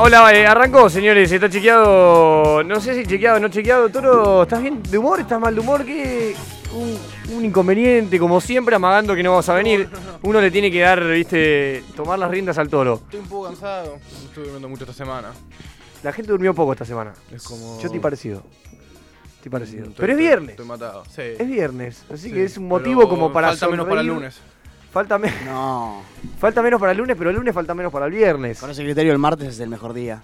hola, hola, eh, arrancó, señores, está chequeado, no sé si chequeado o no chequeado, Toro, ¿estás bien de humor? ¿Estás mal de humor? ¿Qué? Un, un inconveniente, como siempre, amagando que no vamos a venir. Uno le tiene que dar, viste, tomar las riendas al toro. Estoy un poco cansado. Estuve durmiendo mucho esta semana. La gente durmió poco esta semana. Es como. Yo estoy parecido. Estoy parecido. Estoy- Pero es estoy- viernes. Estoy matado. Sí. Es viernes, así Sí, que es un motivo como para Falta menos para el lunes. Falta, me- No. falta menos para el lunes, pero el lunes falta menos para el viernes. Con ese criterio el martes es el mejor día.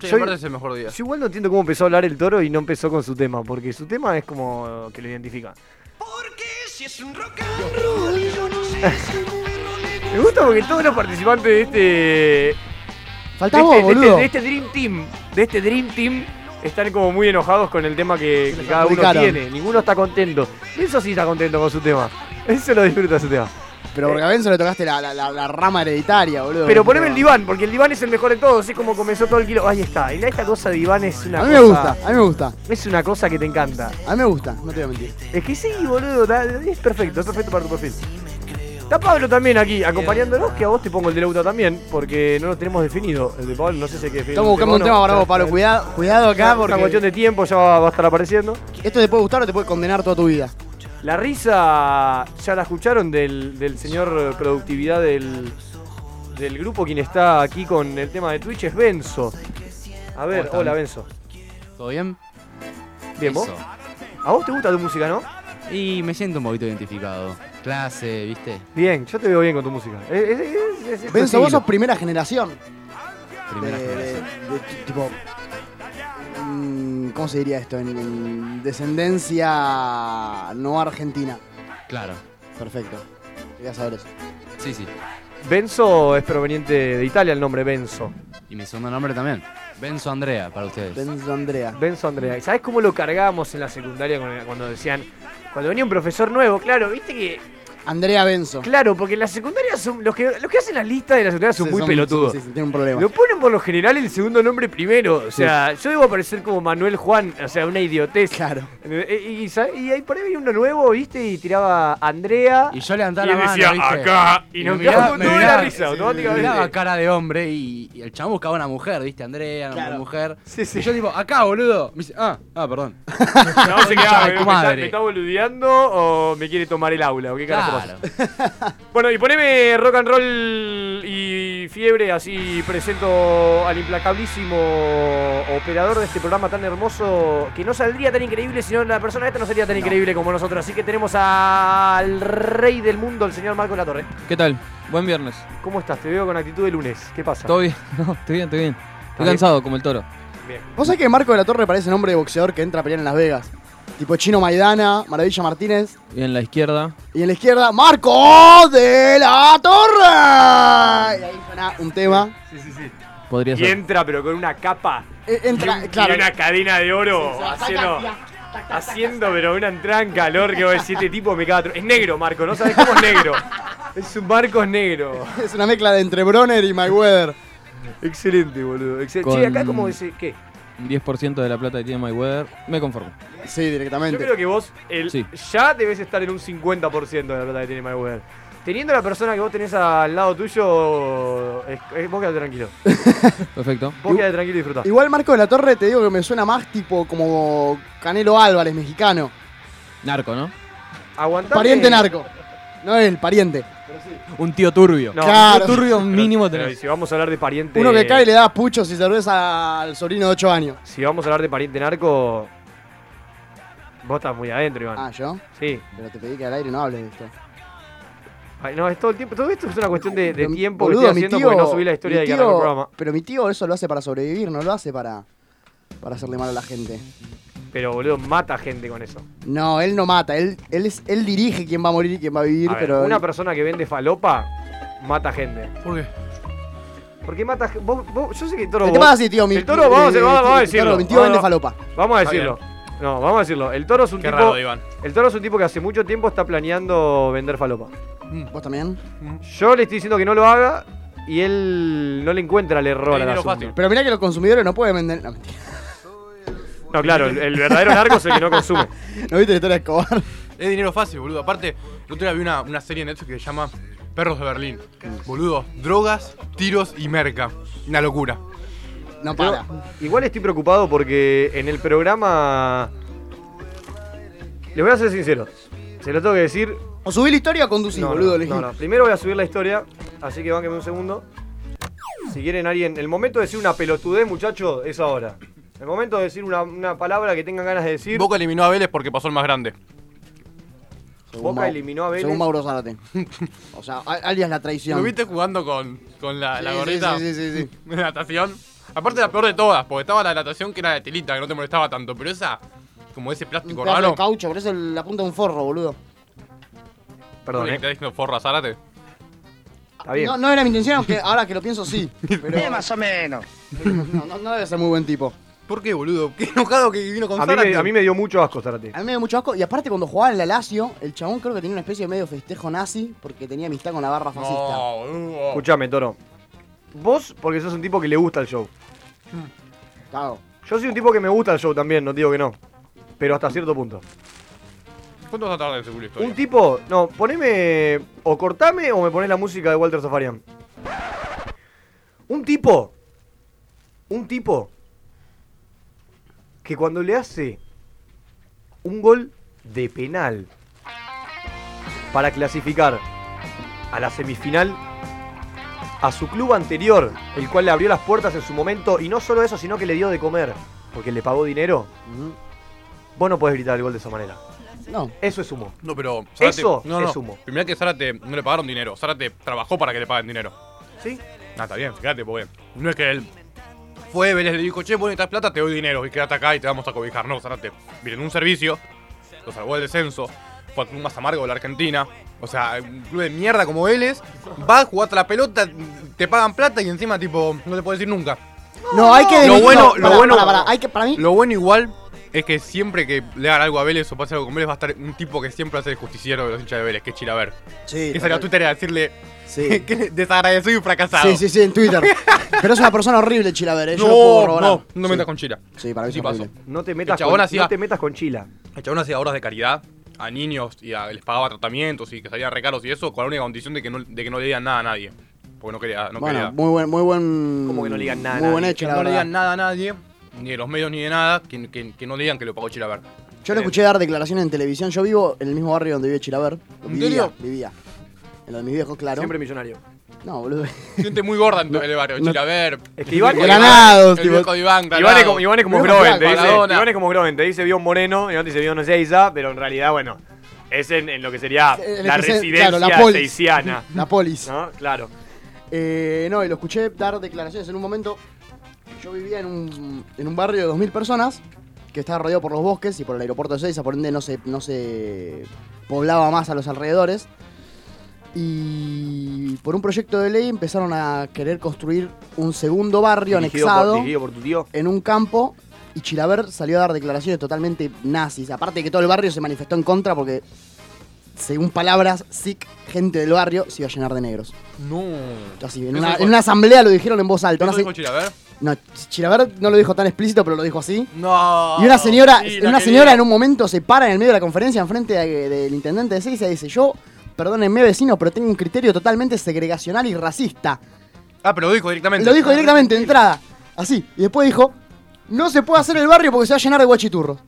Sí, el martes es el mejor día. Yo igual no entiendo cómo empezó a hablar el toro y no empezó con su tema, porque su tema es como que lo identifica. Me gusta porque todos los participantes de este. De Falta este, de este- boludo. de este Dream Team, de este Dream Team, están como muy enojados con el tema que, cada uno tiene. Ninguno está contento. Eso sí está contento con su tema. Eso lo disfruta su tema. Pero porque a Benzo le tocaste la, la- la- la rama hereditaria, boludo. Pero poneme el diván, porque el diván es el mejor de todos. Es como comenzó todo el kilo. Ahí está. Y esta cosa de diván es una A mí cosa. me gusta, a mí me gusta. Es una cosa que te encanta. A mí me gusta, no te voy a mentir. Es que sí, boludo, es perfecto, es perfecto para tu perfil. Está Pablo también aquí, acompañándonos, que a vos te pongo el de Lauta también, porque no lo tenemos definido. El de Pablo no sé si hay que definir. Estamos buscando un tema para vos, Pablo. Cuidado, cuidado acá Es una cuestión porque de tiempo, ya va, va a estar apareciendo. esto te puede gustar o te puede condenar toda tu vida. La risa, ya la escucharon del, del señor productividad del, del grupo, quien está aquí con el tema de Twitch, es Benzo. A ver, hola Benzo. ¿Todo bien? Bien, ¿vos? Eso. ¿A vos te gusta tu música, no? Y me siento un poquito identificado. Clase, ¿viste? Bien, yo te veo bien con tu música. Es- es- es- es- es tu Benzo, vos sos primera generación. Primera de, generación. de tipo. ¿Cómo se diría esto? En, en descendencia no argentina. Claro. Perfecto. Quería saber eso. Sí, sí. Benzo es proveniente de Italia, el nombre Benzo. Y mi segundo nombre también. Benzo Andrea, para ustedes. Benzo Andrea. Benzo Andrea. ¿Y ¿Sabes cómo lo cargábamos en la secundaria cuando decían, cuando venía un profesor nuevo? Claro, viste que. Andrea Benzo. Claro, porque en la secundaria son. Los que, los que hacen las listas de la secundaria son Sí, muy pelotudos. Sí, sí, tiene un problema. Lo ponen por lo general el segundo nombre primero. O sea, yo debo parecer como Manuel Juan, o sea, una idiotez. Claro. Eh, Y, sa- y ahí por ahí venía uno nuevo, ¿viste? Y tiraba Andrea. Y yo levantaba y la mano, decía, ¿viste? acá. Y Y nos me miraba- todos de la risa, Me automáticamente. miraba cara de hombre y, y el chabón buscaba una mujer, ¿viste? Andrea, una Claro. mujer. Sí, sí. Y yo tipo, acá, boludo. Me dice, ah, ah, perdón. No, se quedaba, ¿me, está, me está boludeando o me quiere tomar el aula? ¿O qué carajo Claro. Bueno, y poneme rock and roll y fiebre, así presento al implacablísimo operador de este programa tan hermoso que no saldría tan increíble si no la persona esta no sería tan increíble como nosotros. Así que tenemos al rey del mundo, el señor Marco Latorre. ¿Qué tal? Buen viernes. ¿Cómo estás? Te veo con actitud de lunes. ¿Qué pasa? ¿Todo bien? No, estoy bien, estoy bien. Estoy cansado como el toro. Bien. ¿Vos sabés que Marco de la Torre parece nombre de boxeador que entra a pelear en Las Vegas? Tipo Chino Maidana, Maravilla Martínez. Y en la izquierda, Y en la izquierda, Marco de la Torre. Y ahí suena un tema. Sí, sí, sí. podría Y ser. entra, pero con una capa Eh, y, Entra, un- y claro. una cadena de oro Sí, sí, haciendo. Haciendo, pero una entrada en calor que vos decís, este tipo me caga. Es negro, Marco, ¿no sabes cómo es negro? Es un Marco es negro. Es una mezcla de entre Bronner y Mayweather. Excelente, boludo. Excelente. Con- Che, acá como dice, ¿qué? Un 10% de la plata que tiene Mayweather, me conformo. Sí, Yo directamente. creo que vos el, Sí. ya debes estar en un 50% de la plata que tiene Mayweather. Teniendo a la persona que vos tenés al lado tuyo, es, es- vos quedate tranquilo. Perfecto. Vos quedate tranquilo y disfrutá. Igual Marco de la Torre te digo que me suena más tipo como Canelo Álvarez, mexicano. Narco, ¿no? Aguantá. Pariente narco. No él, pariente. Un tío turbio. No, Claro. Un tío turbio mínimo Pero, tenés. si vamos a hablar de pariente. Uno que cae y le da puchos y cerveza al sobrino de 8 años. Si vamos a hablar de pariente narco. Vos estás muy adentro, Iván. Ah, ¿yo? Sí. Pero te pedí que al aire no hables de esto. Ay, no, es todo el tiempo. Todo esto es una cuestión de, tiempo boludo, que estoy mi haciendo tío- porque no subí la historia de que tío- arrancó el programa. Pero mi tío eso lo hace para sobrevivir, no lo hace para, para hacerle mal a la gente. Pero, boludo, mata gente con eso. No, él no mata, él, él, es, él dirige quién va a morir y quién va a vivir, A ver, pero... una él- persona que vende falopa mata gente. ¿Por qué? ¿Por qué mata gente? Vos, vos- yo sé que el toro. El tema así, tío. Mi, el toro, vamos, a- eh, vamos, vamos a el decirlo. toro, mi tío Vamos, vende vamos. falopa. Vamos a decirlo. No, vamos a decirlo. El toro es un Qué tipo. raro, Iván. El toro es un tipo que hace mucho tiempo está planeando vender falopa. ¿Vos también? Yo le estoy diciendo que no lo haga y él no le encuentra el error asunto. fácil. Pero mirá que los consumidores no pueden vender... No, mentira. No, claro, el, el verdadero narco es el que no consume. ¿No viste la historia de Escobar? Es dinero fácil, boludo. Aparte, el otro día vi una, una serie en Netflix que se llama Perros de Berlín. Boludo, drogas, tiros y merca. Una locura. No para. igual estoy preocupado porque en el programa. Les voy a ser sincero. Se lo tengo que decir. O subí la historia o conducí, No, boludo. no, no, no. Primero voy a subir la historia, así que bánquenme un segundo. Si quieren alguien. El momento de decir una pelotudez, muchacho, es ahora. El momento de decir una, una palabra que tengan ganas de decir. Boca eliminó a Vélez porque pasó el más grande. Según Boca Mau- eliminó a Vélez. Según Mauro Zárate. O sea, a- alias la traición. ¿Lo viste jugando con, con la, la Sí, gorrita Sí, sí, sí, sí. de natación? Aparte la peor de todas, porque estaba la natación que era de tilita, que no te molestaba tanto, pero esa, como ese Un plástico pedazo raro. de caucho, parece la punta de un forro, boludo. Perdón, ¿Qué eh. ¿Estás diciendo forra Zárate? Está bien. No, no era mi intención, aunque ahora que lo pienso sí. Pero más o menos. no, no, no debe ser muy buen tipo. ¿Por qué, boludo? Qué enojado que vino con a, mí me, a mí me dio mucho asco, Zárate. A mí me dio mucho asco. Y aparte, cuando jugaba en la Lazio, el chabón creo que tenía una especie de medio festejo nazi porque tenía amistad con la barra fascista. No, boludo. Escuchame, Toro. Vos, porque sos un tipo que le gusta el show. Yo soy un tipo que me gusta el show también, no digo que no. Pero hasta cierto punto. ¿Cuánto vas a tardar en la historia? Un tipo, no, poneme. O cortame o me pones la música de Walter Zafarian. Un tipo. Un tipo. Que cuando le hace un gol de penal para clasificar a la semifinal a su club anterior, el cual le abrió las puertas en su momento, y no solo eso, sino que le dio de comer, porque le pagó dinero, vos no podés gritar el gol de esa manera. No. Eso es humo. No, pero. Eso no, no. es humo. Primero que Zárate no le pagaron dinero. Zárate trabajó para que le paguen dinero. ¿Sí? Ah, está bien, fíjate, porque no es que él fue, Vélez le dijo, che, vos necesitas plata, te doy dinero y quédate acá y te vamos a cobijar. No, Zárate, miren, un servicio, lo salvó del descenso, fue el club más amargo de la Argentina. O sea, un club de mierda como Vélez, va, jugate la pelota, te pagan plata y encima, tipo, no te puedes decir nunca. No, hay que. Lo no, bueno- lo pará, bueno- pará, pará, Hay que, para mí. Lo bueno igual es que siempre que le hagan algo a Vélez o pase algo con Vélez va a estar un tipo que siempre hace el justiciero de los hinchas de Vélez, que es Chilaver. Sí, Que salió a Twitter a decirle Sí. que desagradecido y fracasado. Sí, sí, sí, en Twitter. Pero es una persona horrible, Chilaver, ¿eh? Yo lo puedo No, corroborar. no, no Sí. metas con Chila. Sí, para mí Sí es pasó. horrible. No te metas, chabón con, hacía- no te metas con Chila. El chabón hacía obras de caridad a niños y a- les pagaba tratamientos y que salían recaros y eso con la única condición de que no, de que no le digan nada a nadie. Porque no quería. No bueno, quería muy buen, muy buen. ¿Cómo que no le digan nada a Muy buen nadie? hecho, que la no le verdad. digan nada a nadie, ni de los medios ni de nada, que, que- que no le digan que lo pagó Chilaver. Yo lo escuché dar declaraciones en televisión. Yo vivo en el mismo barrio donde vive Chilaver. ¿En Vivía, serio? Vivía. En lo de mis viejos, claro. Siempre millonario. No, boludo. Gente muy gorda en el barrio. no- Chilaver. Es que Iván- Granados, el tipo. viejo de Iván, Iván es como, Iván es como Groven, te dice, Maradona. Iván es como Groven, te dice Bion Moreno, y no te dice Bion Ezeiza, pero en realidad, bueno, es en, en lo que sería El la residencia claro, la polis. seisiana. La polis. ¿No? Claro. Eh, no, y lo escuché dar declaraciones en un momento. Yo vivía en un, en un barrio de 2.000 personas que estaba rodeado por los bosques y por el aeropuerto de Seiza, por ende no se, no se poblaba más a los alrededores. Y por un proyecto de ley empezaron a querer construir un segundo barrio Dirigido anexado por, por tu tío. en un campo y Chilaver salió a dar declaraciones totalmente nazis. Aparte de que todo el barrio se manifestó en contra porque, según palabras, SIC, gente del barrio se iba a llenar de negros. No. Así, en una, dijo- en una asamblea lo dijeron en voz alta. ¿Eso No, dijo Chilaver? no, Chilaver no lo dijo tan explícito, pero lo dijo así. No. Y una señora, sí, una señora en un momento se para en el medio de la conferencia enfrente de- del intendente de Seiza y dice, yo perdónenme vecinos, pero tengo un criterio totalmente segregacional y racista. Ah, pero lo dijo directamente. Lo dijo directamente de entrada, así. Y después dijo, no se puede hacer el barrio porque se va a llenar de guachiturros.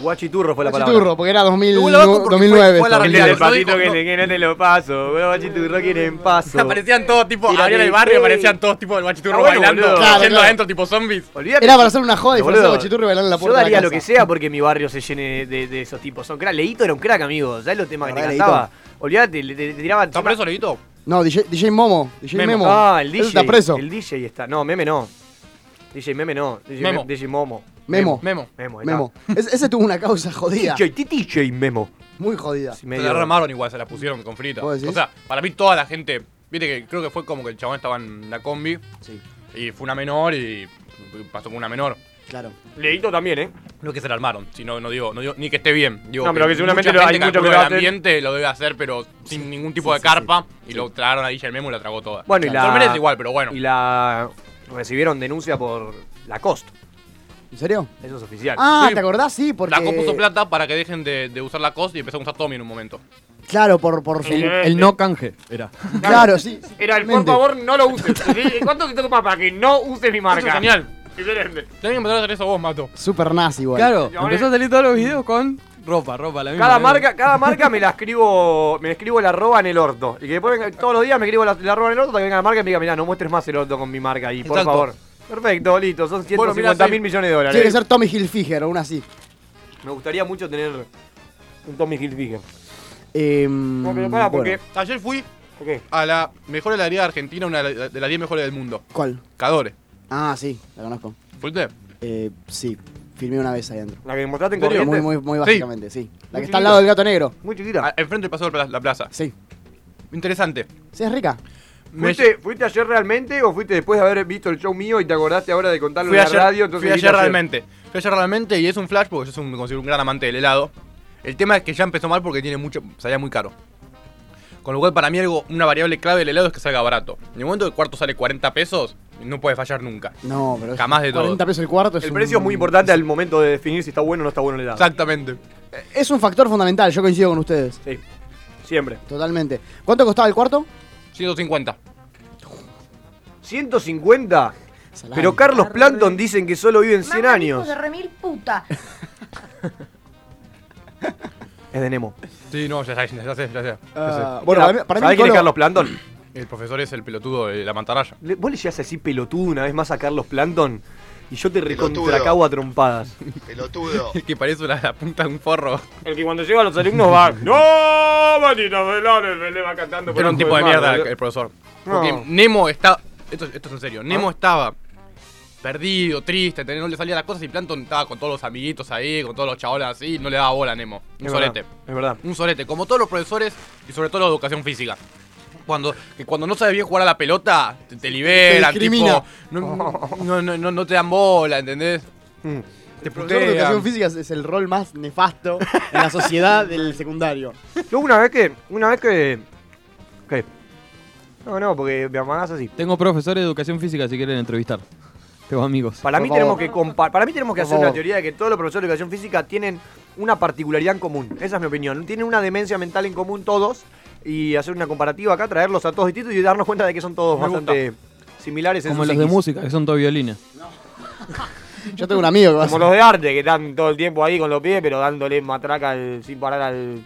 Guachiturro fue la palabra. Guachiturro, porque era 2000, Igual lo banco porque 2009. fue- fue la. El realidad. Lo patito dijo, que, no. le- que no te lo paso. Guachiturro quieren paso. Aparecían todos tipo, abrían el barrio aparecían todos tipo del bachiturro Ah, bueno, bailando. Claro, yendo claro. adentro tipo zombies. Olvídate. Era para hacer una joda y de guachiturro y bailar en la Yo puerta de daría lo que sea porque mi barrio se llene de, de esos tipos. Son crack. Leito era un crack, amigo. ¿Sabes los temas que te ¿Verdad, cantaba? Olvídate, le, te- te tiraba ¿Está preso, Leito? No, DJ, DJ Momo. DJ Memo. Memo. Ah, el DJ. está preso. El DJ está. No, meme no. DJ Meme no. DJ Memo. Memo. DJ Momo. Memo. Memo. Memo. Memo. Ese, ese tuvo una causa jodida. DJ, DJ Memo. Muy jodida. Sí, Se medio- la ramaron igual, se la pusieron con frita. O sea, para mí toda la gente, viste que creo que fue como que el chabón estaba en la combi Sí, y fue una menor y pasó con una menor. claro. Leito también, ¿eh? No es que se la armaron, si no, no digo, no digo ni que esté bien. Digo No, pero que seguramente mucha lo- gente hay mucho que lo ambiente lo debe hacer, pero sin ningún tipo sí, de carpa. sí. Y lo tragaron a DJ el Memo y la tragó toda. Bueno, y la. Igual, pero bueno. Y la. Recibieron denuncia por la cost. ¿En serio? Eso es oficial. Ah, Sí. ¿te acordás? Sí, porque... La COP puso plata para que dejen de, de usar la COS y empezaron a usar Tommy en un momento. Claro, por... por El, el no canje era. Claro, sí. sí, Era el por favor no lo uses. ¿Cuánto te toma para que no uses mi marca? Eso es genial. Excelente. Tenés que empezar a hacer eso vos, Mato. Super nazi igual. Claro, empezó a salir todos los videos con ropa, ropa, la misma. Cada marca, cada marca me la escribo, me escribo la arroba en el orto. Y que después venga- todos los días me escribo la, la arroba en el orto para que venga la marca y me diga, mira, no muestres más el orto con mi marca ahí, por Exacto. favor. Perfecto, listo, son 150 Bueno, mira, mil millones de dólares. Tiene que ser Tommy Hilfiger una así. Me gustaría mucho tener un Tommy Hilfiger. Eh, No, pero pará, porque. Ayer fui ¿Por qué? a la mejor heladería de Argentina, una de la- de las 10 mejores del mundo. ¿Cuál? Cadore. Ah, sí, la conozco. ¿Fuiste? Eh, sí, filmé una vez ahí adentro. La que me mostraste en corriente. Muy, muy, muy básicamente, sí. La Muy que está al chiquita. lado del gato negro. Muy chiquita. Ah, enfrente del paso de la, la plaza. Sí. Interesante. Sí, es rica. Me- ¿Fuiste, ¿Fuiste ayer realmente o fuiste después de haber visto el show mío y te acordaste ahora de contarlo Fui en la ayer, radio? Entonces fui viniste ayer realmente. Fui ayer realmente y es un flash porque yo soy un, me considero un gran amante del helado. El tema es que ya empezó mal porque tiene mucho, salía muy caro. Con lo cual para mí algo, una variable clave del helado es que salga barato. En el momento que el cuarto sale 40 pesos, no puede fallar nunca. No, pero es Jamás de todo. 40 pesos el cuarto es El un- precio es muy importante al momento de definir si está bueno o no está bueno el helado. Exactamente. Es un factor fundamental, yo coincido con ustedes. Sí, siempre. Totalmente. ¿Cuánto costaba el cuarto? 150. 150. Salame. Pero Carlos Planton dicen que solo viven 100 Mamá, años. hijo de remil puta. Es de Nemo. Sí, no, ya sé, ya sé, ya sé. Ah, Bueno, para mí, para mí ¿Sabés quién es Carlos Planton? El profesor es el pelotudo de la mantarraya. Le- ¿Vos le llegas así pelotudo una vez más a Carlos Planton? Y yo te Pelotudo. recontracago a trompadas. Pelotudo. El que parece la, la punta de un forro. El que cuando llega a los alumnos va. ¡No! Matita Velones! Le va cantando. por Era un tipo de mierda boludo. el profesor. No. Porque Nemo está. Esto, esto es en serio. Nemo estaba perdido, triste, no le salía las cosas y Planton estaba con todos los amiguitos ahí, con todos los chabones así, y no le daba bola a Nemo. Un Es solete. verdad, Es verdad. Un solete. Como todos los profesores y sobre todo la educación física. Cuando, que cuando no sabes bien jugar a la pelota, te, te liberan, discrimina. tipo. No, no, no, no- no te dan bola, ¿entendés? Mm. Te El profesor de educación física es- el rol más nefasto en la sociedad del secundario. Yo una vez que. Una vez que. ¿Qué? No, no, porque me amagás así. Tengo profesores de educación física si quieren entrevistar. Tengo amigos. Para Por mí, favor. tenemos que para mí tenemos que Por hacer una favor. teoría de que todos los profesores de educación física tienen una particularidad en común. Esa es mi opinión. Tienen una demencia mental en común todos. Y hacer una comparativa acá, traerlos a todos distintos y darnos cuenta de que son todos Me bastante similares en Como los de música, que son todos violines. Yo tengo un amigo que va a Como los de arte, que están todo el tiempo ahí con los pies, pero dándole matraca al- sin parar al.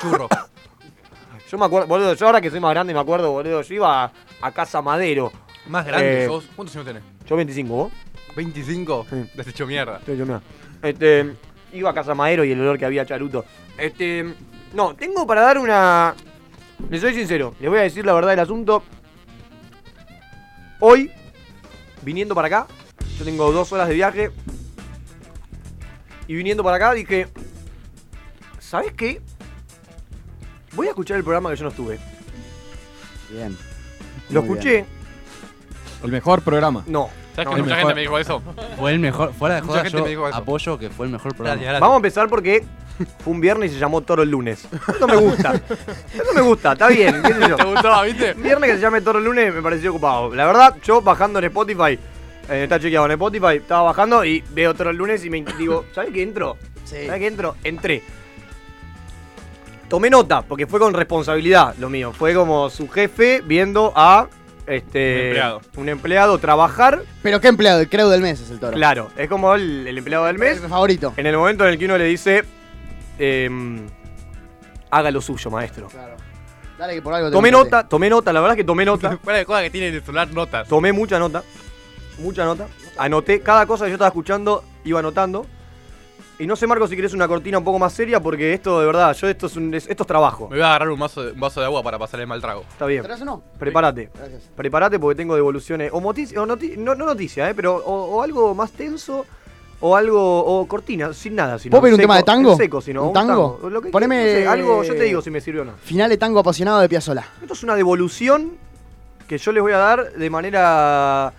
Churro. Yo me acuerdo, boludo, yo ahora que soy más grande me acuerdo, boludo, yo iba a, a Casa Madero. Más grande Eh, sos. ¿Cuántos años tenés? Yo 25, ¿vos? 25. Sí. Deshecho mierda. Yo, mira. Este, iba a Casa Madero y el olor que había charuto. Este, no, tengo para dar una... Les soy sincero, les voy a decir la verdad del asunto. Hoy, viniendo para acá, yo tengo dos horas de viaje. Y viniendo para acá dije, ¿sabes qué? Voy a escuchar el programa que yo no estuve. Bien. Lo Muy escuché, El mejor programa. no. ¿Sabes no, que no. mucha mejor. gente me dijo eso? Fue el mejor, fuera de Mucha joda, gente yo me dijo eso. apoyo que fue el mejor programa. Vamos a empezar porque fue un viernes y se llamó Toro el lunes. Eso me gusta. Eso me gusta, está bien, qué sé yo. ¿Te gustaba, viste? Un viernes que se llame Toro el lunes me pareció ocupado. La verdad, yo bajando en Spotify, eh, está chequeado en Spotify, estaba bajando y veo Toro el lunes y me digo, ¿sabes qué entro? Sí. ¿Sabes qué entro? Entré. tomé nota, porque fue con responsabilidad lo mío. Fue como su jefe viendo a este, Un empleado. un empleado trabajar. Pero qué empleado, el creo del mes es el toro. Claro, es como el, el empleado del mes. Es mi favorito. En el momento en el que uno le dice, em, haga lo suyo, maestro. Claro. Dale que por algo te Tomé nota, tomé nota, la verdad es que tomé nota. Fuera de cosa que tiene en el celular notas. Tomé mucha nota. Mucha nota. Anoté cada cosa que yo estaba escuchando, iba anotando. Y no sé, Marco, si querés una cortina un poco más seria, porque esto, de verdad, yo esto es, un- es- esto es trabajo. Me voy a agarrar un vaso, de, un vaso de agua para pasarle el mal trago. Está bien. ¿Traes o no? Prepárate. Gracias. Prepárate porque tengo devoluciones. O, motis- o noti- no, no noticia, ¿eh? Pero o, o algo más tenso. O algo. O cortina, sin nada. Sino ¿Puedo pedir un seco, tema de tango? en seco, sino ¿Un un tango? tango. Lo que- Poneme, no sé, algo, yo te digo si me sirve o no. Final de tango apasionado de Piazzola. Esto es una devolución que yo les voy a dar de manera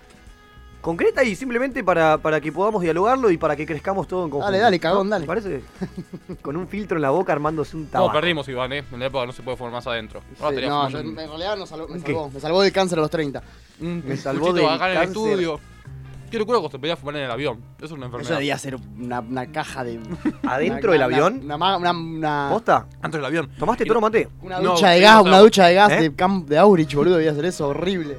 concreta y simplemente para, para que podamos dialogarlo y para que crezcamos todo en conjunto. Dale, dale, cagón, ¿No? dale. ¿Te parece? Con un filtro en la boca armándose un No, tabaco. perdimos, Iván, ¿eh? En la época no se puede fumar más adentro. Sí, no, yo- en realidad no salvó- me salvó. Me salvó del cáncer a los 30. un me salvó del acá en el cáncer. estudio. Qué locura cuando se podía fumar en el avión. Eso es una Eso enfermedad. debía ser una, una caja de. ¿Adentro una- del avión? Una, una, una, una- ¿Posta? Antes del avión. ¿Tomaste toro mate? una No, ducha de gas, no una sabemos. ducha de gas ¿Eh? de Camp de Aurich, boludo, debía ser eso, horrible.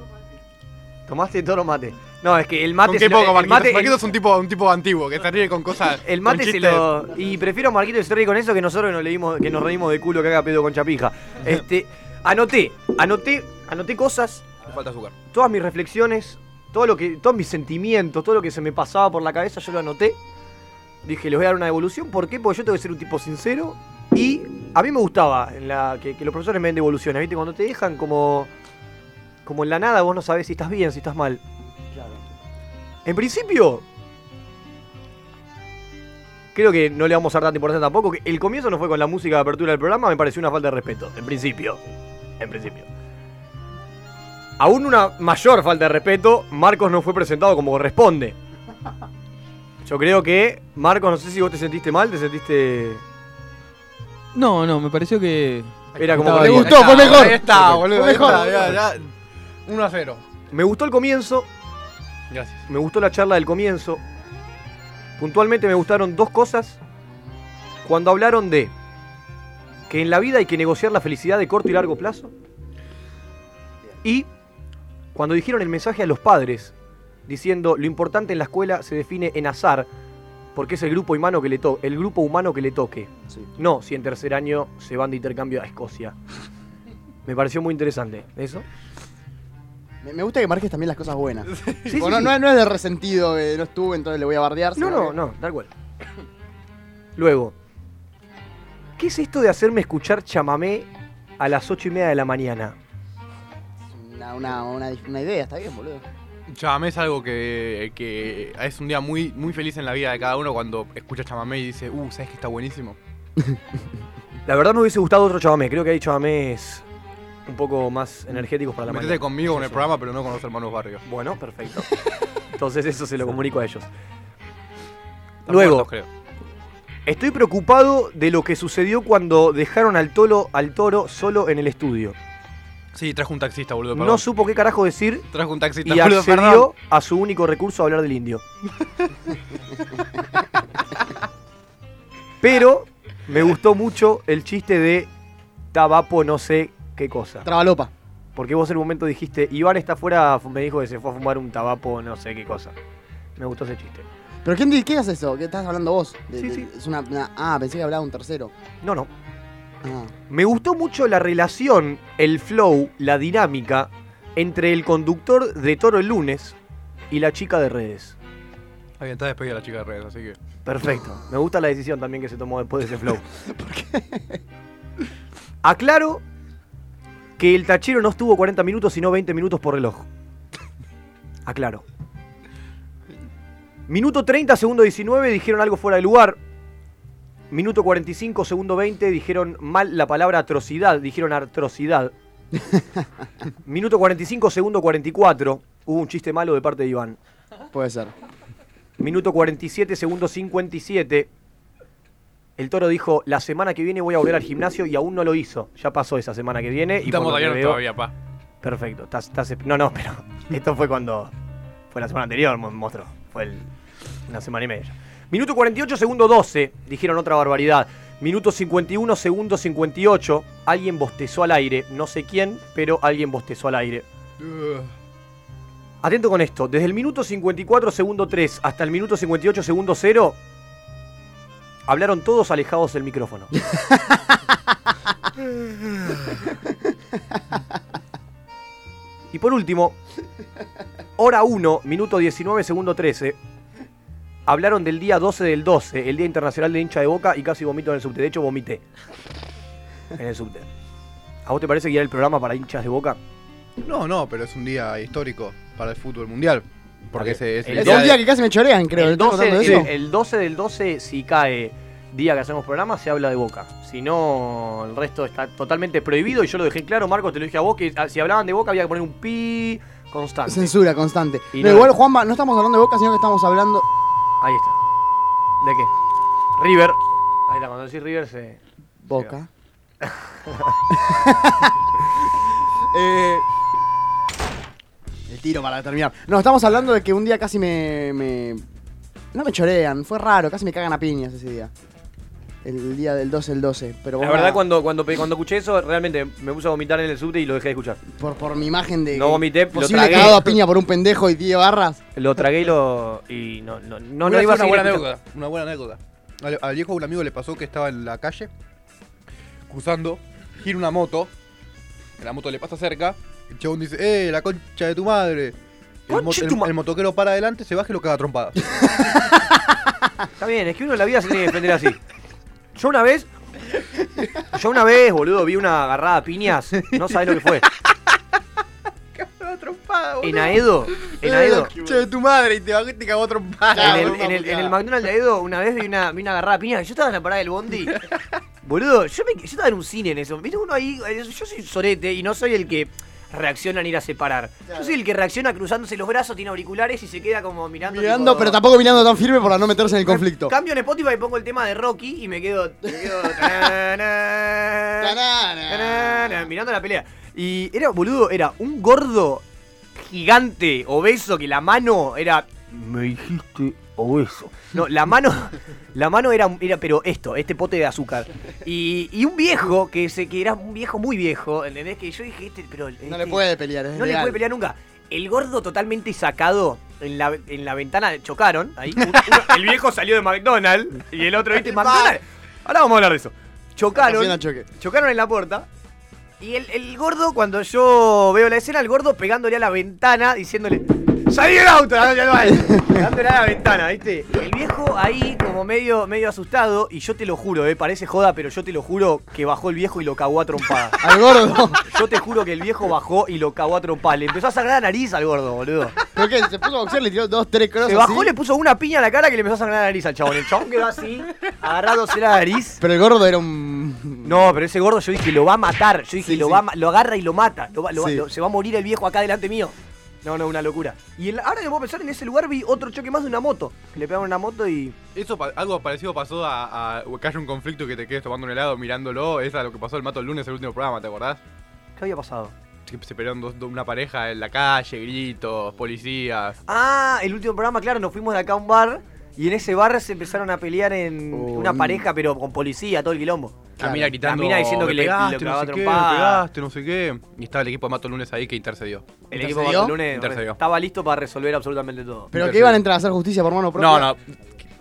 ¿Tomaste toro mate? No, es que el mate... ¿Con se qué lo- poco, Marquitos? mate- Marquitos es un tipo, un tipo antiguo que se ríe con cosas. El mate se lo. Y prefiero a Marquito que se ríe con eso que nosotros que nos, leímos, que nos reímos de culo que haga pedo con chapija. Este. Anoté, anoté, anoté cosas, Le falta azúcar. todas mis reflexiones, todo lo que. todos mis sentimientos, todo lo que se me pasaba por la cabeza, yo lo anoté. Dije, les voy a dar una devolución. ¿Por qué? Porque yo tengo que ser un tipo sincero. Y a mí me gustaba en la, que, que los profesores me den devoluciones, ¿viste? Cuando te dejan como. como en la nada, vos no sabés si estás bien, si estás mal. En principio, creo que no le vamos a dar tanta importancia tampoco. Que el comienzo no fue con la música de apertura del programa, me pareció una falta de respeto. En principio. En principio. Aún una mayor falta de respeto, Marcos no fue presentado como corresponde. Yo creo que, Marcos, no sé si vos te sentiste mal, te sentiste. No, no, me pareció que. Era como bien. gustó, fue mejor. Ahí está, boludo. Fue ahí mejor. está, ya, ya. 1 a 0. Me gustó el comienzo, Gracias. me gustó la charla del comienzo. Puntualmente me gustaron dos cosas. Cuando hablaron de que en la vida hay que negociar la felicidad de corto y largo plazo. Y cuando dijeron el mensaje a los padres, diciendo lo importante en la escuela se define en azar, porque es el grupo humano que le, to el grupo humano que le toque. Sí. No si en tercer año se van de intercambio a Escocia. Me pareció muy interesante. ¿Eso? Me, me gusta que marques también las cosas buenas. Sí, Tipo, sí, no, sí. no es- no es de resentido, que no estuve, entonces le voy a bardear. No, no, que- no, tal cual. Luego, ¿qué es esto de hacerme escuchar chamamé a las ocho y media de la mañana? Una, una, una, una idea, está bien, boludo. Chamamé es algo que, que es un día muy, muy feliz en la vida de cada uno cuando escucha chamamé y dice, uh, ¿sabes que está buenísimo? La verdad me hubiese gustado otro chamamé. Creo que hay chamamés un poco más energéticos para la mañana. conmigo en el programa, pero no con los hermanos Barrios. Bueno, perfecto. Entonces eso se lo comunico a ellos. Están Luego, muertos, creo. estoy preocupado de lo que sucedió cuando dejaron al toro, al toro solo en el estudio. Sí, trajo un taxista, boludo. No supo qué carajo decir Trajo un taxista, y boludo, perdón. accedió a su único recurso a hablar del indio. Pero me gustó mucho el chiste de tabapo no sé qué cosa. Trabalopa. Porque vos en un momento dijiste, Iván está afuera, me dijo que se fue a fumar un tabapo no sé qué cosa. Me gustó ese chiste. ¿Pero quién, di- qué es eso? ¿Qué estás hablando vos? De- Sí, de- sí. Es una, una- Ah, pensé que hablaba un tercero. No, no. Ah. Me gustó mucho la relación, el flow, la dinámica entre el conductor de Toro el lunes y la chica de redes. Está bien, está despedida la chica de redes, así que. Perfecto. Me gusta la decisión también que se tomó después de ese flow. ¿Por qué? Aclaro que el tachero no estuvo 40 minutos, sino 20 minutos por reloj. Aclaro. Minuto 30, segundo 19, dijeron algo fuera de lugar. Minuto 45, segundo 20, dijeron mal la palabra atrocidad, dijeron atrocidad. Minuto 45, segundo 44, hubo un chiste malo de parte de Iván. Puede ser. Minuto 47, segundo 57. El toro dijo, la semana que viene voy a volver al gimnasio y aún no lo hizo. Ya pasó esa semana que viene. Y Estamos todavía, veo- todavía, pa. Perfecto. estás- estás- no, no, pero esto fue cuando... Fue la semana anterior, mo- monstruo. Fue el- una semana y media. Minuto 48, segundo 12. Dijeron otra barbaridad. Minuto 51, segundo 58. Alguien bostezó al aire. No sé quién, pero alguien bostezó al aire. Atento con esto. Desde el minuto 54, segundo 3 hasta el minuto 58, segundo 0. Hablaron todos alejados del micrófono. y por último, hora 1, minuto 19, segundo 13. Hablaron del día 12 del 12, el Día Internacional de Hincha de Boca, y casi vomito en el subte. De hecho, vomité en el subte. ¿A vos te parece que era el programa para hinchas de Boca? No, no, pero es un día histórico para el fútbol mundial. Porque ese es El Es día de- día que casi me chorean, creo. el, ¿Estoy 12, contando eso? el- el 12 del 12, si cae día que hacemos programa, se habla de Boca. Si no, el resto está totalmente prohibido y yo lo dejé claro, Marcos, te lo dije a vos, que ah, si hablaban de Boca había que poner un pi constante. Censura constante. Y No, no- igual, Juanma, no estamos hablando de Boca, sino que estamos hablando. Ahí está. ¿De qué? River. Ahí está, cuando decís River se... Boca. Eh, el tiro para terminar. No, estamos hablando de que un día casi me, me- No me chorean, fue raro, casi me cagan a piñas ese día. El día del 12 el 12. Pero La verdad, cuando, cuando, cuando escuché eso, realmente me puse a vomitar en el subte y lo dejé de escuchar. por, por mi imagen de. No vomité, lo tragué. cagado a piña por un pendejo y 10 barras. Lo tragué y lo... Y no, no, no, no iba a una buena anécdota. Una buena anécdota. Al, al viejo de un amigo le pasó que estaba en la calle, cruzando, gira una moto, la moto le pasa cerca, el chabón dice, ¡eh, la concha de tu madre! El, mo- Concha de el- tu ma- el motoquero para adelante, se baja y lo caga a trompadas. Está bien, es que uno en la vida se tiene que defender así. Yo una vez. Yo una vez, boludo, vi una agarrada a piñas. No sabés lo que fue. En Aedo. En ¡Eh, Aedo. la concha de tu madre! Y te te cagó a trompadas. En el, en, el, en el McDonald's de Aedo, una vez vi una, vi una agarrada a piñas. Yo estaba en la parada del Bondi. Boludo, yo, me, yo estaba en un cine en eso. Viste uno ahí. eh, Yo soy sorete y no soy el que reacciona en ir a separar. Yo soy el que reacciona cruzándose los brazos, tiene auriculares y se queda como mirando. Mirando, tipo- pero tampoco mirando tan firme para no meterse en el conflicto. Cambio en Spotify y pongo el tema de Rocky y me quedo. Me quedo tanana, mirando la pelea. Y era, boludo, era un gordo gigante, obeso, que la mano era. Me dijiste obeso. No, la mano. La mano era, era pero esto, este pote de azúcar. Y, y un viejo, que, se, que era un viejo muy viejo, ¿entendés? Que yo dije, este, pero. No este- le puede pelear, es no le puede pelear nunca. El gordo totalmente sacado en la, en la ventana chocaron. Ahí, uno- el viejo salió de McDonald's y el otro, ¿viste? McDonald's. Ahora vamos a hablar de eso. Chocaron. Chocaron en la puerta. Y el, el gordo, cuando yo veo la escena, el gordo pegándole a la ventana, diciéndole. ¡Salí del auto! ya no hay". Pegándole a la ventana, ¿viste? El viejo ahí como medio, medio asustado, y yo te lo juro, eh, parece joda, pero yo te lo juro que bajó el viejo y lo cagó a trompada. Al gordo. Yo te juro que el viejo bajó y lo cagó a trompar. Le empezó a sangrar la nariz al gordo, boludo. ¿Pero qué? Se puso a boxear, le tiró dos, tres crosses. Se bajó, así. le puso una piña a la cara que le empezó a sangrar la nariz al chabón. El chabón quedó así, agarrándose la nariz. Pero el gordo era un. No, pero ese gordo yo dije, lo va a matar. Yo dije, Sí, lo, sí. va a ma- lo agarra y lo mata. Lo va- lo va- Sí. lo- se va a morir el viejo acá delante mío. No, no, una locura. Y ahora que puedo pensar, en ese lugar vi otro choque más de una moto. Le pegaron una moto y... Eso, algo parecido pasó a, a que haya un conflicto y que te quedes tomando un helado mirándolo. Es a lo que pasó el mato el lunes, el último programa, ¿te acordás? ¿Qué había pasado? Se pelearon dos- dos- una pareja en la calle, gritos, policías. Ah, el último programa, claro, nos fuimos de acá a un bar. Y en ese bar se empezaron a pelear en Oh, una mm. pareja, pero con policía, todo el quilombo. La mina gritando. La mina diciendo "Me que le- pegaste, no sé qué, me trompada". pegaste, no sé qué. Y estaba el equipo de Mato Lunes ahí que intercedió. El equipo de lunes Intercedió. estaba listo para resolver absolutamente todo. Pero que iban a entrar a hacer justicia por mano propia. No, no.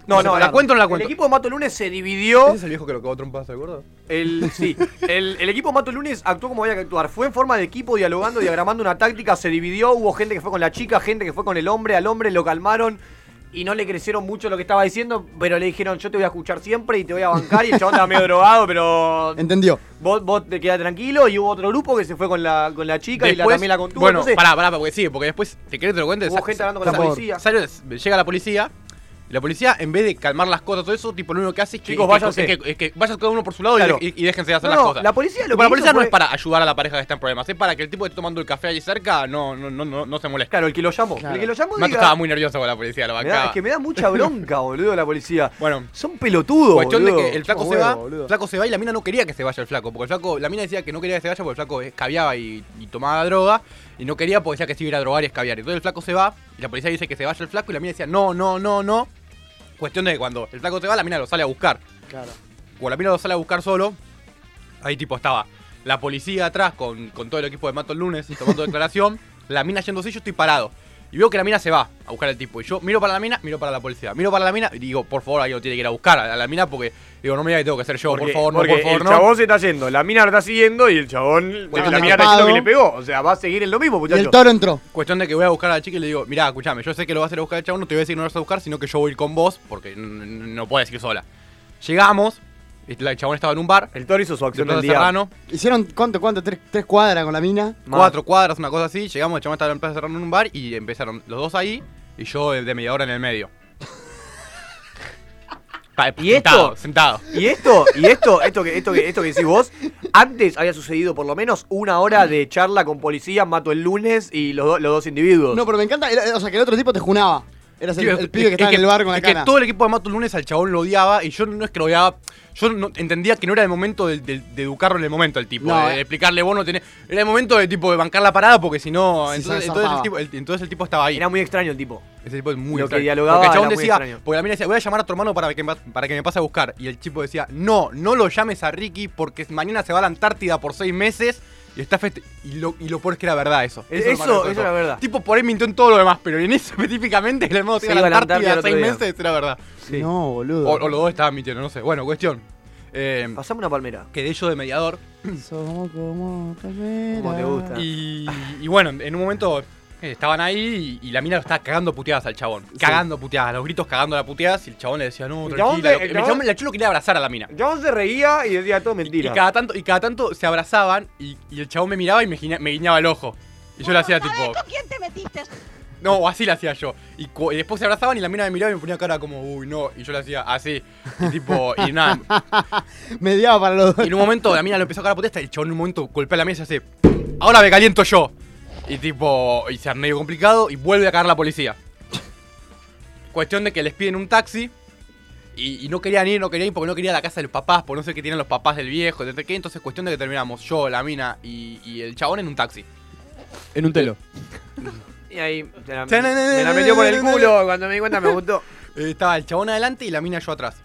No, no, ¿La cuento o no la El cuento? equipo de Mato Lunes se dividió. ¿Ese es el viejo que lo cagó trompadas, ¿te acuerdas? El, sí, el, el equipo Mato Lunes actuó como había que actuar. Fue en forma de equipo, dialogando, diagramando una táctica, se dividió. Hubo gente que fue con la chica, gente que fue con el hombre. Al hombre lo calmaron y no le crecieron mucho lo que estaba diciendo, pero le dijeron: Yo te voy a escuchar siempre y te voy a bancar. Y el chabón estaba medio drogado, pero Entendió. vos, vos te quedás tranquilo. Y hubo otro grupo que se fue con la, con la chica y la, también la contuvo. Bueno, Entonces, pará, pará, porque sí, porque después, ¿te querés que te lo cuente? hubo gente hablando con la policía. llega la policía. La policía, en vez de calmar las cosas, todo eso, tipo, lo único que hace es que, Chicos, que- váyanse. es que, es que vayan cada uno por su lado y Claro. y, y déjense de hacer No, las no, cosas. la policía lo la policía hizo no fue- es para ayudar a la pareja que está en problemas, es para que el tipo que esté tomando el café allí cerca no, no, no, no, no se moleste. Claro, el que lo llamó. Claro. El que lo llamó Mato diga- estaba muy nervioso con la policía, lo me da- bancaba. es que me da mucha bronca, boludo, la policía. Bueno, Son pelotudos, Cuestión de boludo. que el flaco se va, boludo. el flaco se va y la mina no quería que se vaya el flaco, porque el flaco, la mina decía que no quería que se vaya porque el flaco escabiaba y, y tomaba droga, y no quería porque decía que se iba a ir a drogar y escabiar. Entonces el flaco se va, y la policía dice que se vaya el flaco, y la mina decía, no, no, no, no. Cuestión de que cuando el flaco se va, la mina lo sale a buscar. Claro. cuando la mina lo sale a buscar solo, ahí tipo estaba la policía atrás con, con todo el equipo de Mato el lunes tomando declaración, la mina yéndose yo estoy parado. Y veo que la mina se va a buscar al tipo. Y yo miro para la mina, miro para la policía. Miro para la mina y digo, por favor, alguien lo tiene que ir a buscar a la mina porque digo, no me diga que tengo que hacer yo, Porque, por favor, no, porque por favor, el no. chabón se está yendo, la mina lo está siguiendo y el chabón, Bueno, la mina está diciendo que le pegó. O sea, va a seguir en lo mismo, Y muchachos. el toro entró. Cuestión de que voy a buscar a la chica y le digo, mirá, escúchame, yo sé que lo vas a ir a buscar el chabón, no te voy a decir que no lo vas a buscar, sino que yo voy a ir con vos, porque no puedes ir sola. Llegamos, el chabón estaba en un bar, El toro hizo su acción del día. Serrano, Hicieron, ¿cuánto, cuánto? ¿Tres, tres cuadras con la mina? Más. cuatro cuadras, una cosa así, llegamos, el chabón estaba en Plaza Serrano en un bar y empezaron los dos ahí y yo de de media hora en el medio. Pa- ¿Y sentado, esto? Sentado. Y esto, y esto, esto que, esto que, esto que decís vos, antes había sucedido por lo menos una hora de charla con policía, mato el lunes y los, do- los dos individuos. No, pero me encanta, o sea, que el otro tipo te junaba. Eras el, el pibe que es estaba en el bar con la es que cana. todo el equipo de Mato el lunes al chabón lo odiaba y yo no es que lo odiaba. Yo no- entendía que no era el momento de, de- de educarlo en el momento el tipo, No, de, eh. explicarle vos no tenés. Era el momento de tipo de bancar la parada porque si no. Sí, entonces, el tipo, el- entonces el tipo estaba ahí. Era muy extraño el tipo. Ese tipo es muy Lo que extraño. dialogaba Porque el chabón decía, extraño. porque la mina decía, voy a llamar a tu hermano para que, me- para que me pase a buscar. Y el tipo decía, no, no lo llames a Ricky porque mañana se va a la Antártida por seis meses y está feste y lo, y lo peor es que era verdad eso. Eso- eso gracioso. era verdad. Tipo por ahí mintió en todo lo demás, pero en eso específicamente que el hermano se iba a la Antártida seis día. meses era verdad. Sí. No, boludo. O, o los dos estaban mintiendo, no sé. Bueno, cuestión. Eh, Pasame una palmera. quedé yo de mediador Somos como palmeras. Como te gusta. y, y bueno, en un momento estaban ahí y, y la mina lo estaba cagando puteadas al chabón. Cagando puteadas, a los gritos cagando la puteadas y el chabón le decía, no, El chabón tranquila. te- lo que- el el chabón- chabón- el chabón lo quería abrazar a la mina. El chabón se reía y decía todo Y mentira. cada tanto, y cada tanto se abrazaban y, y el chabón me miraba y me, guiña- me guiñaba el ojo. Y yo le hacía tipo. ¿Con quién te metiste? No, o así le hacía yo. Y, cu- y después se abrazaban y la mina me miraba y me ponía cara como, uy, no. Y yo le hacía así. Y tipo, y nada. Mediaba para los dos. Y en un momento la mina lo empezó a cagar puteada y el chabón en un momento golpea la mesa y hace, ahora me caliento yo. Y tipo, y se hace medio complicado y vuelve a cagar la policía. Cuestión de que les piden un taxi. Y, y no querían ir, no querían ir porque no quería la casa de los papás, por no sé qué tienen los papás del viejo, de qué. Entonces, cuestión de que terminamos yo, la mina y, y el chabón en un taxi. En un telo. Y ahí se la, me la metió por el culo. Cuando me di cuenta me gustó. Estaba el chabón adelante y la mina yo atrás.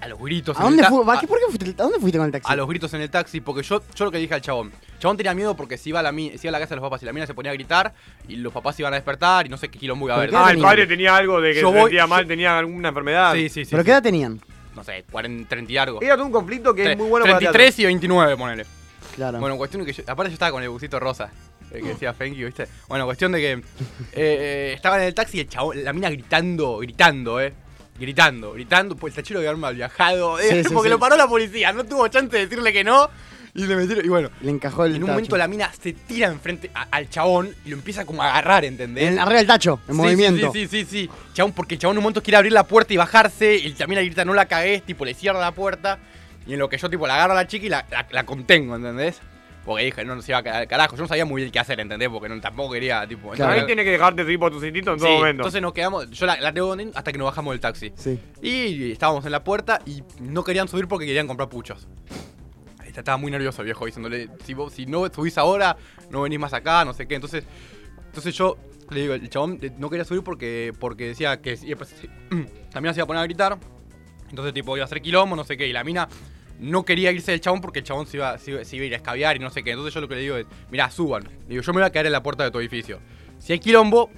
A los gritos. ¿A en el dónde, ta- fu- a- qué- ¿Por qué fuiste, ¿A dónde fuiste con el taxi? a los gritos en el taxi, porque yo, yo lo que dije al chabón. El chabón tenía miedo porque si iba, a la, si iba a la casa de los papás y la mina se ponía a gritar y los papás iban a despertar y no sé qué quilombo iba a haber. ¿Pero qué Ah, el padre tenía algo de que Yo se voy- sentía mal, yo- tenía alguna enfermedad. Sí, sí, sí. ¿Pero sí. qué edad tenían? No sé, 40, 30 y algo. Era todo un conflicto que es Tre- muy bueno para 33 y 29, ponele. Claro. Bueno, cuestión de que yo, aparte yo estaba con el busito rosa. El que decía thank you, ¿viste? Bueno, cuestión de que eh, eh, estaba en el taxi y el chabón, la mina gritando, gritando, eh. Gritando, gritando, pues el tachero había mal viajado, eh, Sí, sí, porque sí. lo paró la policía, no tuvo chance de decirle que no. Y le metieron, y bueno, Le encajó el en un tacho. momento la mina se tira enfrente a- al chabón y lo empieza como a agarrar, ¿entendés? En, arriba del tacho, en Sí, movimiento. Sí, sí, sí, sí. Chabón, porque el chabón en un momento quiere abrir la puerta y bajarse. Y la mina grita, no la cagues, tipo, le cierra la puerta. Y en lo que yo, tipo, la agarro a la chica y la, la- la contengo, ¿entendés? Porque dije, no, no se iba a al carajo. Yo no sabía muy bien qué hacer, ¿entendés? Porque no, tampoco quería, tipo. Claro. Ahí tiene que dejarte tipo tus instintos en Sí, todo momento. entonces nos quedamos. Yo la, la tengo hasta que nos bajamos del taxi. Sí. Y estábamos en la puerta y no querían subir porque querían comprar puchos. Estaba muy nervioso viejo diciéndole, si, vos, si no subís ahora, no venís más acá, no sé qué. Entonces, entonces yo le digo, el chabón eh, no quería subir porque, porque decía que si- después, si- la mina se iba a poner a gritar. Entonces, tipo, iba a hacer quilombo, no sé qué. Y la mina no quería irse del chabón porque el chabón se iba, se iba- se iba a ir a escabiar y no sé qué. Entonces yo lo que le digo es, mirá, suban. Le digo, yo me voy a quedar en la puerta de tu edificio. Si hay quilombo,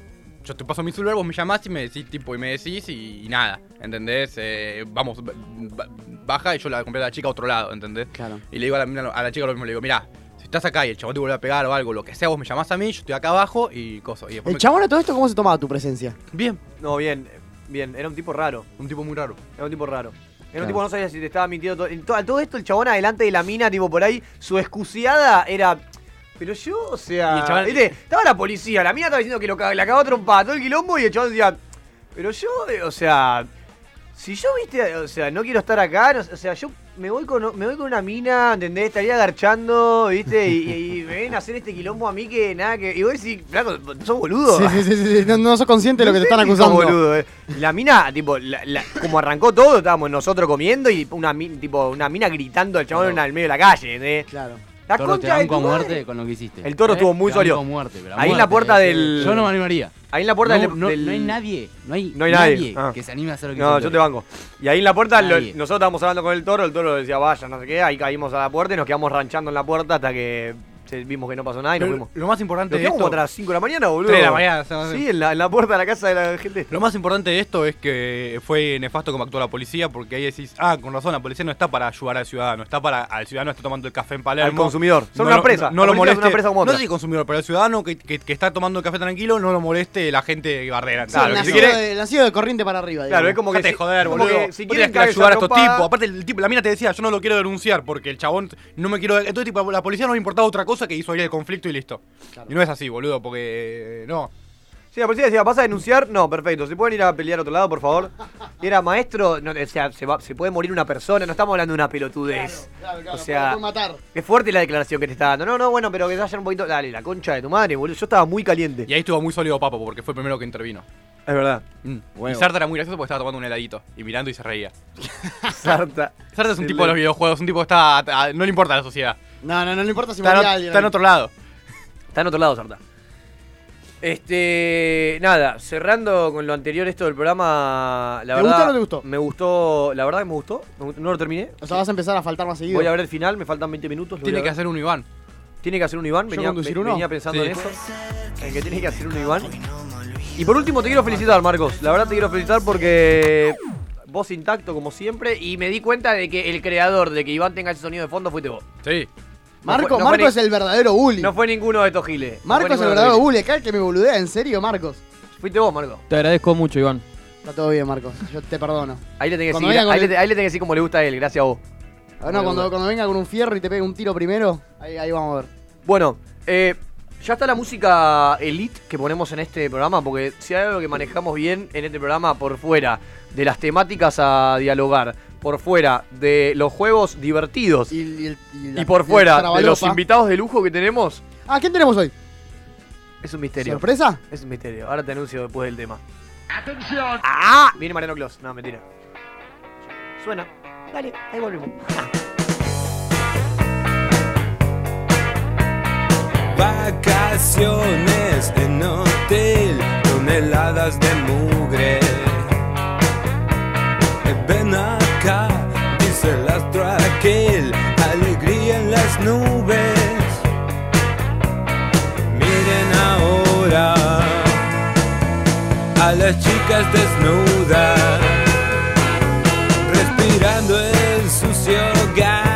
yo te paso mi celular, vos me llamás y me decís, tipo, y me decís y, y nada, ¿entendés? Eh, vamos, ba- ba- baja y yo la compré a la chica a otro lado, ¿entendés? Claro. Y le digo a la, a la chica lo mismo, le digo, mirá, si estás acá y el chabón te vuelve a pegar o algo, lo que sea, vos me llamás a mí, yo estoy acá abajo y cosas. El me- chabón a todo esto, ¿cómo se tomaba tu presencia? Bien, No, bien, bien. Era un tipo raro. un tipo muy raro. Era un tipo raro. Era un tipo que no sabía si te estaba mintiendo todo. todo esto, el chabón adelante de la mina, tipo por ahí, su excusiada era. Pero yo, o sea. Chabón- ¿viste? Estaba la policía, la mina estaba diciendo que lo, la cagaba trompada, todo el quilombo, y el chabón decía. Pero yo, eh, o sea. Si yo, viste, o sea, no quiero estar acá, no- o sea, yo me voy con me voy con una mina, ¿entendés? Estaría agarchando, ¿viste? Y, me ven a hacer este quilombo a mí que nada que. Y vos decís, flaco, sos boludo. Sí, sí, sí, sí, No, no sos consciente de lo que te están si sos acusando. boludo, eh. La mina, tipo, la- la- como arrancó todo, estábamos nosotros comiendo y una, tipo, una mina gritando al chabón en el medio de la calle, ¿entendés? Claro. La Toro, te concha de banco a tu muerte madre. con lo que hiciste. El toro estuvo muy Te sólido. muerte, Ahí en la puerta eh. del- Yo no me animaría. Ahí en la puerta no, del, no- del- no hay nadie, no hay, No hay nadie. Ah. que se anime a hacer lo que No, yo te banco. Y ahí en la puerta, lo- nosotros estábamos hablando con el toro, el toro decía, vaya, no sé qué, ahí caímos a la puerta y nos quedamos ranchando en la puerta hasta que vimos que no pasó nada y nos Lo, fuimos. lo más importante Nos de quedamos esto, como las 5 de la mañana, boludo. 3 de la mañana. Sí, en la, en la puerta de la casa de la gente. Lo más importante de esto es que fue nefasto como actuó la policía, porque ahí decís, ah, con razón, la policía no está para ayudar al ciudadano, está para al ciudadano que está tomando el café en Palermo. Al consumidor. Son No una lo- empresa. No, no La lo policía es moleste. una empresa como no sé si consumidor, pero el ciudadano que, que- que está tomando el café tranquilo, no lo moleste la gente bardera. Sí, Claro, el que si nacido, quiere- de, nacido de corriente para arriba. Claro, es digamos. como que. Dejate de si- joder, como boludo. que si Vos quieren tenés que ayudar a estos tipos. Aparte, el tipo, la mina te decía, yo no lo quiero denunciar porque el chabón no me quiero. Entonces, tipo, la policía no le importaba otra cosa que hizo ahí el conflicto y listo. Y no es así, boludo, porque. eh, no. Sí, la policía decía, ¿vas a denunciar? No, perfecto. ¿Se pueden ir a pelear a otro lado, por favor? Era maestro, no, o sea, se, va- se puede morir una persona, no estamos hablando de una pelotudez. Claro, claro, o sea, matar. es fuerte la declaración que te está dando. No, no, bueno, pero que vayan un poquito. Dale, la concha de tu madre, boludo. Yo estaba muy caliente. Y ahí estuvo muy sólido Papo porque fue el primero que intervino. Es verdad. Mm. Y Sarta era muy gracioso porque estaba tomando un heladito y mirando y se reía. Sarta. Sarta es un Sí, tipo de los videojuegos, un tipo que está. a- no le importa a la sociedad. No, no, no le importa si Está, en moría o- alguien. está en otro lado. Está en otro lado, Sarta. Este, nada, cerrando con lo anterior esto del programa, la ¿Te verdad gustó o no te gustó? Me gustó, la verdad que me gustó, me gustó, no lo terminé. O sea, vas a empezar a faltar más seguido. Voy a ver el final, me faltan 20 minutos. lo voy Tiene a que ver. hacer un Iván. Tiene que hacer un Iván, ¿Yo venía, conducir ve- uno? venía pensando Sí. en eso. En que tiene que hacer un Iván. Y por último te quiero felicitar, Marcos. La verdad te quiero felicitar porque vos intacto como siempre y me di cuenta de que el creador de que Iván tenga ese sonido de fondo fuiste vos. Sí. Marco, no fue- no Marco es el verdadero bully. No fue ninguno de estos giles. Marco es el verdadero bully. Acá el que me boludea, en serio, Marcos. Fuiste vos, Marco. Te agradezco mucho, Iván. Está todo bien, Marcos. Yo te perdono. Ahí le tenés que decir, ahí, el- le, ahí le tenés que decir como le gusta a él, gracias a vos. Ah, no, cuando, cuando venga con un fierro y te pegue un tiro primero, ahí, ahí vamos a ver. Bueno, eh, ya está la música elite que ponemos en este programa, porque si hay algo que manejamos bien en este programa por fuera de las temáticas a dialogar, por fuera de los juegos divertidos y, Y, y el- y la- por fuera de los invitados de lujo que tenemos, Ah, ¿quién tenemos hoy? es un misterio. ¿Sorpresa? Es un misterio. Ahora te anuncio después del tema. ¡Atención! ¡Ah! Viene Mariano Clos. No, mentira. Suena. Dale, ahí volvemos. Vacaciones en hotel, toneladas de mugre. Ven acá, el astro aquel, alegría en las nubes. Miren ahora a las chicas desnudas, respirando el sucio gas.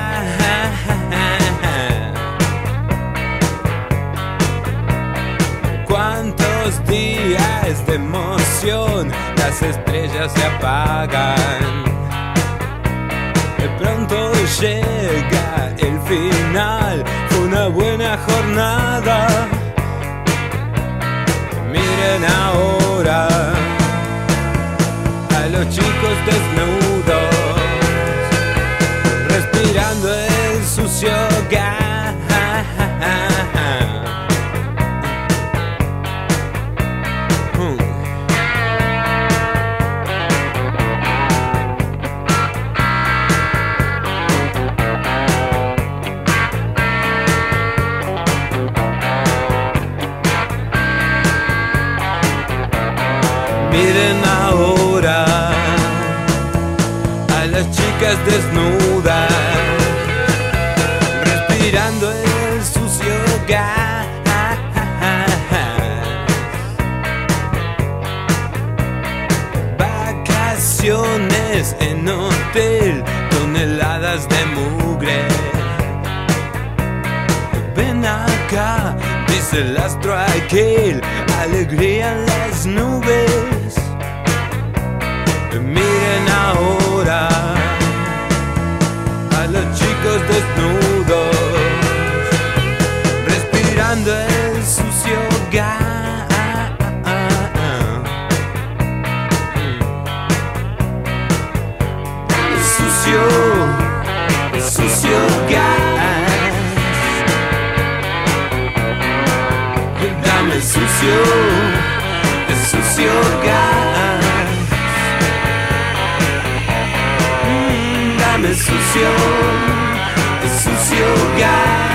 Cuántos días de emoción, las estrellas se apagan. Pronto llega el final, fue una buena jornada. Miren ahora Miren ahora a las chicas desnudas, respirando el sucio gas. Vacaciones en hotel, toneladas de mugre. Ven acá, dice el astro aquel, alegría en las nubes. Miren ahora a los chicos desnudos, respirando el sucio gas. Sucio, sucio gas. Dame sucio, el sucio gas. sucio, el sucio guy.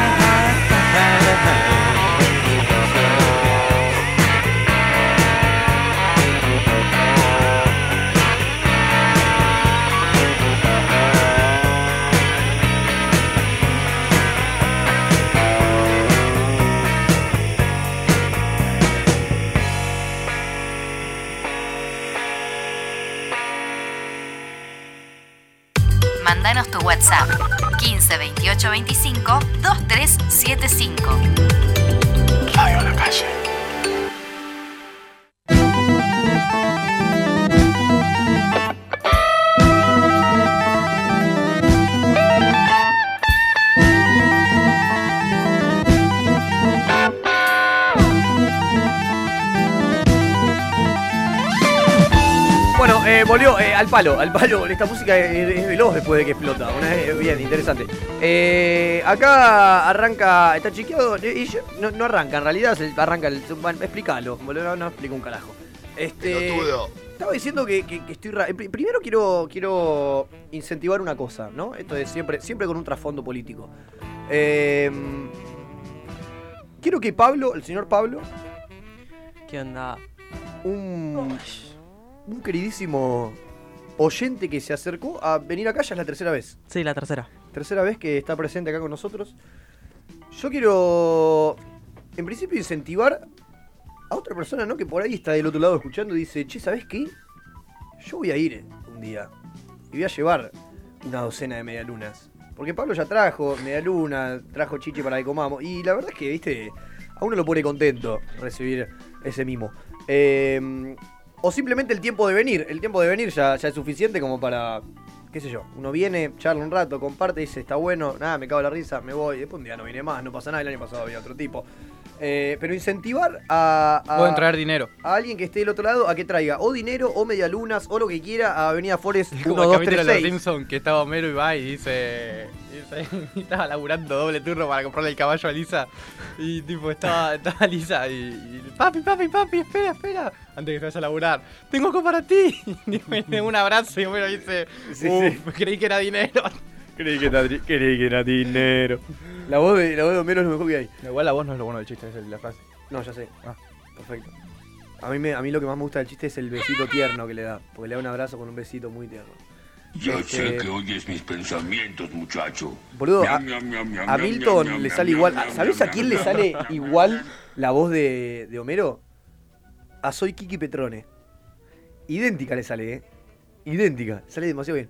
Palo, al palo. Esta música es, es veloz después de que explota. Una, es bien, interesante. Eh, acá arranca, está chequeado. eh, y yo- no, no arranca, en realidad se arranca el. Bueno, explícalo, boludo, no, no explico un carajo. Este. Estaba diciendo que, que- que estoy. ra- eh, pri- Primero quiero, quiero incentivar una cosa, ¿no? Esto es siempre, siempre con un trasfondo político. Eh, quiero que Pablo, el señor Pablo, ¿Qué onda? un, un queridísimo oyente que se acercó a venir acá, ya es la tercera vez. Sí, la tercera. Tercera vez que está presente acá con nosotros. Yo quiero, en principio, incentivar a otra persona, ¿no? Que por ahí está del otro lado escuchando y dice, che, ¿sabes qué? Yo voy a ir un día y voy a llevar una docena de medialunas. Porque Pablo ya trajo medialuna, trajo chiche para que comamos. Y la verdad es que, viste, a uno lo pone contento recibir ese mimo. Eh, o simplemente el tiempo de venir. El tiempo de venir ya, es suficiente como para, qué sé yo, uno viene, charla un rato, comparte, dice, está bueno, nada, me cago en la risa, me voy. Después un día no viene más, no pasa nada, el año pasado había otro tipo. Eh, pero incentivar a, a- Pueden traer dinero. a alguien que esté del otro lado a que traiga o dinero o medialunas o lo que quiera a Avenida Forest Como el 1, 2, capítulo 3, de los 6. Simpsons que estaba Homero y va y dice, y estaba laburando doble turno para comprarle el caballo a Lisa y tipo estaba, estaba Lisa y, y, papi, papi, papi, espera, espera, antes que te vayas a laburar, tengo algo para ti. Y un abrazo y Homero dice, Sí, "Uf, creí que era dinero. Creí que, era, creí que era dinero. La voz, de, la voz de Homero es lo mejor que hay. Igual la voz no es lo bueno del chiste, es la frase. No, ya sé. Ah. Perfecto. A mí, me, a mí lo que más me gusta del chiste es el besito tierno que le da. Porque le da un abrazo con un besito muy tierno. Ya Este- sé que oyes mis pensamientos, muchacho. Boludo, a, Milton le sale igual. ¿Sabés a quién le sale igual la voz de, de Homero? A Soy Kiki Petrone. Idéntica le sale, ¿eh? Idéntica. Sale demasiado bien.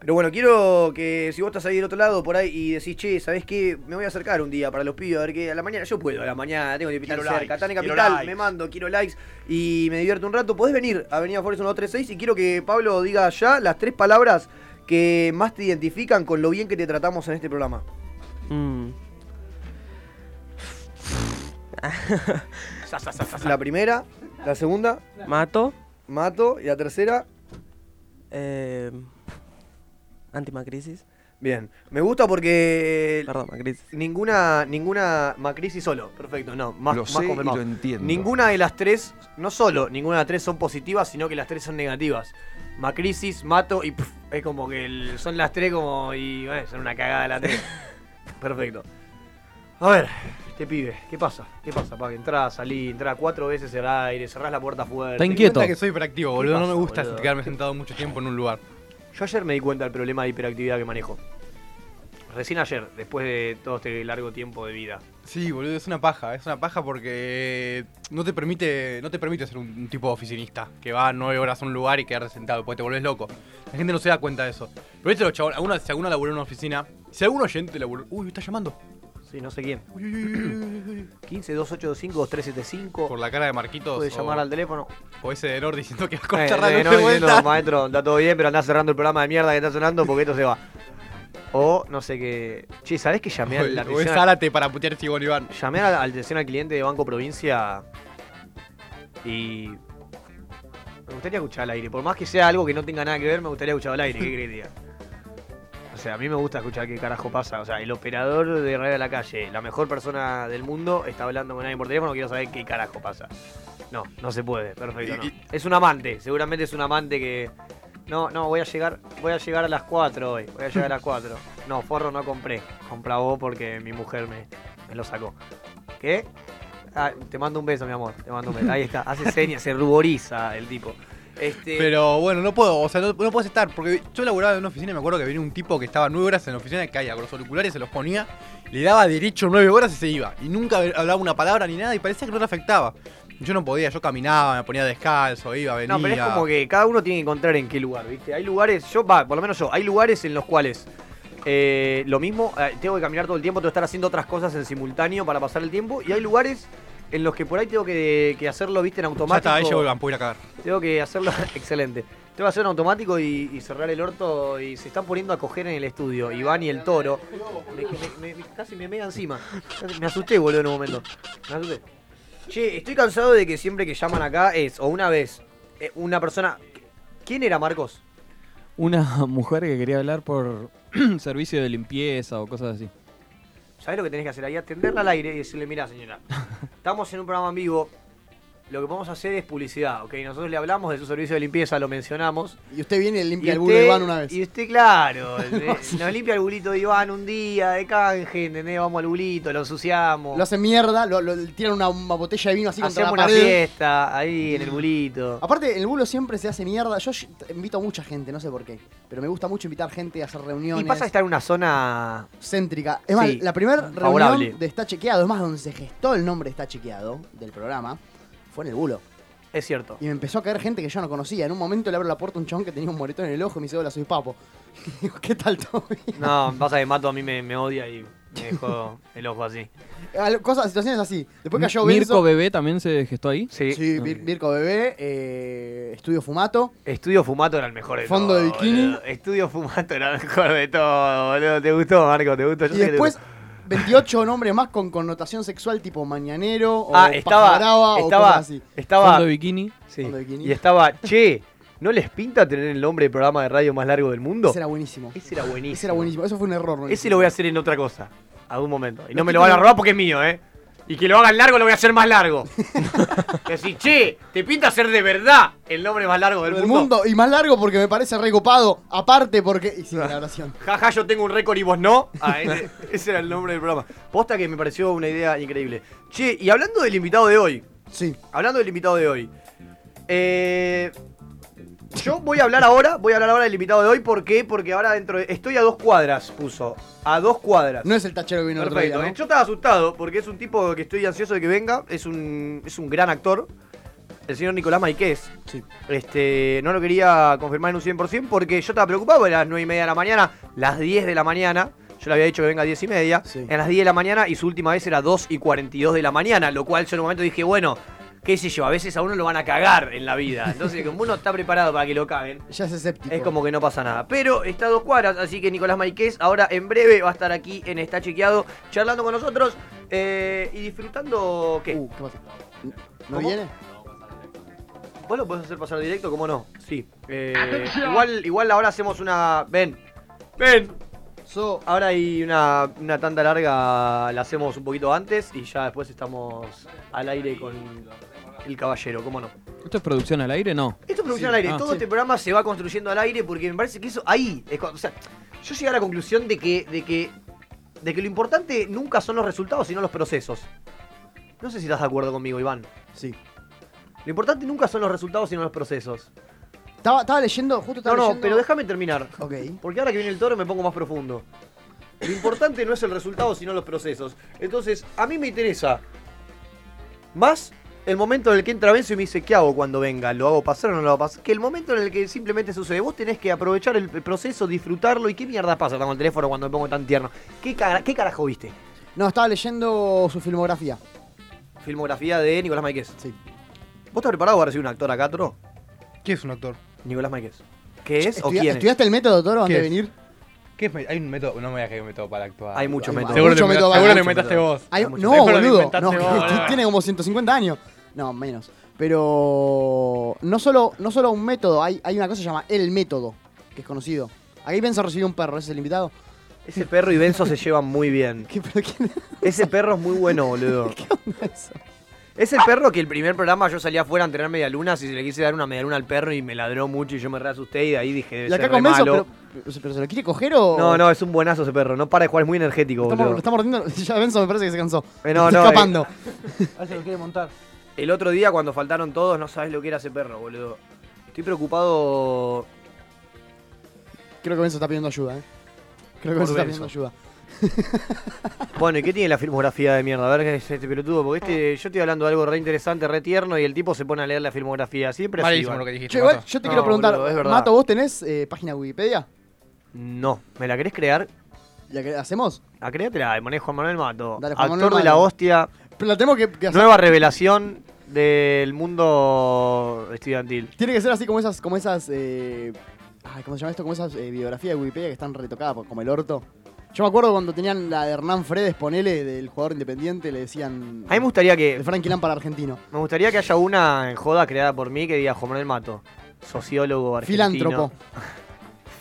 Pero bueno, quiero que si vos estás ahí del otro lado por ahí y decís, che, ¿sabés qué? Me voy a acercar un día para los pibes a ver qué. A la mañana, yo puedo, a la mañana, tengo que hospital cerca. likes, Está en quiero Capital, likes. me mando, quiero likes y me divierto un rato. Podés venir a Avenida Forest 136 y quiero que Pablo diga ya las tres palabras que más te identifican con lo bien que te tratamos en este programa. Mm. La primera, la segunda, Mato. mato y la tercera, Eh, antimacrisis. bien. Me gusta porque Perdón, macrisis. ninguna ninguna Macrisis solo, perfecto, no, más, Lo más sé y confirmado. lo entiendo. Ninguna de las tres, no solo ninguna de las tres son positivas, sino que las tres son negativas. Macrisis, mato y es como que el- son las tres como y bueno, son una cagada las tres. Perfecto. A ver, este pibe, ¿qué pasa? ¿Qué pasa? Pa, que entrá, salí, entrá cuatro veces al aire, cerrás la puerta fuerte. Está inquieto. Que soy hiperactivo, ¿Qué boludo, no me gusta boludo? quedarme sentado mucho tiempo en un lugar. Yo ayer me di cuenta del problema de hiperactividad que manejo. Recién ayer, después de todo este largo tiempo de vida. Sí, boludo, es una paja, es una paja porque no te permite, no te permite ser un, tipo oficinista que va nueve horas a un lugar y quedarte sentado, porque te volvés loco. La gente no se da cuenta de eso. Pero viste los si alguno laburó en una oficina, si algún oyente laburó. Uy, está llamando. Sí, no sé quién. Uy, uy, uy, uy, uy, uy. 15 2825 2375. Por la cara de Marquitos. Puede o, llamar al teléfono. o ese de Nor diciendo que va a Eh, cortar la eh, no, diciendo, maestro, está todo bien, pero andá cerrando el programa de mierda que está sonando porque esto se va. O no sé qué. Che, ¿sabés que llamé a la O es? Zárate para putear Sigón Iván. Llamé a la atención al cliente de Banco Provincia y. Me gustaría escuchar al aire. Por más que sea algo que no tenga nada que ver, me gustaría escuchar al aire. ¿Qué? O sea, a mí me gusta escuchar qué carajo pasa. O sea, el operador de Radio de la Calle, la mejor persona del mundo, está hablando con alguien por teléfono, quiero saber qué carajo pasa. No, no se puede, perfecto. no. Es un amante, seguramente es un amante que. No, no, voy a llegar, voy a llegar a las 4 hoy. Voy a llegar a las 4. No, forro no compré. Compra vos porque mi mujer me, me lo sacó. ¿Qué? Ah, te mando un beso, mi amor. Te mando un beso. Ahí está. Hace señas, se ruboriza el tipo. Este, Pero bueno, no puedo, o sea, no, no puedes estar, porque yo laburaba en una oficina y me acuerdo que venía un tipo que estaba nueve horas en la oficina, caía con los auriculares, se los ponía, le daba derecho nueve horas y se iba. Y nunca hablaba una palabra ni nada y parecía que no le afectaba. Yo no podía, yo caminaba, me ponía descalzo, iba, venía. No, pero es como que cada uno tiene que encontrar en qué lugar, ¿viste? Hay lugares, yo, va, por lo menos yo, hay lugares en los cuales eh, lo mismo, eh, tengo que caminar todo el tiempo, tengo que estar haciendo otras cosas en simultáneo para pasar el tiempo, y hay lugares en los que por ahí tengo que, que hacerlo, ¿viste? En Ya automático. está, ahí llego, puedo ir a cagar. Tengo que hacerlo, excelente. Tengo que hacerlo en automático y, y cerrar el orto y se están poniendo a coger en el estudio. Iván y el toro. Me- me- me- casi me mega encima. Me asusté, boludo, en un momento. Me asusté. Che, estoy cansado de que siempre que llaman acá es, o una vez, eh, una persona. ¿Quién era Marcos? Una mujer que quería hablar por servicio de limpieza o cosas así. ¿Sabés lo que tenés que hacer ahí? Atenderla al aire y decirle, mira señora, estamos en un programa en vivo. Lo que podemos hacer es publicidad, ¿ok? Nosotros le hablamos de su servicio de limpieza, lo mencionamos. Y usted viene y limpia Y el bulo de Iván una vez. Y usted, claro, nos limpia el bulito de Iván un día de canje, ¿entendés? Vamos al bulito, lo ensuciamos. Lo hace mierda, lo, lo- tiran una, una botella de vino así contra Hacemos la una pared. fiesta ahí en el bulito. Aparte, el bulo siempre se hace mierda. Yo invito a mucha gente, no sé por qué. Pero me gusta mucho invitar gente a hacer reuniones. Y pasa a estar en una zona céntrica. Es más, Sí, la primera reunión de Está Chequeado, es más, donde se gestó el nombre Está Chequeado del programa, fue en el bulo. Es cierto. Y me empezó a caer gente que yo no conocía. En un momento le abro la puerta a un chabón que tenía un moretón en el ojo y me dice, hola, soy Papo. Y digo, ¿qué tal, Tommy? No, pasa que Mato a mí me, me odia y me dejó el ojo así. Al- Cosas, situaciones así. Después cayó Mirko Benzo. Bebé también se gestó ahí. Sí. Sí, Vir- Virco Bebé, eh, Estudio Fumato. Estudio Fumato era el mejor de Fondo todo. de bikini. boludo. Estudio Fumato era el mejor de todo, boludo. ¿Te gustó, Marco? ¿Te gustó? Yo Y sé que te después, gustó. 28 nombres más con connotación sexual tipo mañanero o Ah, estaba. o estaba. cosas así. Estaba. Fondo de bikini. sí. Fondo de bikini. Y estaba. Che, ¿no les pinta tener el nombre de programa de radio más largo del mundo? Ese era buenísimo. Ese era buenísimo. Ese era buenísimo. Eso fue un error. ¿no? Ese lo voy a hacer en otra cosa. Algún momento. Y no me lo van a robar porque es mío, ¿eh? Y que lo hagan largo lo voy a hacer más largo. que decir, che, ¿te pinta hacer de verdad el nombre más largo del, del mundo? mundo. Y más largo porque me parece recopado. Aparte porque. Y sí, la oración. Jaja, yo tengo un récord y vos no. Ah, ese, ese era el nombre del programa. Posta que me pareció una idea increíble. Che, y hablando del invitado de hoy. Sí. Hablando del invitado de hoy. Eh, yo voy a hablar ahora, voy a hablar ahora del invitado de hoy. ¿Por qué? Porque ahora dentro de, Estoy a dos cuadras, puso. A dos cuadras. No es el tachero que vino el otro Perfecto. día, ¿no? Yo estaba asustado porque es un tipo que estoy ansioso de que venga. Es un, es un gran actor. El señor Nicolás Maiquez. Sí. Este, no lo quería confirmar en un 100% porque yo estaba preocupado. Era las 9 y media de la mañana, las 10 de la mañana. Yo le había dicho que venga a 10 y media. Sí. En las 10 de la mañana y su última vez era 2 y 42 de la mañana. Lo cual yo en un momento dije, bueno, qué sé yo, a veces a uno lo van a cagar en la vida. Entonces, como uno está preparado para que lo caguen, Ya es escéptico. es como que no pasa nada. Pero está a dos cuadras, así que Nicolás Maiquez ahora en breve va a estar aquí en Está Chequeado, charlando con nosotros eh, y disfrutando. ¿Qué? Uh, ¿qué pasa? ¿No ¿Cómo? viene? ¿Vos lo podés hacer pasar directo? ¿Cómo no? Sí. Eh, igual, igual ahora hacemos una. Ven. Ven. So, Ahora hay una, una tanda larga, la hacemos un poquito antes y ya después estamos al aire con el caballero, ¿cómo no? ¿Esto es producción al aire? No. Esto es producción al aire. Ah, Todo sí. este programa se va construyendo al aire porque me parece que eso ahí. Es cuando- o sea, yo llegué a la conclusión de que, de que. de que lo importante nunca son los resultados, sino los procesos. No sé si estás de acuerdo conmigo, Iván. sí. Lo importante nunca son los resultados, sino los procesos. Estaba, estaba leyendo, justo No, estaba no, leyendo. pero déjame terminar. Ok. Porque ahora que viene el toro me pongo más profundo. Lo importante no es el resultado, sino los procesos. Entonces, a mí me interesa más el momento en el que entra Benzo y me dice, ¿qué hago cuando venga? ¿Lo hago pasar o no lo hago pasar? Que el momento en el que simplemente sucede. Vos tenés que aprovechar el proceso, disfrutarlo. ¿Y qué mierda pasa con el teléfono cuando me pongo tan tierno? ¿Qué, cara- qué carajo viste? No, estaba leyendo su filmografía. Filmografía de Nicolás Máquez. Sí. ¿Vos estás preparado para recibir un actor acá, Toro? ¿Qué es un actor? Nicolás Máquez. ¿Qué es o quién es? ¿Estudiaste el método, Toro, antes ¿Qué de venir? ¿Qué es? Hay un método. No me digas que hay un método para actuar. Hay muchos métodos. Seguro, mucho método, seguro mucho inventaste método. vos. Hay- no, lo boludo. No, vos, boludo. tiene como 150 años. No, menos. Pero no solo, no solo un método, hay, hay una cosa que se llama el método, que es conocido. Aquí Benzo recibió un perro, ese es el invitado. Ese perro y Benzo se llevan muy bien. ¿Qué, pero quién Ese perro es muy bueno, boludo. ¿Qué onda eso? Es el perro que el primer programa yo salía afuera a entrenar medialunas y se le quise dar una medialuna al perro y me ladró mucho y yo me re asusté y de ahí dije, debe Y acá ser re con Benzo, malo. pero, pero ¿se lo quiere coger o...? No, no, es un buenazo ese perro. No para de jugar, es muy energético, Estamos, boludo. lo estamos mordiendo. Ya Benzo me parece que se cansó. Eh, no, Está no, escapando. A se lo quiere montar. El otro día cuando faltaron todos, no sabes lo que era ese perro, boludo. Estoy preocupado. Creo que Benzo está pidiendo ayuda, eh. Creo que Benzo está pidiendo ayuda. Bueno, ¿y qué tiene la filmografía de mierda? A ver qué es este pelotudo, porque este, yo estoy hablando de algo re interesante, re tierno, y el tipo se pone a leer la filmografía. Siempre así. Malísimo lo que dijiste. Che, igual, Mato. yo te No, quiero preguntar, boludo, es verdad. Mato, ¿vos tenés eh, página Wikipedia? No, ¿me la querés crear? ¿La que hacemos? A créatela, manejo Juan Manuel Mato. Dale, Juan Actor Manuel de la Mato. hostia. Pero la tenemos que, que hacer. Nueva revelación del mundo estudiantil. Tiene que ser así como esas, como esas, eh, ay, ¿cómo se llama esto? Como esas eh, biografías de Wikipedia que están retocadas por- como el orto. Yo me acuerdo cuando tenían la de Hernán Fredes, ponele, del jugador independiente, le decían... A mí me gustaría que. El Frankie Lampard argentino. Me gustaría que haya una en joda creada por mí que diga Juan Manuel Mato. Sociólogo argentino. Filántropo.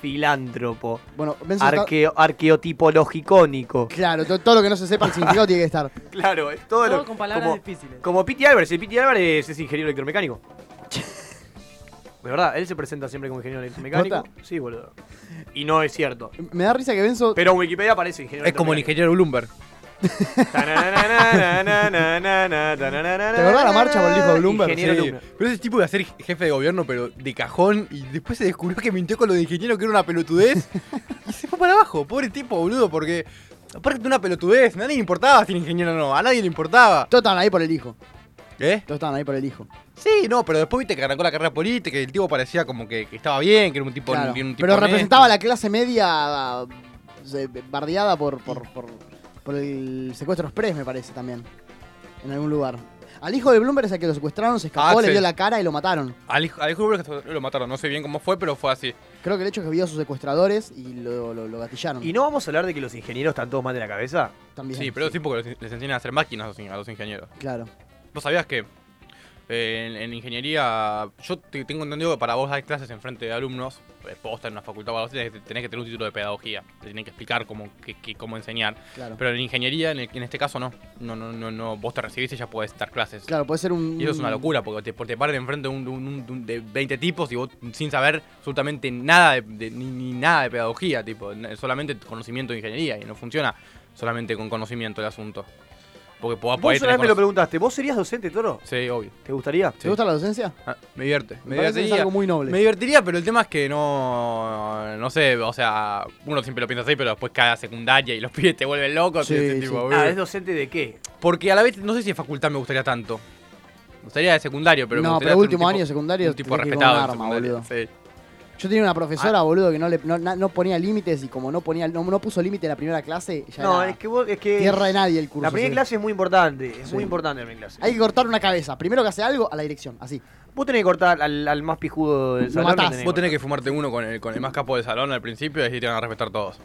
Filántropo. Bueno, Benzo está- Arqueo, arqueotipologicónico. Claro, to- todo lo que no se sepa el significado tiene que estar. Claro, es todo, Todo lo con palabras como, difíciles. Como Piti Álvarez. El Piti Álvarez es ingeniero electromecánico. De verdad, él se presenta siempre como ingeniero electromecánico. ¿Posta? Sí, boludo. Y no es cierto. Me da risa que Benzo... Pero en Wikipedia aparece ingeniero Es como el ingeniero Bloomberg. ¿Te ¿Te acordás la marcha por el hijo de Bloomberg? Sí. Pero ese tipo a ser jefe de gobierno, pero de cajón. Y después se descubrió que mintió con lo de ingeniero, que era una pelotudez. y se fue para abajo. Pobre tipo, boludo, porque. Aparte de una pelotudez, nadie le importaba si era ingeniero o no. A nadie le importaba. Todos estaban ahí por el hijo. ¿Eh? Todos estaban ahí por el hijo. Sí, no, pero después viste que arrancó la carrera política y el tipo parecía como que, estaba bien, que era un tipo. Claro, Pero representaba a la clase media bardeada por, por, por, por el secuestro express, me parece también. En algún lugar. Al hijo de Bloomberg es el que lo secuestraron, se escapó, Ah, le sí. vio la cara y lo mataron. Al hijo, al hijo de Bloomberg lo mataron, no sé bien cómo fue, pero fue así. Creo que el hecho es que vio a sus secuestradores y lo, lo, lo gatillaron. ¿Y no vamos a hablar de que los ingenieros están todos mal de la cabeza? También. Sí, pero es tipo que les, les enseñan a hacer máquinas a los, a los ingenieros. Claro. ¿Vos sabías que eh, en, en ingeniería, yo te- tengo entendido que para vos dar clases en frente de alumnos, posta en una facultad o algo así, tenés, que- tener un título de pedagogía, te tienen que explicar cómo, qué- qué- cómo enseñar. Claro. Pero en ingeniería, en, el- en este caso, no. No, no, no, no. Vos te recibís y ya podés dar clases. Claro, puede ser un. Y eso es una locura, porque te, porque te paren enfrente de, un, un- de un- de 20 tipos y vos sin saber absolutamente nada de, de- ni, ni nada de pedagogía, tipo, solamente conocimiento de ingeniería y no funciona solamente con conocimiento el asunto. Porque podés Vos una vez me lo preguntaste, ¿vos serías docente, Toro? Sí, obvio. ¿Te gustaría? ¿Te gusta la docencia? Ah, me divierte. Me parece que es algo muy noble. Me divertiría, pero el tema es que no. No sé, o sea, uno siempre lo piensa así, pero después cae a secundaria y los pibes te vuelven locos. Sí, y ese sí. tipo, Ah. ¿es docente de qué? Porque a la vez, no sé si de facultad me gustaría tanto. Me gustaría de secundario, pero me no, gustaría pero ser un último tipo- año de secundario. Un tipo tenés que ir con respetado. un en arma, secundaria, boludo. sí. Yo tenía una profesora, Ah. boludo, que no, le, no, na- no ponía límites y como no ponía no, no puso límite en la primera clase, ya No, era es que vos, es que. tierra de nadie el curso. La primera sí. clase es muy importante, es Sí. muy importante la primera clase. Hay que cortar una cabeza. Primero que hace algo, a la dirección, así. Vos tenés que cortar al, al más pijudo del salón. matás. lo tenés Vos tenés que fumarte uno con el, con el más capo del salón al principio y así te van a respetar todos.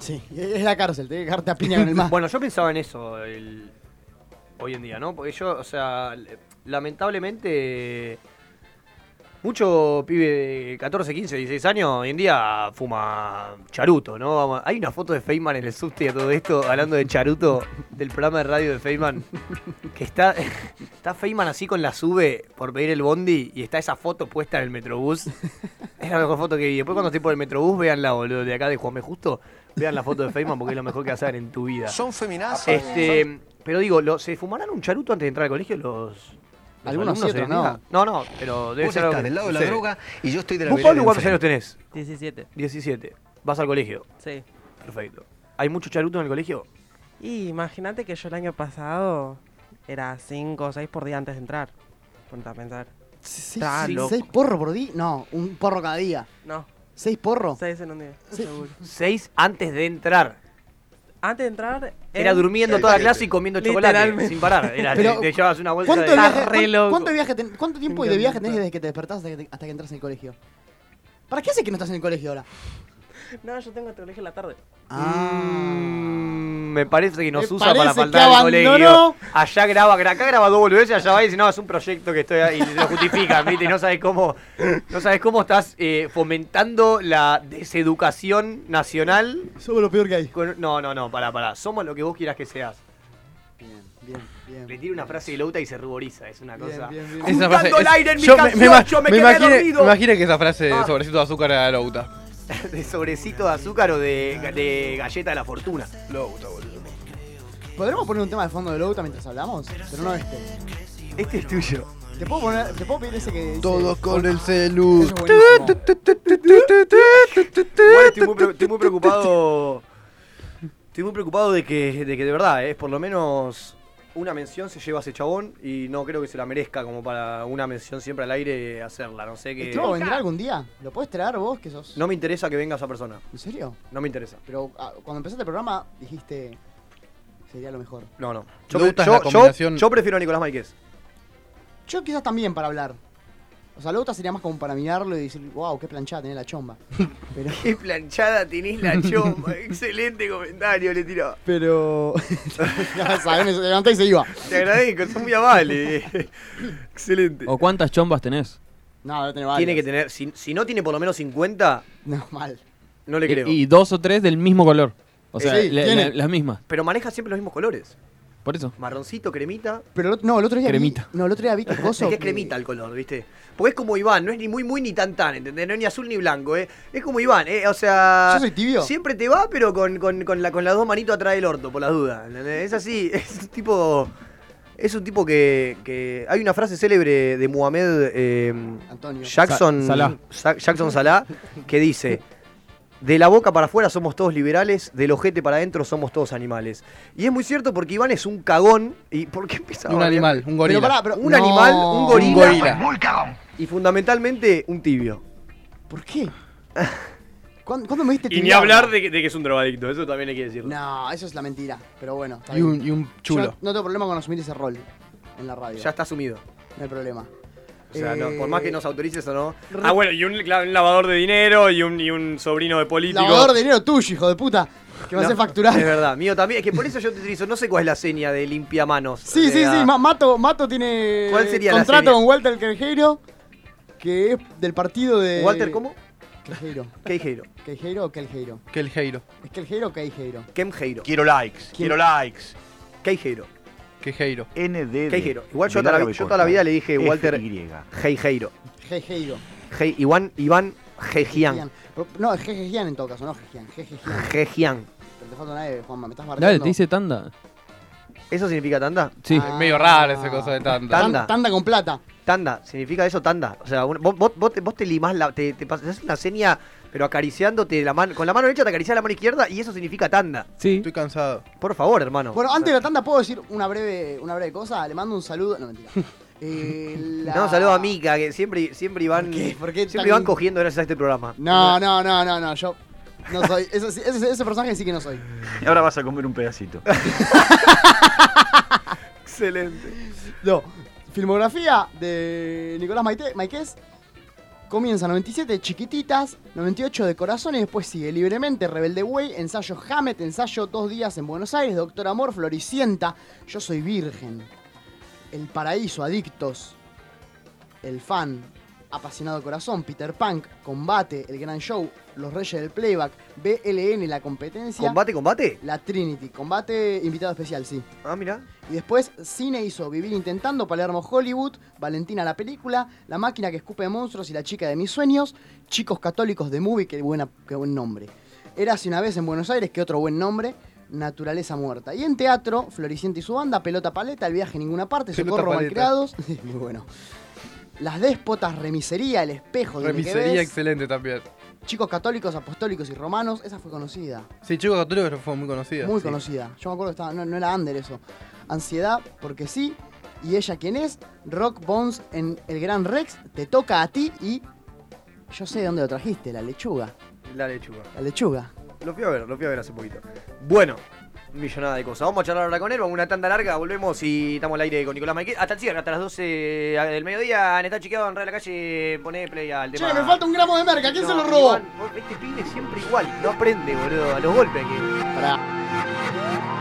Sí, es la cárcel, tenés que dejarte a piña con el más. Bueno, yo pensaba en eso el- hoy en día, ¿no? Porque yo, o sea, lamentablemente. Mucho pibe de 14, 15, 16 años hoy en día fuma charuto, ¿no? Hay una foto de Feynman en el subte de todo esto, hablando de charuto, del programa de radio de Feynman, que está, está Feynman así con la sube por pedir el bondi y está esa foto puesta en el Metrobús. Es la mejor foto que vi. Después cuando esté por el Metrobús, veanla, boludo, de acá de Juan B. Justo, vean la foto de Feynman porque es lo mejor que vas a ver en tu vida. Son feminazis. Este, pero digo, ¿lo- ¿se fumarán un charuto antes de entrar al colegio los, Algunos sí, otros día? No, no, pero debe Vos ser estás del lado de la droga y yo estoy de la ¿Vos, Pablo, cuántos años tenés? 17. 17. ¿Vas al colegio? Sí. Perfecto. ¿Hay mucho charuto en el colegio? Y imagínate que yo el año pasado era 5 o 6 por día antes de entrar. Ponte a pensar. ¿Seis, Está seis- loco. seis porros por día? No, un porro cada día. No, ¿Seis porros? 6 en un día, Sí. seguro. Seis antes de entrar. Antes de entrar. Era en- durmiendo toda la clase y comiendo chocolate sin parar. Era, Pero, te, te llevabas una bolsa ¿Cuánto, de... viaje. ¿cuánto, viaje ten- ¿Cuánto tiempo de viaje tenés desde que te despertás hasta que, hasta que entras en el colegio? ¿Para qué hace que no estás en el colegio ahora? No, yo tengo colegio en la tarde. Mm, me parece que nos Me usa para parece faltar al abandonó. colegio. Allá graba, acá graba dos boludeces, allá va y dice, no, es un proyecto que estoy ahí, y lo justifican, ¿viste? Y no sabes cómo, no sabes cómo estás eh, fomentando la deseducación nacional. Somos lo peor que hay. con- no, no, no, pará, pará. Somos lo que vos quieras que seas. Bien, bien. Le tira una frase de Louta y se ruboriza, es una Bien, cosa. bien, bien. Esa Juntando el aire en mi yo me, canción, me ima- yo me, me quedé imaginé, dormido. me imaginé que esa frase de Ah. sobrecito de azúcar era Louta. de sobrecito de azúcar o de, de galleta de la fortuna. Louta, boludo. ¿Podremos poner un tema de fondo de Louta mientras hablamos? Pero no este. Este es tuyo. ¿Te puedo, poner, ¿te puedo pedir ese que dice- Todos con el celu. Es estoy muy, pre- estoy muy preocupado. Estoy muy preocupado de que, de que de verdad, eh, por lo menos una mención se lleva a ese chabón y no creo que se la merezca como para una mención siempre al aire hacerla. No sé que. ¿El tipo vendrá algún día? ¿Lo puedes traer vos que sos...? No me interesa que venga esa persona. ¿En serio? No me interesa. Pero ah, cuando empezaste el programa dijiste... Sería lo mejor. No, no. Yo, yo- yo prefiero a Nicolás Maiquez. Yo quizás también para hablar. O sea, Louta sería más como para mirarlo y decir, wow, qué planchada tenés la chomba. Pero... Qué planchada tenés la chomba. Excelente comentario, le tiró. Pero... ya sabes, se levantó y se iba. Te agradezco, son muy amables. Excelente. ¿O cuántas chombas tenés? No, debe tener varios. Tiene que tener, si, si no tiene por lo menos 50, No, mal. no le creo. Y, y dos o tres del mismo color. O sea, Sí, la- tiene. la- las mismas. Pero maneja siempre los mismos colores. Por eso. Marroncito, cremita. Pero el otro- no, el otro día Cremita. vi... No, el otro día vi que Es coso que es que- cremita el color, ¿viste? Porque es como Iván, no es ni muy muy ni tan tan, ¿entendés? No es ni azul ni blanco, ¿eh? Es como Iván, ¿eh? O sea... Yo soy tibio. Siempre te va, pero con, con, con, la, con las dos manitos atrás del orto, por las dudas. ¿entendés? Es así, es un tipo... Es un tipo que, que... Hay una frase célebre de Mohamed eh, Antonio. Jackson, Sa- Salah. Sa- Jackson Salah que dice... De la boca para afuera somos todos liberales, del ojete para adentro somos todos animales. Y es muy cierto porque Iván es un cagón. ¿Y por qué empezaba Un animal, un gorila. Pero pará, pero... Un no. animal, un gorila. Un gorila. Muy cagón. Y fundamentalmente un tibio. ¿Por qué? ¿Cuándo, cuándo me viste Y ni hablar de que, de que es un drogadicto, eso también hay que decirlo. No, eso es la mentira. Pero bueno, Y un, y un chulo. Yo no tengo problema con asumir ese rol en la radio. Ya está asumido. No hay problema. O sea, no, por más que nos autorices o no. Ah, bueno, y un, lavador de dinero y un, y un sobrino de político. Lavador de dinero tuyo, hijo de puta. Que me No, hace facturar. Es verdad, mío también. Es que por eso yo te utilizo. No sé cuál es la seña de limpia manos. Sí, sí, sí. Ma- Mato, Mato tiene ¿Cuál sería la contrato serie? con Walter Queijeiro, que es del partido de. ¿Walter cómo? Queijeiro. Queijeiro. ¿Queijeiro o Queijeiro? Que el Heiro. ¿Es Queijeiro o Queijeiro? Kemjeiro. Quiero likes, quiero likes. Queijeiro. Que Heiro. ND. Queijeiro. Igual yo toda, la, yo toda la vida le dije Walter. Heijeiro. Queijeiro. Hei- Iván, Iván Gejian. No, es Jejejian en todo caso, no Jejian. Jejejian. Gejian. Pero te falta una E, Juanma, me estás marcando. Dale, te dice tanda. ¿Eso significa tanda? Sí. Ah. Es medio raro esa cosa de. Tanda. Tan- Tanda con plata. Tanda, significa eso tanda. O sea, un- vos, vos, vos te, vos te limás la. Te, te pas- haces una seña, pero acariciándote la mano. Con la mano derecha te acaricias la mano izquierda y eso significa tanda. Sí. Estoy cansado. Por favor, hermano. Bueno, antes de la tanda, ¿puedo decir una breve, una breve cosa? Le mando un saludo. No, mentira. Eh, la- No, un saludo a Mika, que siempre, siempre iban. ¿Por qué? ¿Por qué siempre tan- iban cogiendo gracias a este programa. No, no, no, no, no. Yo no soy. Ese, ese, ese personaje sí que no soy. Y ahora vas a comer un pedacito. Excelente. No. Filmografía de Nicolás Maite, Maiquez. Comienza 97, Chiquititas, 98 de Corazón y después sigue Libremente, Rebelde Way, Ensayo Hammett, Ensayo Dos Días en Buenos Aires, Doctor Amor, Floricienta, Yo Soy Virgen, El Paraíso, Adictos, El Fan, Apasionado Corazón, Peter Punk, Combate, El Gran Show, Los Reyes del Playback, BLN, La Competencia, ¿Combate, combate? La Trinity, Combate, invitado especial, sí. Ah, mira. Y después Cine hizo Vivir Intentando, Palermo Hollywood, Valentina la película, La máquina que escupe monstruos y La chica de mis sueños, Chicos católicos de Movie, qué, buena, qué buen nombre. Érase una vez en Buenos Aires, qué otro buen nombre, Naturaleza Muerta. Y en teatro, Floricienta y su banda, Pelota Paleta, El viaje a ninguna parte, Pelota Socorro Paleta. Malcriados. Muy bueno. Las Déspotas, Remisería, El Espejo, qué Remisería excelente también. Chicos católicos, apostólicos y romanos, esa fue conocida. Sí, Chico Católico fue muy conocida. Muy sí. conocida. Yo me acuerdo que estaba, no, no era under eso. Ansiedad, porque sí. Y ella quién es, Rock Bones en el Gran Rex, te toca a ti y yo sé de dónde lo trajiste, la lechuga. La lechuga. La lechuga. Lo fui a ver, lo fui a ver hace poquito. Bueno, millonada de cosas. Vamos a charlar ahora con él, vamos a una tanda larga, volvemos y estamos al aire con Nicolás Maiquet. Hasta el cierre, hasta las 12 del mediodía. Neta chequeado en Red de la calle, poné play al tema. Che, me falta un gramo de merca, ¿quién se lo robó? Iván, este pibe siempre igual, no aprende, boludo, a los golpes que. Pará.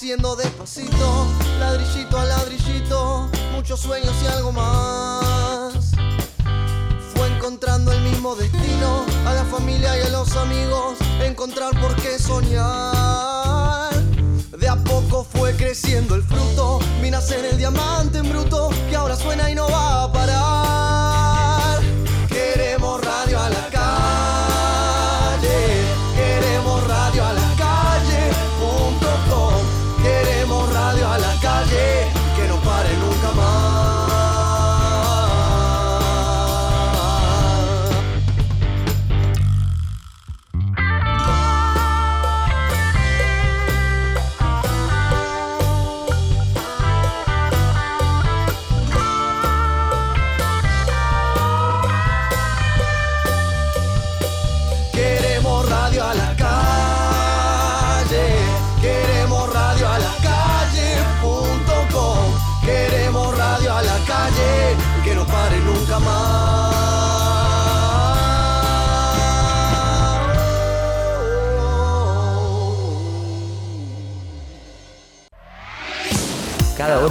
Haciendo despacito, ladrillito a ladrillito, muchos sueños y algo más. Fue encontrando el mismo destino, a la familia y a los amigos, encontrar por qué soñar. De a poco fue creciendo el fruto, vi nacer el diamante en bruto, que ahora suena y no va a parar.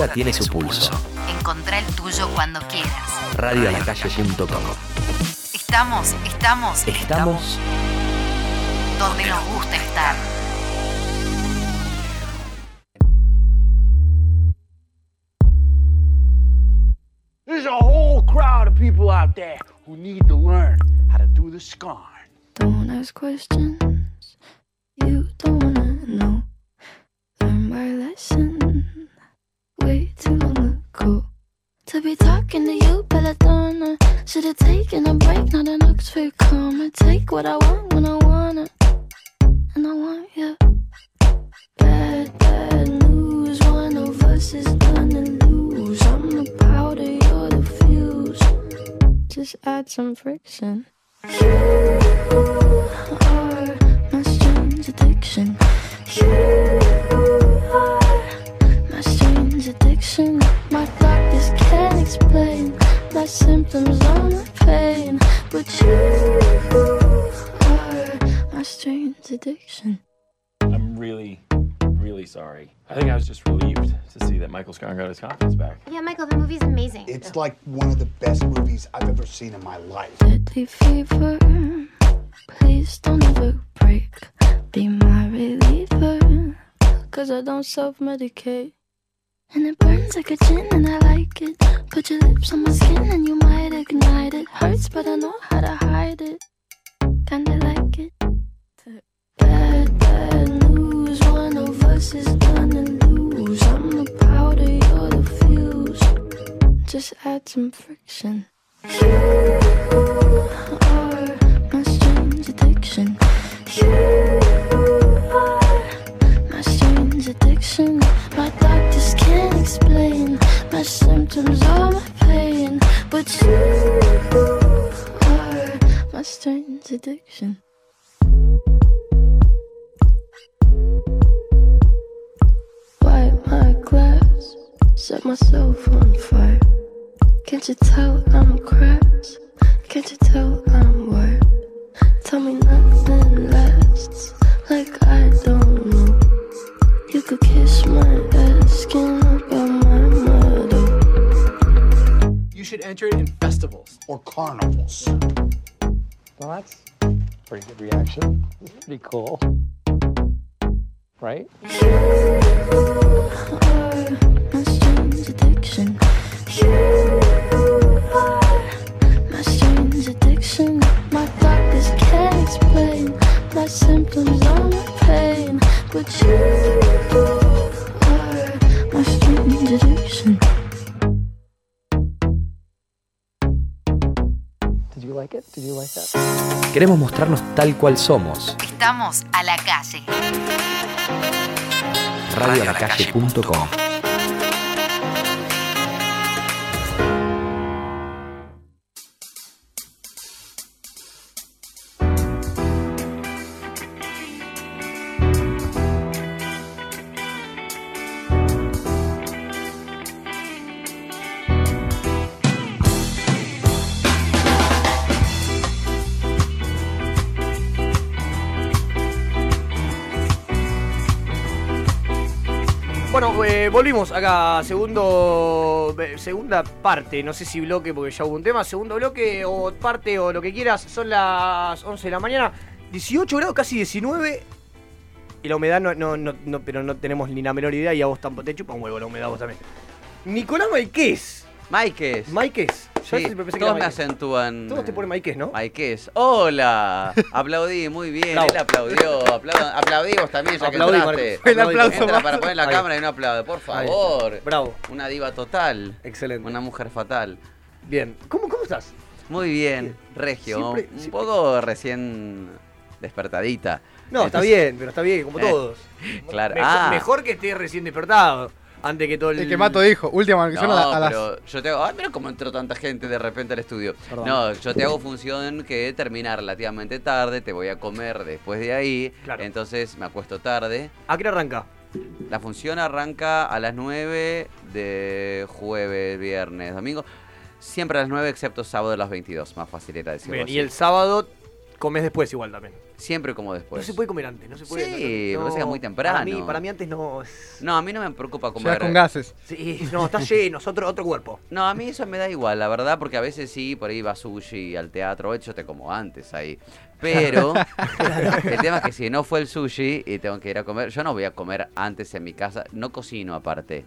Tiene su pulso. Encontrá el tuyo cuando quieras. Radioalacalle.com Estamos, estamos, Estamos donde nos gusta estar. There's a whole crowd of people out there who need to learn how to do the scarn. Don't ask questions you don't wanna know. Learn my lesson too long ago. To be talking to you, Belladonna. Should've taken a break, not an Oxford comma. Take what I want when I wanna, and I want you. Bad, bad news. One of us is gonna lose. I'm the powder, you're the fuse. Just add some friction. You are my strange addiction. You are addiction. My doctors can't explain my symptoms or my pain, but you are my strange addiction. I'm really, really sorry. I think I was just relieved to see that Michael Scarn got his confidence back. Yeah, Michael, the movie's amazing. It's like one of the best movies I've ever seen in my life. Deadly fever, please don't ever break. Be my reliever, cause I don't self medicate. And it burns like a gin, and I like it. Put your lips on my skin, and you might ignite it. Hurts, but I know how to hide it. Kinda like it. Bad, bad news. One of us is gonna lose. I'm the powder, you're the fuse. Just add some friction. You are my strange addiction. You explain my symptoms or my pain, but you are my strange addiction. Wipe my glass, set myself on fire. Can't you tell I'm cracked? Can't you tell I'm wired? Tell me nothing lasts, like I don't. You could kiss my ass, skin up on my motto. You should enter it in festivals. Or carnivals. Well, that's pretty good reaction. It's pretty cool. Right? Queremos mostrarnos tal cual somos. Estamos a la calle. Radioalacalle.com eh, volvimos acá, segundo, eh, segunda parte, no sé si bloque porque ya hubo un tema, segundo bloque o parte o lo que quieras, son las 11 de la mañana, 18 grados, casi 19, y la humedad no, no, no, no- pero no tenemos ni la menor idea y a vos tampoco te chupa un huevo la humedad vos también. Nicolás Maiquez. Maiquez. Maiquez. Sí, siempre pensé todos me acentúan. Todos te ponen Maiquez, ¿no? Maiquez. Hola. Aplaudí, muy bien. Bravo. Él aplaudió. Aplau- aplaudimos también, ya que entraste. El aplauso Entra para poner la Ahí. cámara y no aplaude, por favor. Bravo. Una diva total. Excelente. Una mujer fatal. Bien. ¿Cómo, cómo estás? Muy bien, Regio. Siempre- un siempre- poco recién despertadita. No, está bien, pero está bien, como Eh, todos. Claro. Mejor, ah. mejor que estés recién despertado, antes que todo el... El que Mato dijo, última No, canción a, a las. pero yo te hago. Ah, mira cómo entró tanta gente de repente al estudio. Perdón. No, yo te hago función que termina relativamente tarde, te voy a comer después de ahí. Claro. Entonces me acuesto tarde. ¿A qué hora arranca? La función arranca a las 9 de jueves, viernes, domingo. Siempre a las 9, excepto sábado a las 22. Más fácil era decirlo Bien, así. y el sábado comes después igual también. Siempre como después. no se puede comer antes, no se puede. Sí, no, pero llega muy temprano. Para mí, para mí antes no. No, a mí no me preocupa comer. Llegas con gases. Sí, no, está lleno, es otro, otro cuerpo. No, a mí eso me da igual, la verdad, porque a veces sí, por ahí va sushi al teatro, yo te como antes ahí. Pero el tema es que si no fue el sushi y tengo que ir a comer, yo no voy a comer antes en mi casa, no cocino aparte.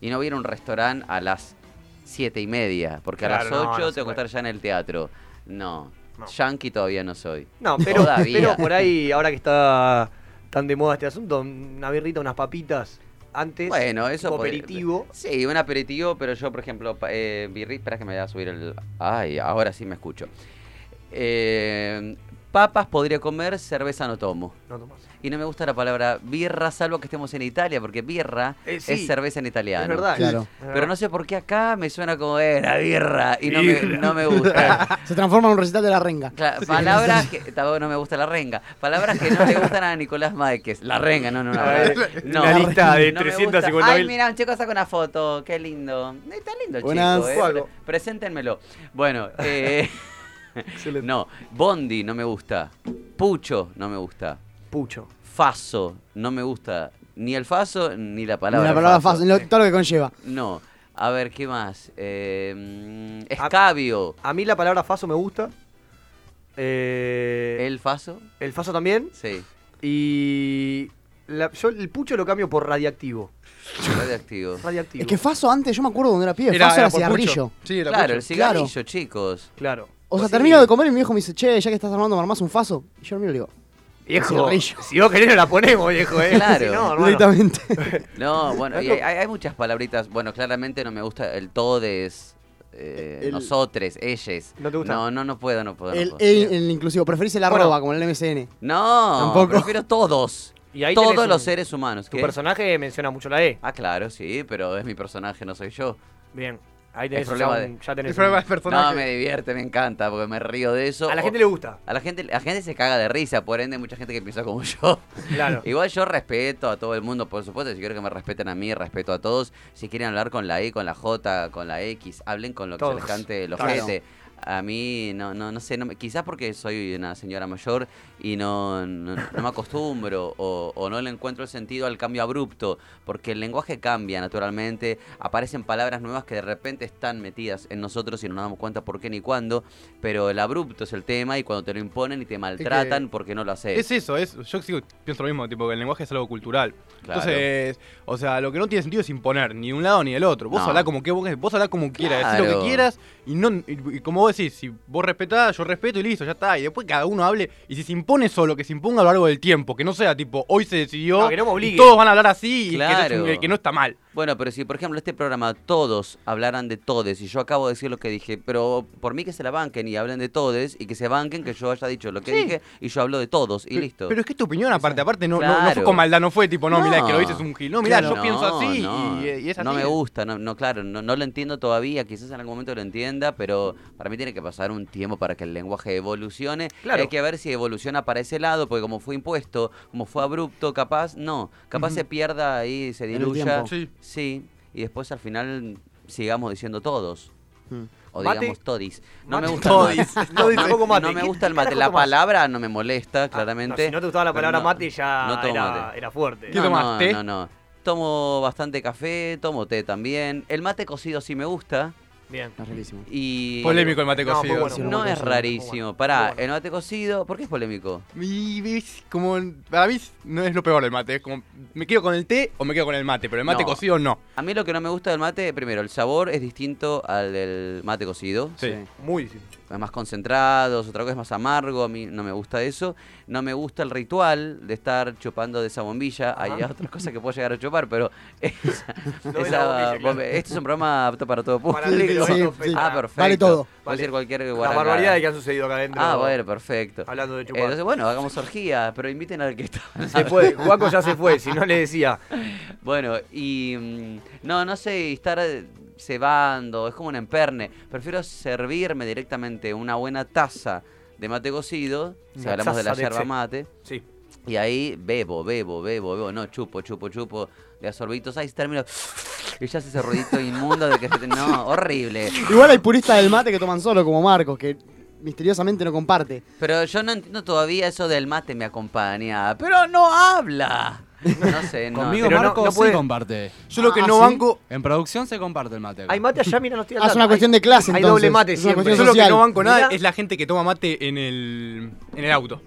Y no voy a ir a un restaurante a las siete y media, porque a las no, 8 no se tengo que estar ya en el teatro. No, No. yankee todavía no soy. No, pero, por ahí, ahora que está tan de moda este asunto, una birrita, unas papitas antes. Bueno, eso aperitivo. Sí, un aperitivo, pero yo, por ejemplo, eh, birri, espera que me voy a subir el. Ay, ahora sí me escucho. Eh, papas podría comer, cerveza no tomo. No tomas. Y no me gusta la palabra birra, salvo que estemos en Italia, porque birra Eh, sí, es cerveza en italiano. es verdad. Claro. es Pero no sé por qué acá me suena como era birra y no me, no me gusta. Se transforma en un recital de la renga. Palabras que tampoco no me gusta la renga. Palabras que no le gustan a Nicolás Máquez. La renga, no, no, no. A ver, no. una lista de No me 350.000. gusta. Ay, mira, un chico saca una foto. Qué lindo. Está lindo el Buenas. chico. eh. Juego. Preséntenmelo. Bueno, eh, no. Bondi no me gusta. Pucho no me gusta. Pucho. Faso no me gusta. Ni el faso ni la Ni palabra. la palabra faso. todo lo que conlleva. No. A ver, ¿qué más? Eh, mm, escabio. A mí la palabra faso me gusta. Eh, ¿El faso? el faso también. Sí. Y la- yo el pucho lo cambio por radiactivo. Radioactivo. Radiactivo. Es que Faso antes, yo me acuerdo cuando era pibe, Era- Faso era era por cigarrillo. pucho. Sí, era Claro, pucho. el cigarrillo, chicos. Claro. O sea, Sí. termino de comer y mi viejo me dice, che, ya que estás armando, ¿me armás un Faso? Y yo lo miro y le digo, Viejo, si vos querés no la ponemos, viejo, eh. Claro. Si no, hermano. directamente. No, bueno, y hay, hay muchas palabritas. Bueno, claramente no me gusta el todes, eh, El- nosotres, ellos. ¿No te gusta? No, no, no puedo, no puedo. no el, puedo. el- el inclusivo, preferís el Bueno. arroba como el MSN. No, Tampoco. prefiero todos. Y ahí tenés Todos un- los seres humanos. Tu ¿qué? personaje menciona mucho la E. Ah, claro, sí, pero es mi personaje, no soy yo. Bien. Ahí tenés, El problema un- ya tenés El problema un- del personaje. No, me divierte, me encanta, porque me río de eso. A la O- gente le gusta. A la gente, la gente se caga de risa, por ende, mucha gente que piensa como yo. Claro. Igual yo respeto a todo el mundo, por supuesto. Si quiero que me respeten a mí, respeto a todos. Si quieren hablar con la E, con la J, con la X, hablen con lo que se Todos. les cante el Claro. A mí, no, no, no sé, no me- quizás porque soy una señora mayor y no, no, no me acostumbro o, o no le encuentro el sentido al cambio abrupto, porque el lenguaje cambia naturalmente, aparecen palabras nuevas que de repente están metidas en nosotros y no nos damos cuenta por qué ni cuándo, pero el abrupto es el tema y cuando te lo imponen y te maltratan porque no lo haces. Es eso, es, yo sigo- pienso lo mismo, tipo que el lenguaje es algo cultural. Claro. Entonces, o sea, lo que no tiene sentido es imponer ni un lado ni el otro. Vos No. hablá como que vos, vos como quieras, decís lo Claro. que quieras y no y, y como vos decís, si vos respetás, yo respeto y listo, ya está. Y después cada uno hable y si se impone solo, que se imponga a lo largo del tiempo, que no sea tipo hoy se decidió No, que no me y todos van a hablar así y que, Claro. eso es un- que no está mal. Bueno, pero si por ejemplo este programa todos hablaran de todes y yo acabo de decir lo que dije, pero por mí que se la banquen y hablen de todes y que se banquen que yo haya dicho lo que dije y yo hablo de todos y Pero- listo. Pero es que es tu opinión, aparte, aparte no, no- no, Claro. fue con maldad, no fue tipo, no, mirá, No. que lo dices un gil. No, mirá, Claro. yo pienso así no. y, y es así. No me gusta, no, no claro, no, no lo entiendo todavía, quizás en algún momento lo entienda, pero para mí tiene que pasar un tiempo para que el lenguaje evolucione. Claro. Hay que ver si evoluciona para ese lado, porque como fue impuesto, como fue abrupto, capaz, no, capaz se pierda ahí, se En el diluya. tiempo. Sí. Sí, y después al final sigamos diciendo todos. Hmm. O Mate. digamos todis. No Mate. me gusta Todis. el mate. No, tampoco mate. no me ¿Qué gusta el mate. La palabra no me molesta, Ah, claramente. no, si no te gustaba la palabra no- mate ya era, mate. era fuerte. ¿Qué No, tomás, no, té? no, no. tomo bastante café, tomo té también. El mate cocido sí me gusta. Bien. Es rarísimo. Y Polémico el mate No, muy cocido. bueno, no es rarísimo. Pará, bueno. el mate cocido, ¿por qué es polémico? Y como para mí no es lo peor del mate, es como me quedo con el té o me quedo con el mate, pero el mate No. cocido no. A mí lo que no me gusta del mate, primero, el sabor es distinto al del mate cocido. Sí. Muy distinto. Es más concentrado, otra cosa es más amargo, a mí no me gusta eso. No me gusta el ritual de estar chupando de esa bombilla. Hay otras cosas que puedo llegar a chupar, pero esa, No la esa bombilla, claro. este es un programa apto para todo público. Para el Sí, sí. Ah, perfecto. Vale todo. Puedo decir cualquier Las guarangada. barbaridades que han sucedido acá adentro. Ah, bueno, perfecto. Hablando de chupar. Entonces, bueno, hagamos orgía, pero inviten al que está. Se fue, Juaco ya se fue, si no le decía. Bueno, y mm, no, no sé, estar eh, cebando, es como un emperne. Prefiero servirme directamente una buena taza de mate cocido, si hablamos de la de yerba mate. Sí. Y ahí bebo, bebo, bebo, bebo, no, chupo, chupo, chupo, de sorbitos, ahí termino, y ya hace ese ruidito inmundo de que se te- no, horrible. Igual hay puristas del mate que toman solo, como Marcos, que misteriosamente no comparte. Pero yo no entiendo todavía eso del mate me acompaña, pero no habla. No sé, no. Conmigo Pero no- Marco no sí puede- comparte. Yo lo que Ah, no ¿sí? banco, En producción se comparte el mate. Hay mate allá, mira, no estoy Ah, es una cuestión Hay- de clase, Hay entonces. doble mate Es una siempre. cuestión yo lo que social. no banco nada Mirá. es la gente que toma mate en el en el auto.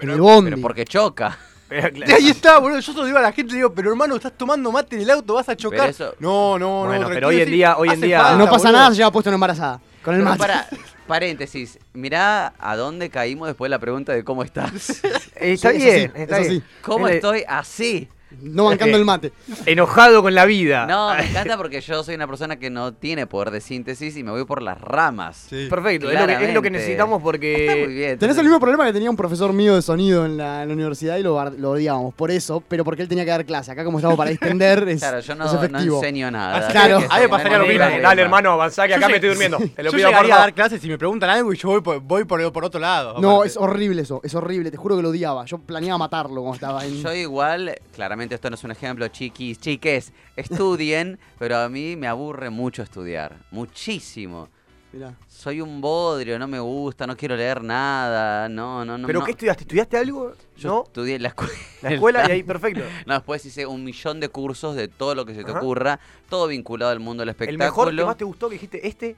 En el bondi. Pero porque choca. Pero, Y claro. ahí está, boludo. Yo se lo digo a la gente, le digo, pero hermano, estás tomando mate en el auto, vas a chocar. Pero eso- No, no, Bueno, no. pero tranquilo, hoy en sí, día- hoy en hace día- falta, no pasa boludo. nada, se lleva puesto una embarazada. Con el Pero mate. para, paréntesis, mirá a dónde caímos después de la pregunta de cómo estás. Está Sí, eso bien, sí, está bien. sí. ¿Cómo estoy así? No bancando el mate. Enojado con la vida. No, me encanta porque yo soy una persona que no tiene poder de síntesis y me voy por las ramas. Sí. Perfecto, es lo, que, es lo que Claramente. necesitamos Está muy porque. bien. Tenés el mismo problema que tenía un profesor mío de sonido en la, en la universidad y lo, lo odiábamos por eso, pero porque él tenía que dar clase. Acá como estamos para distender es, Claro, yo no, es no efectivo. enseño nada. Así Claro. A mí me pasaría lo mismo. Dale, hermano, avanzá que acá Yo me estoy durmiendo. Te lo yo pido por a dar clases y me preguntan algo y yo voy por, voy por, por otro lado. No, aparte. es horrible eso, es horrible, te juro que lo odiaba. Yo planeaba matarlo cuando estaba en... Yo igual, claramente esto no es un ejemplo, chiquis, chiques, estudien, pero a mí me aburre mucho estudiar, muchísimo. Mirá. Soy un bodrio, no me gusta, no quiero leer nada, no, no, no. ¿Pero no. qué estudiaste? ¿Estudiaste algo? Yo ¿No? estudié en la escuela. La escuela y ahí, perfecto. No, después hice un millón de cursos de todo lo que se te Ajá. ocurra, todo vinculado al mundo del El espectáculo. mejor que más te gustó que dijiste, este.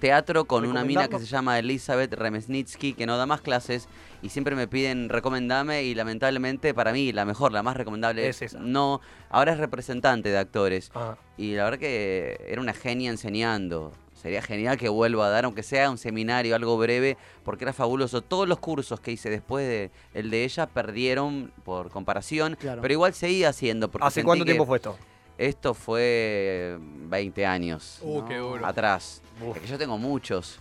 teatro con una mina que se llama Elizabeth Remesnitsky, que no da más clases y siempre me piden recomendame y lamentablemente para mí la mejor, la más recomendable Es esa. no, ahora es representante de actores Ah. y la verdad que era una genia enseñando. Sería genial que vuelva a dar, aunque sea un seminario, algo breve, porque era fabuloso. Todos los cursos que hice después de el de ella perdieron por comparación, Claro. pero igual seguía haciendo. Porque ¿Hace cuánto tiempo fue esto? Esto fue 20 años Uh, qué duro. atrás. Uf. Es que yo tengo muchos.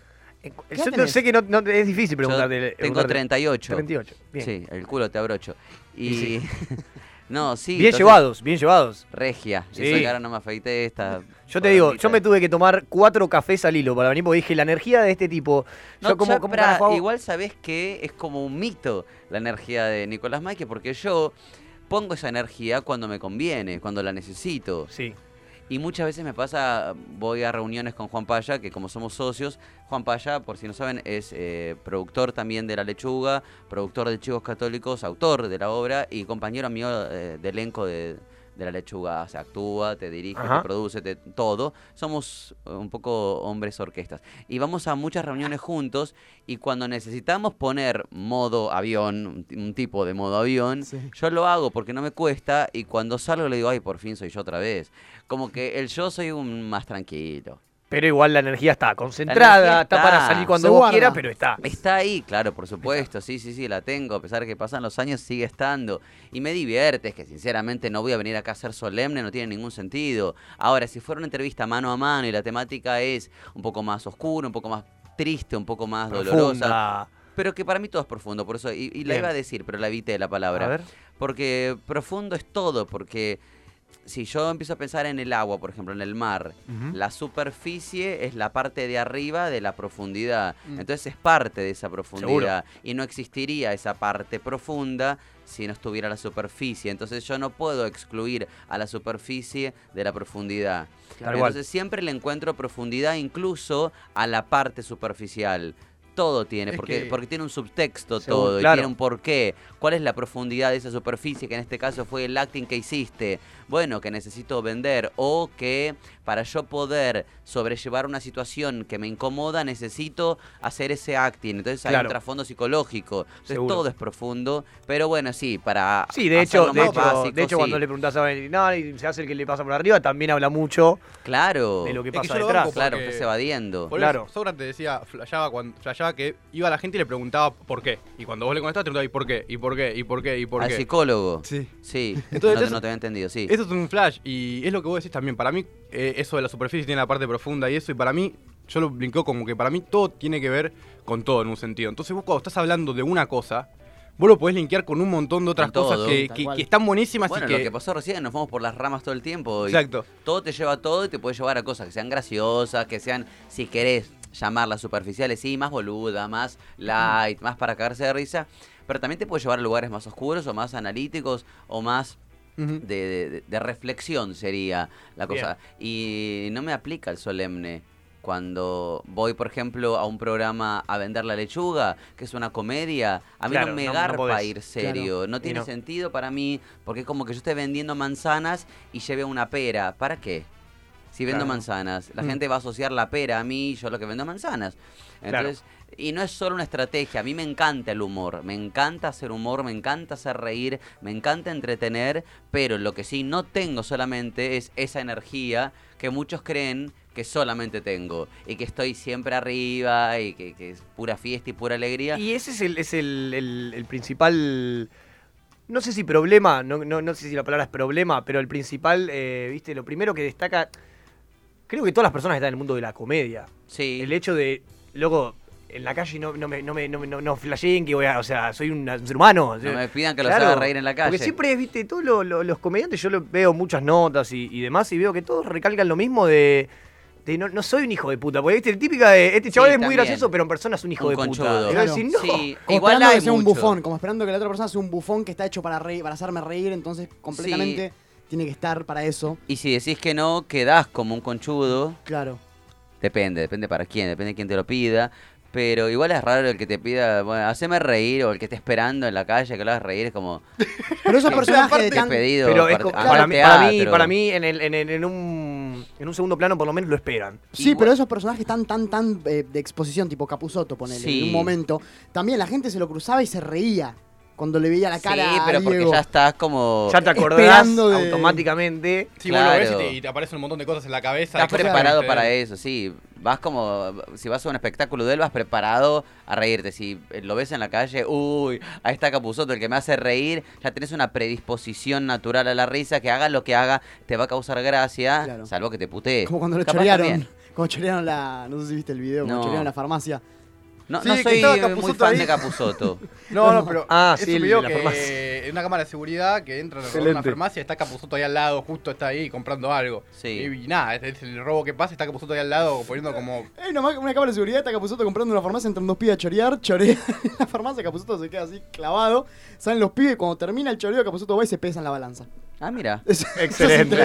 Yo tenés? sé que no, no- es difícil Yo preguntarte. tengo preguntarte. 38. 38. Bien. Sí, el culo te abrocho. Y. Y no, sí. bien entonces, llevados, bien llevados. Regia. Sí. Eso que ahora no me afeité esta. Yo te digo, yo me tuve que tomar cuatro cafés al hilo para venir porque dije, la energía de este tipo. No, yo como, igual sabés que es como un mito la energía de Nicolás Maike, porque yo pongo esa energía cuando me conviene, cuando la necesito. Sí. Y muchas veces me pasa, voy a reuniones con Juan Paya, que como somos socios, Juan Paya, por si no saben, es eh, productor también de La Lechuga, productor de Chicos Católicos, autor de la obra y compañero mío eh, de elenco de, de La Lechuga. O sea, actúa, te dirige, Ajá. te produce, te- todo. Somos eh, un poco hombres orquestas. Y vamos a muchas reuniones juntos y cuando necesitamos poner modo avión, un tipo de modo avión, yo lo hago porque no me cuesta y cuando salgo le digo, ay, por fin soy yo otra vez. Como que el yo soy un más tranquilo. Pero igual la energía está concentrada, energía está. para salir cuando vos quieras, pero está. Está ahí, claro, por supuesto, sí, sí, sí, la tengo, a pesar de que pasan los años, sigue estando. Y me divierte, es que sinceramente no voy a venir acá a ser solemne, no tiene ningún sentido. Ahora, si fuera una entrevista mano a mano y la temática es un poco más oscura, un poco más triste, un poco más dolorosa, pero que para mí todo es profundo, por eso, y, y la iba a decir, pero la evité la palabra. A ver. Porque profundo es todo, porque si yo empiezo a pensar en el agua, por ejemplo, en el mar, la superficie es la parte de arriba de la profundidad. Mm. Entonces es parte de esa profundidad. Y no existiría esa parte profunda si no estuviera la superficie. Entonces yo no puedo excluir a la superficie de la profundidad. Entonces siempre le encuentro profundidad incluso a la parte superficial. Todo tiene, Es porque, que- porque tiene un subtexto todo, y tiene un porqué. ¿Cuál es la profundidad de esa superficie que en este caso fue el acting que hiciste? Bueno, que necesito vender o que para yo poder sobrellevar una situación que me incomoda necesito hacer ese acting. Entonces hay Claro. un trasfondo psicológico. Entonces Seguro. todo es profundo, pero bueno, sí, para Sí, de hecho, de hecho, básico, de hecho sí. cuando le preguntás a no, y se hace el que le pasa por arriba, también habla mucho Claro. de lo que Es que pasa detrás. Claro, estás evadiendo. Por Claro. eso, Sócrates decía, flasheaba, cuando, que iba a la gente y le preguntaba por qué. Y cuando vos le contestabas, te preguntaba, ¿y por qué? ¿Y por qué? ¿Y por qué? ¿Y por Al qué? psicólogo. Sí. Sí. Entonces, no, te- eso- no te había entendido, sí. Eso es un flash y es lo que vos decís también. Para mí, eh, eso de la superficie tiene la parte profunda y eso, y para mí, yo lo blinkeo como que para mí todo tiene que ver con todo en un sentido. Entonces vos cuando estás hablando de una cosa, vos lo podés linkear con un montón de otras cosas que, están buenísimas Bueno, y que... lo que pasó recién, nos fuimos por las ramas todo el tiempo. y Exacto. Todo te lleva a todo y te puede llevar a cosas que sean graciosas, que sean, si querés llamarlas superficiales, sí, más boluda, más light, más para cagarse de risa. Pero también te puede llevar a lugares más oscuros o más analíticos o más de, de- de reflexión sería la cosa. Y no me aplica el solemne. Cuando voy, por ejemplo, a un programa a vender la lechuga, que es una comedia, a mí Claro, no me no- garpa ir serio. Claro. No tiene no. sentido para mí, porque es como que yo esté vendiendo manzanas y lleve una pera. ¿Para qué? Si vendo Claro. manzanas, la Mm. gente va a asociar la pera a mí y yo lo que vendo manzanas. Claro. Entonces, y no es solo una estrategia, a mí me encanta el humor, me encanta hacer humor, me encanta hacer reír, me encanta entretener, pero lo que sí no tengo solamente es esa energía que muchos creen que solamente tengo y que estoy siempre arriba y que, que es pura fiesta y pura alegría. Y ese es el, es el, el- el principal. No sé si problema, no, no, no sé si la palabra es problema, pero el principal, eh, viste, lo primero que destaca. Creo que todas las personas que están en el mundo de la comedia. Sí. El hecho de, loco, en la calle no, no me, no me, no, me- no, no flasheen que voy a. O sea, soy un, un ser humano. No me pidan que los Claro, haga reír en la calle. Porque siempre, viste, todos lo- lo- los comediantes, yo lo, veo muchas notas y, y demás, y veo que todos recalcan lo mismo de. de no, no soy un hijo de puta. Porque, viste, el típica de. Este chaval Sí, es muy también. gracioso, pero en persona es un hijo Un de conchudo. puta. Claro. no. Sí, Como igual esperando hay que sea un bufón, como esperando que la otra persona sea un bufón que está hecho para reír, para hacerme reír, entonces completamente tiene que estar para eso. Y si decís que no, quedás como un conchudo. Claro. Depende, depende para quién, depende de quién te lo pida. Pero igual es raro el que te pida, bueno, haceme reír o el que esté esperando en la calle que lo hagas reír, es como. Pero esos personajes de tan... pedido Pero es par- co- hacer para, mí, para, mí, para mí, en, el, en, el- en un, en un segundo plano, por lo menos lo esperan. Sí, pero esos personajes tan, tan, tan eh, de exposición, tipo Capuzoto, ponele, Sí. en un momento, también la gente se lo cruzaba y se reía cuando le veía la cara Sí, pero a porque Diego. ya estás como. Ya te acordás de- automáticamente. Sí, vos lo ves y Claro. te, y te aparecen un montón de cosas en la cabeza. Estás preparado para eso, sí. Vas como, si vas a un espectáculo de él, vas preparado a reírte. Si lo ves en la calle, uy, ahí está Capuzoto, el que me hace reír, ya tenés una predisposición natural a la risa, que haga lo que haga, te va a causar gracia, salvo que te putee. Como cuando lo chorearon. Cuando chorearon la. No sé si viste el video, cuando No. chorearon la farmacia. No, Sí, no soy muy fan ahí. de Capuzoto. No, no, pero Ah, es sí, un el video que en una cámara de seguridad que entra en una Excelente. farmacia, está Capuzoto ahí al lado, justo está ahí comprando algo. Sí. Y, y nada, es, es el robo que pasa, está Capuzoto ahí al lado poniendo como... Hay una, ma- una cámara de seguridad, está Capuzoto comprando una farmacia, entran dos pibes a chorear, chorea en la farmacia, Capuzoto se queda así clavado, salen los pibes y cuando termina el choreo, Capuzoto va y se pesa en la balanza. Ah, mira. Eso es Excelente.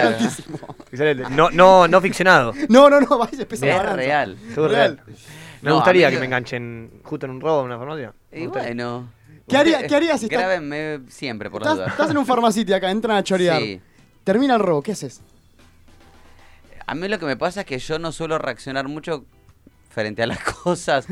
Excelente. No, no, no ficcionado. No, no, no, va y se pesa en la Es balanza. real. Todo Real. real. Me No, gustaría que me- enganchen justo en un robo en una farmacia. Me Y gustaría. bueno. ¿Qué haría- Usted- qué harías si estás- Grábenme siempre, por la Estás, en un farmacity acá, entran a chorear. Sí. Termina el robo, ¿qué haces? A mí lo que me pasa es que yo no suelo reaccionar mucho frente a las cosas.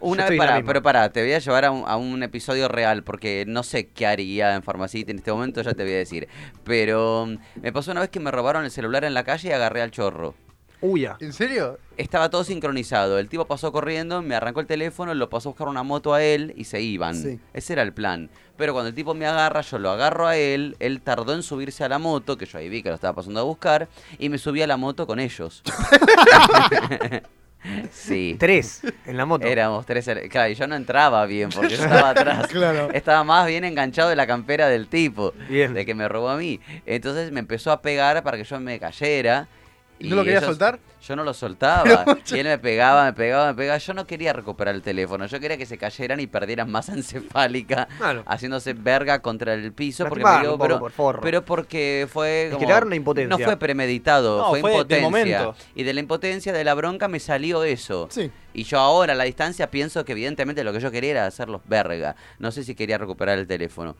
Una estoy vez, en la para, misma. pero pará, te voy a llevar a un, a un episodio real porque no sé qué haría en Farmacity en este momento, ya te voy a decir. Pero mm, me pasó una vez que me robaron el celular en la calle y agarré al chorro. Uy, ya. ¿En serio? Estaba todo sincronizado. El tipo pasó corriendo, me arrancó el teléfono, lo pasó a buscar una moto a él y se iban. Sí. Ese era el plan. Pero cuando el tipo me agarra, yo lo agarro a él, él tardó en subirse a la moto, que yo ahí vi que lo estaba pasando a buscar, y me subí a la moto con ellos. sí. Tres en la moto. Éramos tres. Claro, y yo no entraba bien porque yo estaba atrás. Claro. Estaba más bien enganchado de la campera del tipo, Bien. de que me robó a mí. Entonces me empezó a pegar para que yo me cayera. ¿No lo querías soltar? Yo no lo soltaba. Y él me pegaba, me pegaba, me pegaba. Yo no quería recuperar el teléfono. Yo quería que se cayeran y perdieran masa encefálica. Claro. Haciéndose verga contra el piso. Porque me dio, pero, por pero porque fue. Es que como- agarra una impotencia. No fue premeditado, No, fue, fue impotencia. Y de la impotencia, de la bronca, me salió eso. Y yo ahora, a la distancia, pienso que evidentemente lo que yo quería era hacerlos verga. No sé si quería recuperar el teléfono.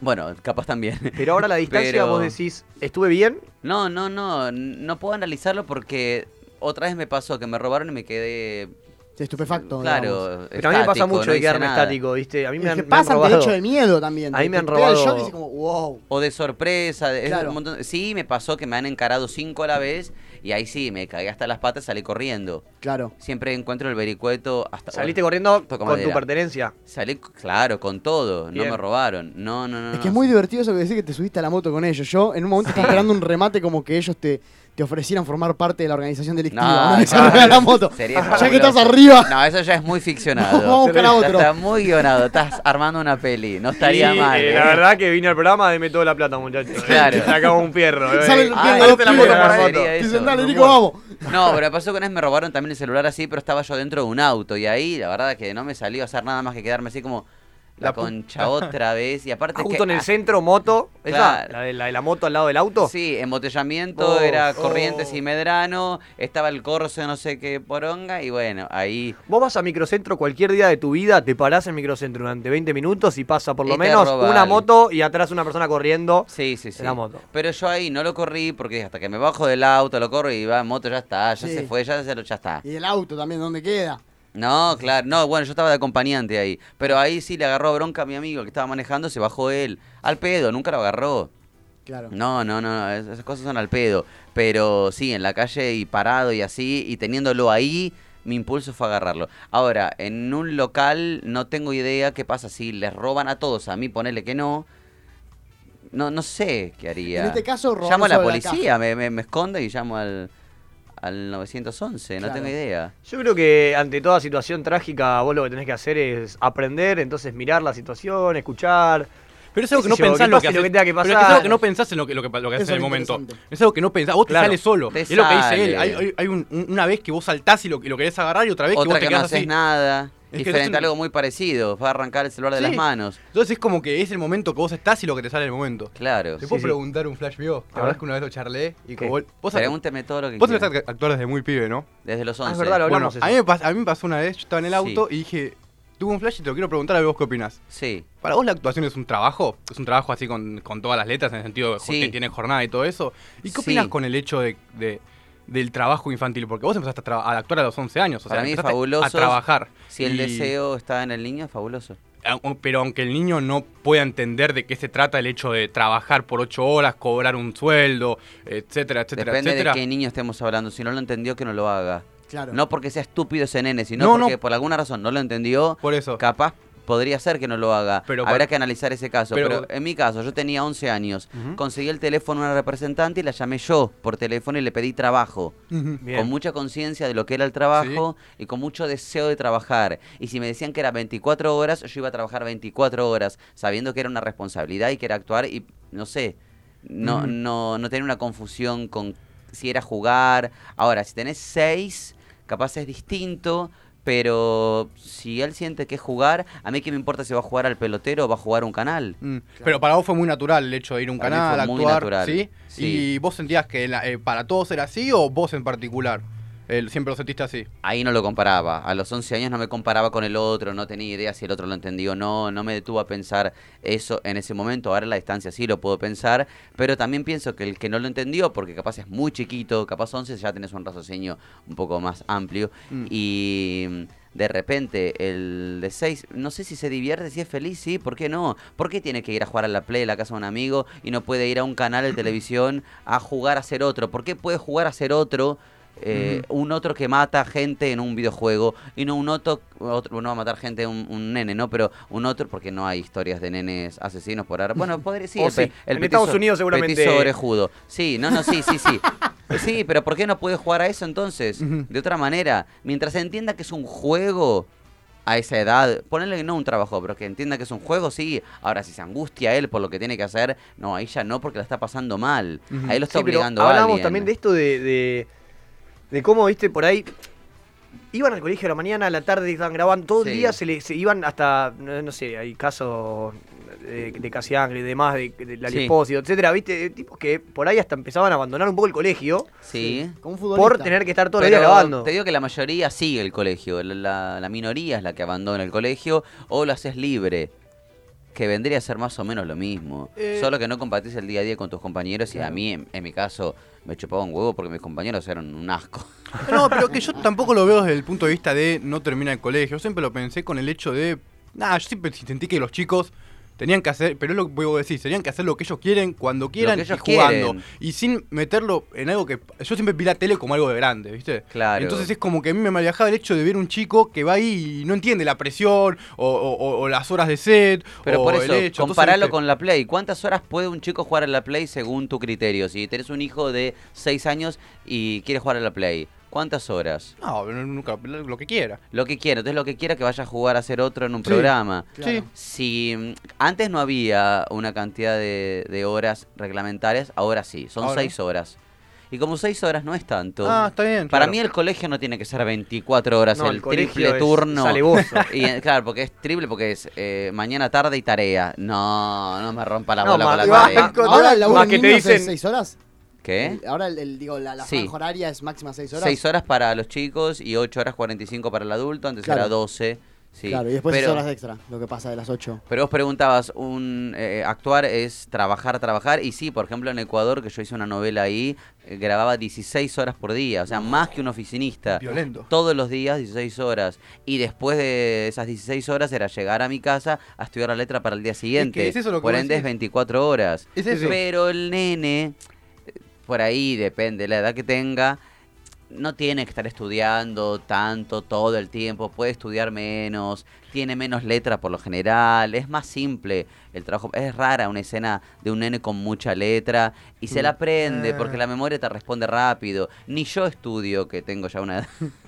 Bueno, capaz también. Pero ahora a la distancia Pero- vos decís, ¿estuve bien? No, no, no. No puedo analizarlo porque otra vez me pasó que me robaron y me quedé. Estupefacto. Claro. digamos. Pero a mí me pasa estático, mucho no de quedarme nada. estático, ¿viste? A mí me Es han, que me han pasa robado. hecho de miedo también. A mí me han robado- shock y dices como, wow. O de sorpresa. de- es Claro. un montón- Sí, me pasó que me han encarado cinco a la vez y ahí sí, me caí hasta las patas, salí corriendo. Claro. Siempre encuentro el vericueto hasta. ¿Saliste corriendo con tu pertenencia? Salí, claro, con todo. Bien. No me robaron. No, no, no. Es no. que es muy divertido eso que decís que te subiste a la moto con ellos. Yo en un momento estaba esperando un remate como que ellos te, te ofrecieran formar parte de la organización delictiva. No, No, la moto. Sería ya que estás arriba. No, eso ya es muy ficcionado. Vamos a buscar a otro. Está muy guionado. Estás armando una peli. No estaría mal. eh, ¿eh? La verdad que vine al programa, deme toda la plata, muchachos. Claro. Sacamos un fierro. eh. Salen Ah, la moto por. Dicen, dale, no Nico, vamos. No, pero me pasó que una vez me robaron también el celular así, pero estaba yo dentro de un auto. Y ahí, la verdad que no me salió a hacer nada más que quedarme así como la, concha otra vez. Y aparte Justo que, en el ah, centro, moto. ¿Esa? Claro. La de, la de la moto al lado del auto? Sí, embotellamiento, Oh, era oh. Corrientes y Medrano, estaba el Corso, no sé qué poronga, y bueno, ahí... Vos vas a microcentro cualquier día de tu vida, te parás en microcentro durante 20 minutos y pasa por lo menos una moto y atrás una persona corriendo. Sí, sí, sí. en la moto. Pero yo ahí no lo corrí porque hasta que me bajo del auto, lo corro y va en moto, ya está, ya Sí. se fue, ya, se lo- ya está. Y el auto también, ¿dónde queda? No, claro, no, bueno, yo estaba de acompañante ahí. Pero ahí sí le agarró bronca a mi amigo que estaba manejando, se bajó él. Al pedo, nunca lo agarró. Claro. No, no, no, no, es- esas cosas son al pedo. Pero sí, en la calle y parado y así, y teniéndolo ahí, mi impulso fue agarrarlo. Ahora, en un local no tengo idea qué pasa si les roban a todos, a mí ponele que no. No, no sé qué haría. En este caso, Llamo a la policía, me, me, me escondo y llamo al, al 911, no Claro. tengo idea. Yo creo que ante toda situación trágica, vos lo que tenés que hacer es aprender, entonces mirar la situación, escuchar. Pero es algo que no pensás lo que, haces. tenga que pero es pasar. es algo que no pensás en lo que, lo que, lo que haces en el momento. Es algo que no pensás. Vos te Claro. sale solo. Te es lo que dice él. Hay, hay- hay un- un- una vez que vos saltás y lo, y lo querés agarrar y otra vez que vos te que no quedás haces así. nada. Es que diferente un- algo muy parecido. Va a arrancar el celular de Sí. las manos. Entonces es como que es el momento que vos estás y lo que te sale el momento. Claro. ¿Te Sí, puedo sí. preguntar un flash view? A La verdad ver. es que una vez lo charlé y ¿Qué? como vos, Pregúnteme todo lo que Vos empezás a actuar desde muy pibe, ¿no? Desde los 11. Ah, es verdad, lo Bueno, a mí, me pas- a mí me pasó una vez, yo estaba en el Sí. auto y dije, tuve un flash y te lo quiero preguntar a ver vos qué opinás. Sí. ¿Para vos la actuación es un trabajo? ¿Es un trabajo así con, con todas las letras en el sentido de Sí. que tiene jornada y todo eso? ¿Y qué Sí. opinas con el hecho de, de- del trabajo infantil? Porque vos empezaste a, tra- a actuar a los 11 años, o sea, Para mí es empezaste fabuloso. a trabajar. Si el Y- deseo está en el niño, es fabuloso. Pero aunque el niño no pueda entender de qué se trata el hecho de trabajar por 8 horas, cobrar un sueldo, etcétera, etcétera, Depende etcétera. de qué niño estemos hablando. Si no lo entendió, que no lo haga. Claro. No porque sea estúpido ese nene, sino No, no. porque por alguna razón no lo entendió. Por eso. Capaz podría ser que no lo haga. Pero Habrá que analizar ese caso. Pero, pero- en mi caso, yo tenía 11 años. Conseguí el teléfono de una representante y la llamé yo por teléfono y le pedí trabajo. Con mucha conciencia de lo que era el trabajo y con mucho deseo de trabajar. Y si me decían que era 24 horas, yo iba a trabajar 24 horas, sabiendo que era una responsabilidad y que era actuar y, no sé, no, no, no tener una confusión con si era jugar. Ahora, si tenés 6, capaz es distinto. Pero si él siente que es jugar, a mí que me importa si va a jugar al pelotero o va a jugar un canal. Mm. Pero para vos fue muy natural el hecho de ir a un Para canal, fue muy natural, ¿sí? sí. ¿Y vos sentías que la- eh, para todos era así o vos en particular? El, ¿Siempre lo sentiste así? Ahí no lo comparaba. A los 11 años no me comparaba con el otro, no tenía idea si el otro lo entendió o no, no me detuvo a pensar eso en ese momento. Ahora en la distancia sí lo puedo pensar, pero también pienso que el que no lo entendió, porque capaz es muy chiquito, capaz 11 ya tenés un raciocinio un poco más amplio, Mm. y mm, de repente el de 6, no sé si se divierte, si es feliz, sí, ¿por qué no? ¿Por qué tiene que ir a jugar a la Play, a la casa de un amigo, y no puede ir a un canal de televisión a jugar a ser otro? ¿Por qué puede jugar a ser otro? Eh, un otro que mata gente en un videojuego y no un otro, otro no va a matar gente un, un nene, ¿no? Pero un otro, porque no hay historias de nenes asesinos por ahora. Bueno, podría sí. El sí. el En petiso- Estados Unidos seguramente- petiso. Sí, no, no, sí, sí, sí. Sí, pero ¿por qué no puede jugar a eso entonces? De otra manera, mientras entienda que es un juego, a esa edad, ponerle no un trabajo, pero que entienda que es un juego, sí. Ahora, si se angustia él por lo que tiene que hacer, no, ahí ya no, porque la está pasando mal. Ujú. Ahí lo está Sí, pero obligando a Hablábamos alguien. también de esto de, de, de cómo, viste, por ahí. Iban al colegio a la mañana, a la tarde estaban grabando, todo el Sí. día se, le, se iban hasta, no, no sé, hay casos de, de Casiangre y demás, de, de la Sí. Etcétera, viste, tipos que por ahí hasta empezaban a abandonar un poco el colegio. Sí. Como un Por tener que estar todo el día grabando. Te digo que la mayoría sigue el colegio. La, la- la minoría es la que abandona el colegio o lo haces libre. Que vendría a ser más o menos lo mismo. Eh. Solo que no compartís el día a día con tus compañeros y a mí, en, en mi caso, me chupaba un huevo porque mis compañeros eran un asco. No, pero que yo tampoco lo veo desde el punto de vista de no termina el colegio. Yo siempre lo pensé con el hecho de. Nada, yo siempre sentí que los chicos tenían que hacer, pero es lo que puedo decir, tenían que hacer lo que ellos quieren, cuando quieran y jugando. quieren. Y sin meterlo en algo que. Yo siempre vi la tele como algo de grande, ¿viste? Claro. Entonces es como que a mí me malviajaba el hecho de ver un chico que va ahí y no entiende la presión o, o- o- o las horas de set. Pero o por el eso, hecho. Entonces, comparalo con la Play. ¿Cuántas horas puede un chico jugar a la Play según tu criterio? Si tenés un hijo de 6 años y quiere jugar a la Play, ¿cuántas horas? No, nunca, lo que quiera. Lo que quiera, entonces lo que quiera que vaya a jugar a hacer otro en un Sí, programa. claro. Si mm, antes no había una cantidad de, de horas reglamentarias, ahora sí, son Ahora. 6 horas. Y como 6 horas no es tanto. Ah, está bien, Para claro. mí el colegio no tiene que ser 24 horas, No, el, triple es turno. Y eh, claro, porque es triple, porque es eh, mañana, tarde y tarea. No, no me rompa la No, bola con la tarea. Ahora el laburo Más que te dicen- seis horas. ¿Qué? Ahora el, el- digo, la, la Sí. franja horaria es máxima seis horas. 6 horas para los chicos y 8 horas 45 para el adulto, antes Claro. era 12. Sí. Claro, y después Pero- seis horas extra, lo que pasa de las 8. Pero vos preguntabas, un eh, actuar es trabajar, trabajar. Y sí, por ejemplo, en Ecuador, que yo hice una novela ahí, eh, grababa 16 horas por día. O sea, más que un oficinista. Violento. Todos los días, 16 horas. Y después de esas 16 horas era llegar a mi casa a estudiar la letra para el día siguiente. es eso lo que por ende es decís. 24 horas. Es eso. Pero el nene, por ahí depende de la edad que tenga. No tiene que estar estudiando tanto todo el tiempo, puede estudiar menos, tiene menos letra por lo general, es más simple el trabajo. Es rara una escena de un nene con mucha letra y se la aprende Ah. porque la memoria te responde rápido. Ni yo estudio, que tengo ya una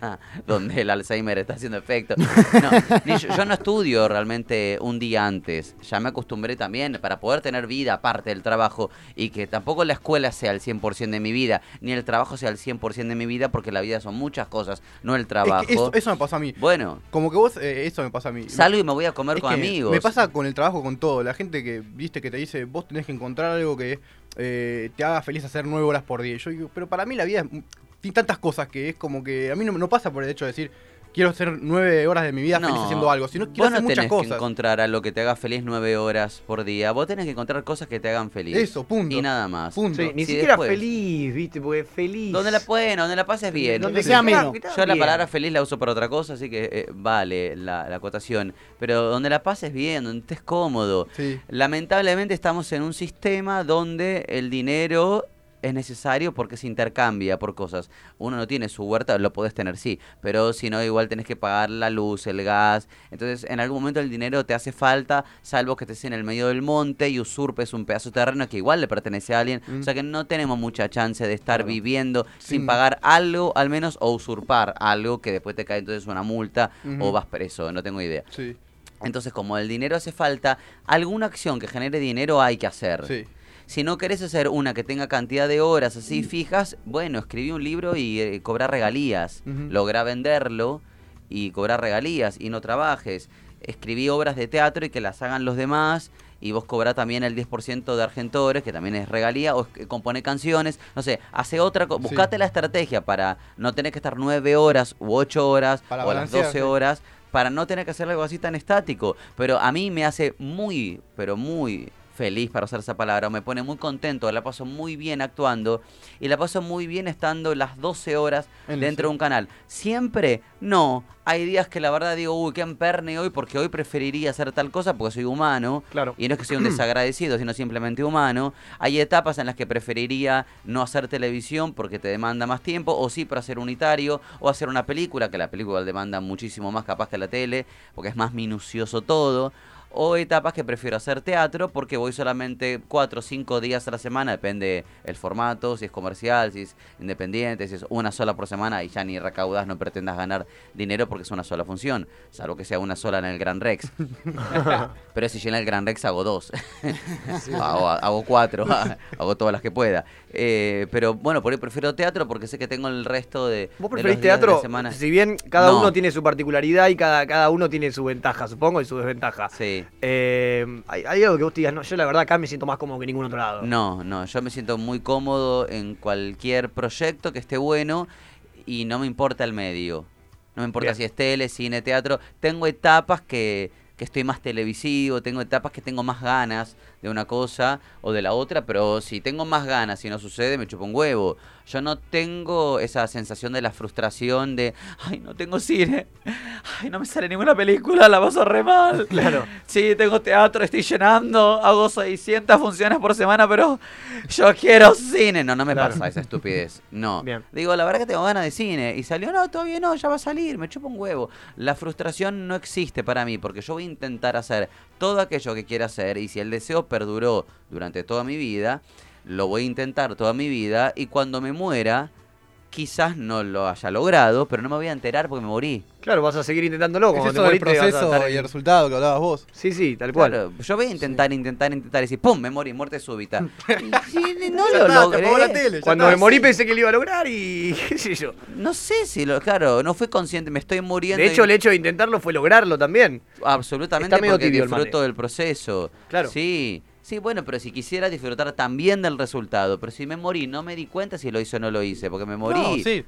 edad donde el Alzheimer está haciendo efecto. No, ni yo, yo no estudio realmente un día antes. Ya me acostumbré también para poder tener vida aparte del trabajo y que tampoco la escuela sea el 100% de mi vida, ni el trabajo sea el 100% de mi vida, porque la vida son muchas cosas, no el Es trabajo. que eso, eso me pasó a mí. Bueno, Como que vos, eh, eso me pasa a mí. salgo y me voy a comer Es con amigos. Me pasa con el trabajo, con todo. La gente que, viste, que te dice, vos tenés que encontrar algo que eh, te haga feliz hacer nueve horas por día. Yo digo, pero para mí la vida es- tiene tantas cosas que es como que a mí no, no pasa por el hecho de decir, quiero hacer nueve horas de mi vida feliz haciendo algo, sino quiero vos no muchas tenés que cosas. encontrar a lo que te haga feliz nueve horas por día. Vos tenés que encontrar cosas que te hagan feliz. Eso, punto. Y nada más. Punto. Sí, ni Si siquiera después- feliz, viste, porque feliz. Donde la bueno, donde la pases bien. Donde sea ameno. Yo la palabra feliz la uso para otra cosa, así que eh, vale la, la acotación. Pero donde la pases bien, donde estés cómodo. Sí. Lamentablemente estamos en un sistema donde el dinero es necesario porque se intercambia por cosas. Uno no tiene su huerta, lo podés tener sí, pero si no igual tenés que pagar la luz, el gas. Entonces en algún momento el dinero te hace falta, salvo que estés en el medio del monte y usurpes un pedazo de terreno que igual le pertenece a alguien. Mm. O sea que no tenemos mucha chance de estar viviendo sin pagar algo al menos o usurpar algo que después te cae entonces una multa o vas preso, no tengo idea. Sí, Entonces, como el dinero hace falta, alguna acción que genere dinero hay que hacer. sí. Si no querés hacer una que tenga cantidad de horas así fijas, bueno, escribí un libro y eh, cobrar regalías. Ujú. Logra venderlo y cobrar regalías y no trabajes. Escribí obras de teatro y que las hagan los demás y vos cobrá también el 10% de Argentores, que también es regalía, o compone canciones, no sé, hace otra cosa, buscate la estrategia para no tener que estar nueve horas u ocho horas Para o las balancear, 12 sí. horas para no tener que hacer algo así tan estático. Pero a mí me hace muy, pero muy feliz para usar esa palabra, me pone muy contento, la paso muy bien actuando y la paso muy bien estando las 12 horas En dentro de un canal. Siempre, no. Hay días que la verdad digo, uy, qué emperne hoy porque hoy preferiría hacer tal cosa porque soy humano. Claro. Y no es que soy un desagradecido, sino simplemente humano. Hay etapas en las que preferiría no hacer televisión porque te demanda más tiempo, o sí para hacer unitario, o hacer una película, que la película demanda muchísimo más capaz que la tele, porque es más minucioso todo. O etapas que prefiero hacer teatro porque voy solamente cuatro o cinco días a la semana, depende el formato, si es comercial, si es independiente, si es una sola por semana y ya ni recaudas, no pretendas ganar dinero porque es una sola función, salvo que sea una sola en el Gran Rex. Pero si llena el Gran Rex hago dos, hago, hago cuatro, hago todas las que pueda. Eh, pero bueno, por ahí prefiero teatro porque sé que tengo el resto de... ¿Vos de los preferís de la teatro? semana. Si bien cada No. uno tiene su particularidad y cada, cada uno tiene su ventaja, supongo, y su desventaja. Sí. Eh, hay, hay algo que vos te digas, no, yo la verdad acá me siento más cómodo que en ningún otro lado. No, no, yo me siento muy cómodo en cualquier proyecto que esté bueno y no me importa el medio. No me importa Bien. si es tele, cine, teatro. Tengo etapas que, que estoy más televisivo, tengo etapas que tengo más ganas de una cosa o de la otra, pero si tengo más ganas y no sucede, me chupo un huevo. Yo no tengo esa sensación de la frustración de, ay, no tengo cine, ay, no me sale ninguna película, la paso re mal. Claro. Sí, tengo teatro, estoy llenando, hago 600 funciones por semana, pero yo quiero cine. No, no me Claro. pasa esa estupidez. No. Bien. Digo, la verdad que tengo ganas de cine. Y salió, no, todavía no, ya va a salir, me chupa un huevo. La frustración no existe para mí, porque yo voy a intentar hacer todo aquello que quiera hacer. Y si el deseo perduró durante toda mi vida, lo voy a intentar toda mi vida. Y cuando me muera, quizás no lo haya logrado, pero no me voy a enterar porque me morí. Claro, vas a seguir intentándolo. Es Cuando eso del proceso estar y el resultado que hablabas vos. Sí, sí, tal cual. Claro, yo voy a intentar, intentar, intentar y decir, ¡pum! Me morí, muerte súbita. Y no Ya lo está, te logré. apagó la tele, Cuando está. me morí pensé que lo iba a lograr y qué sé yo. No sé si lo, claro, no fui consciente, me estoy muriendo. De hecho, y- el hecho de intentarlo fue lograrlo también. Absolutamente Está medio porque tibio disfruto del proceso. Claro. Sí. Sí, bueno, pero si quisiera disfrutar también del resultado, pero si me morí, no me di cuenta si lo hice o no lo hice, porque me morí. Sí.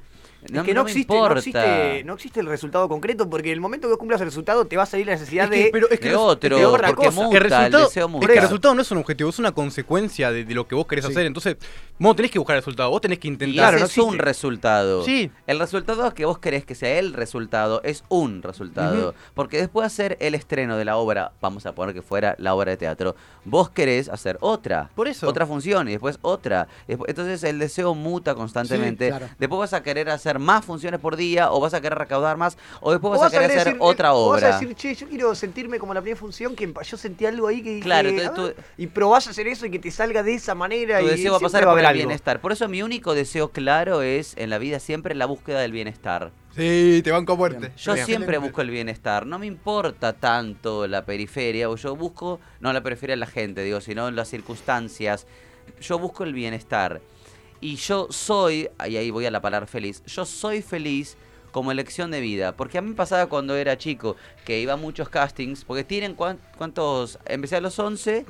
No, es que no, existe, no, importa. existe, no existe el resultado concreto porque en el momento que vos cumplas el resultado te va a salir la necesidad Es que- de, pero es que De otro, de otra porque cosa. muta, el resultado, deseo es muta. que el resultado no es un objetivo, es una consecuencia de, de lo que vos querés hacer. Entonces, vos no tenés que buscar el resultado, vos tenés que Y intentar. ese es un resultado. Sí. El resultado que vos querés que sea el resultado es un resultado. Porque después de hacer el estreno de la obra, vamos a poner que fuera la obra de teatro, vos querés hacer otra. Por eso. Otra función y después otra. Entonces el deseo muta constantemente. Sí, claro. Después vas a querer hacer más funciones por día o vas a querer recaudar más o después O vas, a querer hacer decir, otra eh, o obra. Vas a decir, che, yo quiero sentirme como la primera función que yo sentí algo ahí que dije, Claro, a entonces ver, tú- y probás a hacer eso y que te salga de esa manera tu y deseo va a pasar va a por el bienestar. Por eso mi único deseo claro es en la vida siempre la búsqueda del bienestar. Sí, te banco a muerte. Yo Bien. siempre busco el bienestar, no me importa tanto la periferia, o yo busco, no la periferia de la gente, digo, sino las circunstancias. Yo busco el bienestar. Y yo soy, y ahí voy a la palabra feliz, yo soy feliz como elección de vida. Porque a mí me pasaba cuando era chico, que iba a muchos castings, porque tienen cuán- cuántos, empecé a los 11,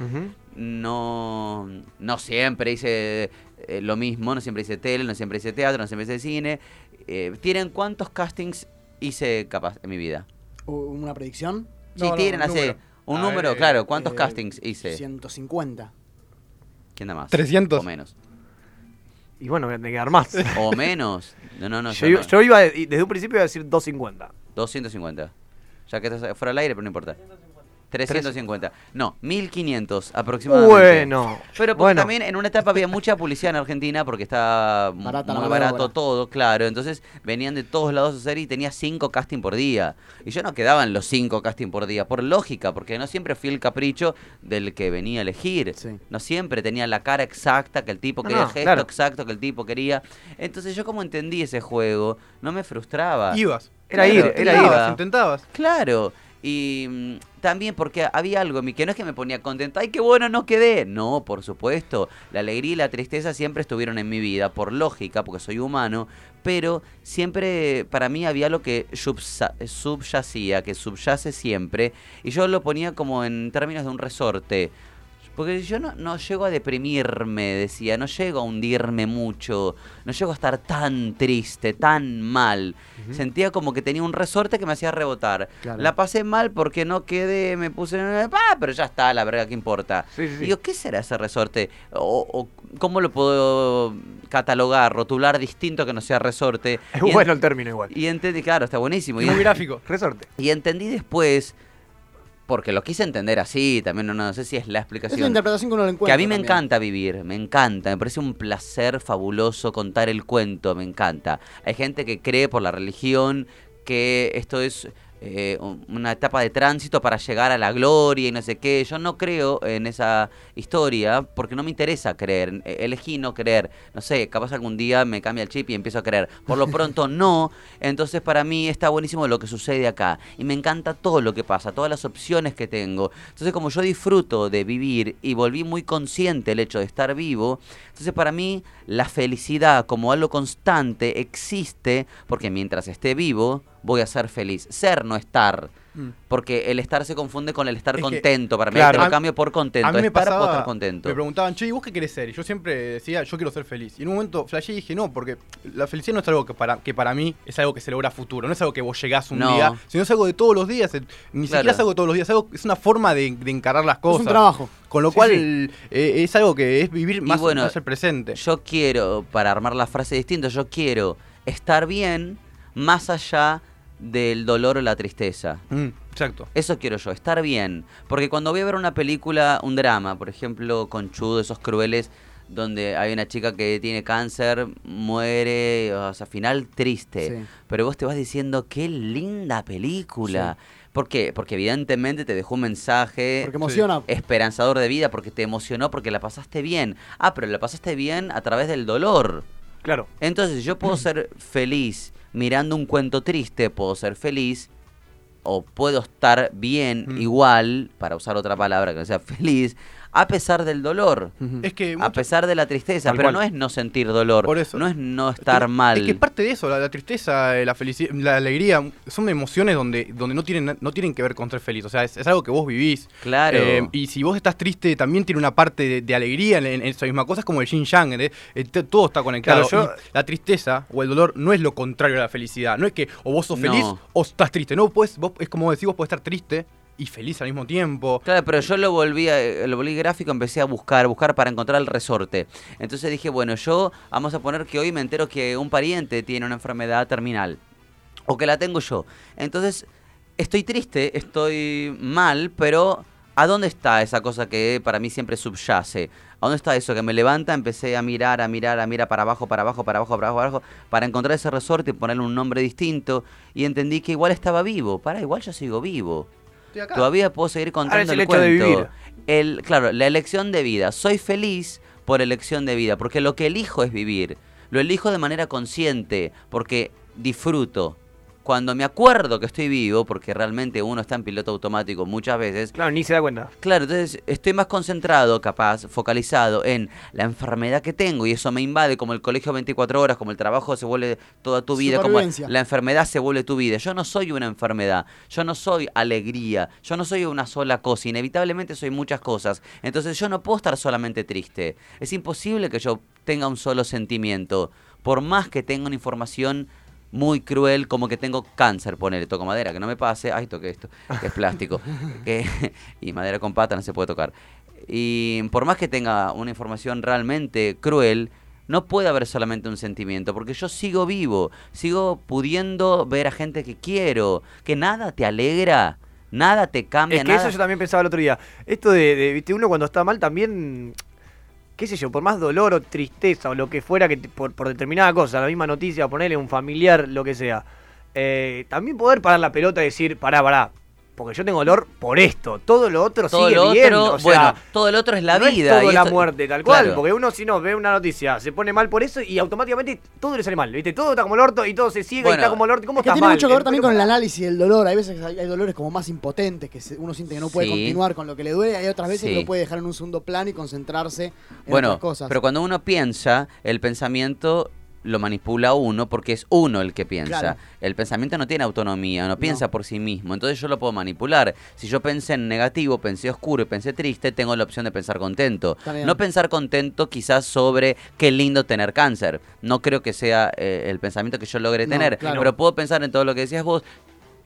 no, no siempre hice eh, lo mismo, no siempre hice tele, no siempre hice teatro, no siempre hice cine. Eh, ¿Tienen cuántos castings hice capaz en mi vida? ¿Una predicción? Sí, tienen así. Un A número, ver, claro. ¿Cuántos eh, castings hice? 150. ¿Quién da más? 300. O menos. Y bueno, voy a tener que dar más. O menos. No, no, no. yo, yo iba, no. yo iba de- desde un principio iba a decir 250. 250. Ya que estás fuera del aire, pero no importa. 350. No, 1500 aproximadamente. Bueno, Pero porque bueno. también en una etapa había mucha publicidad en Argentina porque está Barata muy barato obra. todo, claro. Entonces venían de todos lados a hacer y tenía 5 casting por día. Y yo no quedaba en los 5 casting por día, por lógica, porque no siempre fui el capricho del que venía a elegir. No siempre tenía la cara exacta que el tipo No, quería, no, el gesto claro. exacto que el tipo quería. Entonces yo como entendí ese juego, no me frustraba. Ibas. Era ir, era ir. iba. Intentabas. Claro. Y mm, también porque había algo en mí que no es que me ponía contento, ay, qué bueno, no quedé. No, por supuesto. La alegría y la tristeza siempre estuvieron en mi vida, por lógica, porque soy humano. Pero siempre para mí había lo que subyacía, que subyace siempre. Y yo lo ponía como en términos de un resorte. Porque yo no, no llego a deprimirme, decía, no llego a hundirme mucho, no llego a estar tan triste, tan mal. Sentía como que tenía un resorte que me hacía rebotar. Claro. La pasé mal porque no quedé, me puse en el... Ah, pero ya está, la verdad, ¿qué importa? Sí. Digo, ¿qué será ese resorte? O, o cómo lo puedo catalogar, rotular distinto que no sea resorte? Es Y en- bueno el término igual. Y entendí, claro, está buenísimo. Muy gráfico. Resorte. y entendí después, porque lo quise entender así, también no, no sé si es la Es explicación. la interpretación que uno le encuentra. Que a mí me también. encanta vivir, me encanta, me parece un placer fabuloso contar el cuento, me encanta. Hay gente que cree por la religión que esto es eh, un- una etapa de tránsito para llegar a la gloria y no sé qué. Yo no creo en esa historia porque no me interesa creer. Eh, Elegí no creer. No sé, capaz algún día me cambia el chip y empiezo a creer. Por lo pronto no. Entonces para mí está buenísimo lo que sucede acá. Y me encanta todo lo que pasa, todas las opciones que tengo. Entonces como yo disfruto de vivir y volví muy consciente el hecho de estar vivo, entonces para mí la felicidad como algo constante existe porque mientras esté vivo voy a ser feliz. Ser, no estar. Mm. Porque el estar se confunde con el estar Es que- contento. Para mí Claro. te lo cambio por contento. A mí me estar pasaba, o estar contento. Me preguntaban, che, ¿y vos qué querés ser? Y yo siempre decía, yo quiero ser feliz. Y en un momento flashé y dije, no, porque la felicidad no es algo que para, que para mí es algo que se logra a futuro. No es algo que vos llegás un No. día, sino es algo de todos los días. Ni Claro. siquiera es algo de todos los días, es, algo- es una forma de, de encarar las cosas. trabajo. Con lo Sí, cual sí. eh, es algo que es vivir más, bueno, más el presente. Yo quiero, para armar la frase distinta, yo quiero estar bien más allá del dolor o la tristeza. Mm, exacto. Eso quiero yo, estar bien. Porque cuando voy a ver una película, un drama, por ejemplo, Conchudo, esos crueles, donde hay una chica que tiene cáncer, muere, o sea, final triste. Sí. Pero vos te vas diciendo, qué linda película. ¿Por qué? Porque evidentemente te dejó un mensaje Porque emociona. esperanzador de vida, porque te emocionó, porque la pasaste bien. Ah, pero la pasaste bien a través del dolor. Claro. Entonces, yo puedo ser feliz mirando un cuento triste, puedo ser feliz, o puedo estar bien Mm. igual, para usar otra palabra que no sea feliz, a pesar del dolor. Es que A pesar de la tristeza, Tal pero cual. no es no sentir dolor, Por eso. no es no estar Es mal. que parte de eso, la, la tristeza, eh, la felicidad, la alegría, son emociones donde, donde no tienen no tienen que ver con ser feliz. O sea, es, es algo que vos vivís. Claro. Eh, y si vos estás triste, también tiene una parte de, de alegría en, en esa misma cosa. Es como el yin yang. Eh, todo está conectado. Claro, yo- la tristeza o el dolor no es lo contrario a la felicidad. No es que o vos sos No. feliz o estás triste. No, pues, vos, es como decir, vos podés estar triste y feliz al mismo tiempo. Claro, pero yo lo volví, a- lo volví gráfico, empecé a buscar, buscar para encontrar el resorte. Entonces dije, bueno, yo vamos a poner que hoy me entero que un pariente tiene una enfermedad terminal. O que la tengo yo. Entonces, estoy triste, estoy mal, pero ¿a dónde está esa cosa que para mí siempre subyace? ¿A dónde está eso que me levanta? Empecé a mirar, a mirar, a mirar para abajo, para abajo, para abajo, para abajo, para abajo, para encontrar ese resorte y ponerle un nombre distinto. Y entendí que igual estaba vivo. Para, igual yo sigo vivo. Estoy acá. Todavía puedo seguir contando el el, hecho de cuento. vivir. El, claro, la elección de vida. Soy feliz por elección de vida, porque lo que elijo es vivir. Lo elijo de manera consciente, porque disfruto. Cuando me acuerdo que estoy vivo, porque realmente uno está en piloto automático muchas veces. Claro, ni se da cuenta. Claro, entonces estoy más concentrado, capaz, focalizado en la enfermedad que tengo y eso me invade, como el colegio 24 horas, como el trabajo se vuelve toda tu vida, como la enfermedad se vuelve tu vida. Yo no soy una enfermedad, yo no soy alegría, yo no soy una sola cosa, inevitablemente soy muchas cosas. Entonces yo no puedo estar solamente triste. Es imposible que yo tenga un solo sentimiento, por más que tenga una información muy cruel, como que tengo cáncer, ponele, toco madera, que no me pase, ay, toqué esto, que es plástico, que, y madera con pata no se puede tocar. Y por más que tenga una información realmente cruel, no puede haber solamente un sentimiento, porque yo sigo vivo, sigo pudiendo ver a gente que quiero, que nada te alegra, nada te cambia, Es que nada. eso yo también pensaba el otro día. Esto de, de, viste, uno cuando está mal también, qué sé yo, por más dolor o tristeza o lo que fuera que por, por determinada cosa, la misma noticia, ponerle un familiar, lo que sea, eh, también poder parar la pelota y decir, pará, pará, porque yo tengo dolor por esto, todo lo otro todo sigue lo bien, otro, o sea, bueno, todo lo otro es la no vida. Es todo y la esto- muerte, tal cual. Claro. Porque uno, si no ve una noticia, se pone mal por eso y automáticamente todo le sale mal. ¿Viste? Todo está como el orto y todo se ciega Bueno, y está como el orto. ¿Cómo Es que tiene mal? mucho que ver también con el análisis del dolor. Hay veces que hay, dolores como más impotentes, que uno siente que no puede Sí. continuar con lo que le duele. Hay otras veces Sí. que lo puede dejar en un segundo plano y concentrarse en Bueno, otras cosas. pero cuando uno piensa, el pensamiento lo manipula uno porque es uno el que piensa. Claro. El pensamiento no tiene autonomía, no piensa por sí mismo. Entonces yo lo puedo manipular. Si yo pensé en negativo, pensé oscuro y pensé triste, tengo la opción de pensar contento. No pensar contento quizás sobre qué lindo tener cáncer. No creo que sea eh, el pensamiento que yo logre No, tener. claro. Pero puedo pensar en todo lo que decías vos,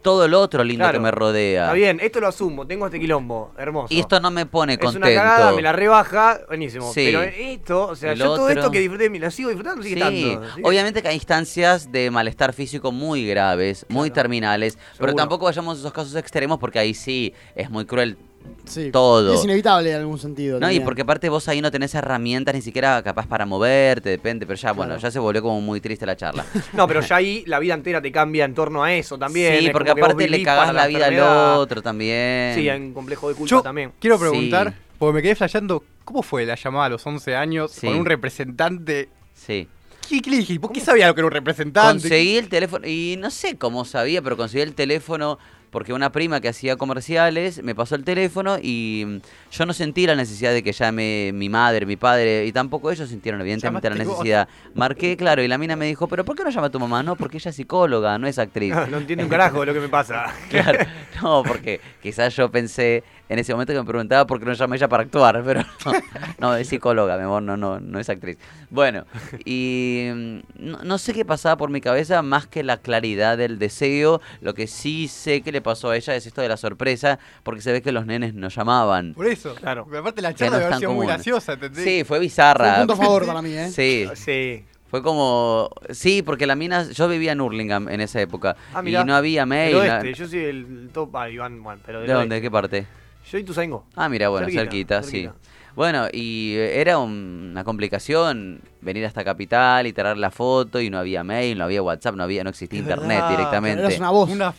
todo lo otro lindo Claro. que me rodea. Está bien, esto lo asumo, tengo este quilombo, hermoso. Y esto no me pone es contento. una cagada, me la rebaja, buenísimo. Sí. Pero esto, o sea, El yo todo esto que disfruté, me la sigo disfrutando, sigue Sí, tanto. ¿sí? obviamente que hay instancias de malestar físico muy graves, muy terminales, pero tampoco vayamos a esos casos extremos porque ahí sí es muy cruel Sí. todo. Es inevitable en algún sentido. No, y porque aparte vos ahí no tenés herramientas ni siquiera capaz para moverte, depende, pero ya, bueno, ya se volvió como muy triste la charla. No, pero ya ahí la vida entera te cambia en torno a eso también. sí, es porque aparte le cagás la vida al otro también. Sí, hay un complejo de culpa Yo también. quiero preguntar, Sí. porque me quedé flasheando, ¿cómo fue la llamada a los 11 años Sí. con un representante? Sí. ¿Qué, qué le dijiste? ¿Por qué sabía lo que era un representante? Conseguí el teléfono, y no sé cómo sabía, pero conseguí el teléfono porque una prima que hacía comerciales me pasó el teléfono y mm, yo no sentí la necesidad de que llame mi madre, mi padre, y tampoco ellos sintieron evidentemente la vos. necesidad. Marqué, claro, y la mina me dijo, pero ¿por qué no llama a tu mamá? No, porque ella es psicóloga, no es actriz. No entiende un carajo de lo que me pasa. Claro, no, porque quizás yo pensé en ese momento que me preguntaba por qué no llama ella para actuar, pero no, no, es psicóloga, mi amor, no, no, no es actriz. Bueno, y mm, no, no sé qué pasaba por mi cabeza más que la claridad del deseo. Lo que sí sé que le pasó a ella es esto de la sorpresa, porque se ve que los nenes no llamaban. Por eso. Claro. Pero aparte la charla no debe sido muy graciosa, ¿entendés? Sí, fue bizarra. Fue un punto a favor para mí, ¿eh? Sí. Sí. Fue como. Sí, porque la mina. Yo vivía en Hurlingham en esa época. Ah, y no había mail. Del na- oeste, yo soy el top. Ah, Iván, bueno, pero del ¿De dónde? ¿De qué parte? Yo y. Ah, mira, bueno, Cerquita, cerquita, cerquita. sí. Bueno, y eh, era un- una complicación venir hasta Capital y traer la foto y no había mail, no había WhatsApp, no había, no existía Es internet verdad, directamente. eras una voz. Una.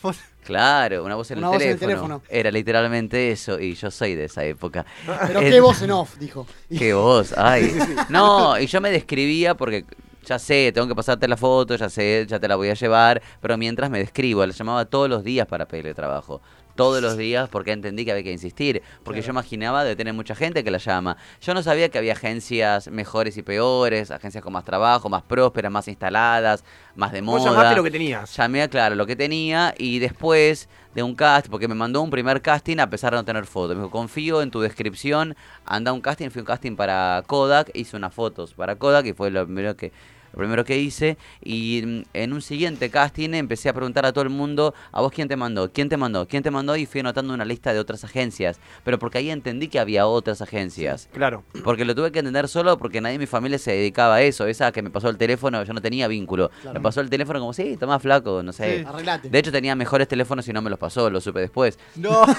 Claro, una voz en, Una el, voz en el teléfono. Era literalmente eso, y yo soy de esa época. Pero qué voz en off, dijo. Qué voz, ay. No, y yo me describía porque ya sé, tengo que pasarte la foto, ya sé, ya te la voy a llevar, pero mientras me describo, la llamaba todos los días para pedirle trabajo. Todos los días porque entendí que había que insistir. Porque yo imaginaba de tener mucha gente que la llama. Yo no sabía que había agencias mejores y peores, agencias con más trabajo, más prósperas, más instaladas, más de Vos moda. llamaste lo que tenías. Llamé a claro lo que tenía y después de un cast, porque me mandó un primer casting a pesar de no tener fotos. Me dijo, confío en tu descripción, anda a un casting, fui a un casting para Kodak, hice unas fotos para Kodak y fue lo primero que lo primero que hice y mm, en un siguiente casting empecé a preguntar a todo el mundo, ¿a vos quién te mandó? ¿Quién te mandó? ¿Quién te mandó? Y fui anotando una lista de otras agencias, pero porque ahí entendí que había otras agencias. Claro. Porque lo tuve que entender solo porque nadie en mi familia se dedicaba a eso. Esa que me pasó el teléfono, yo no tenía vínculo. Claro. Me pasó el teléfono como, sí, toma flaco, no sé. Sí, arreglate. De hecho tenía mejores teléfonos y no me los pasó, lo supe después. No.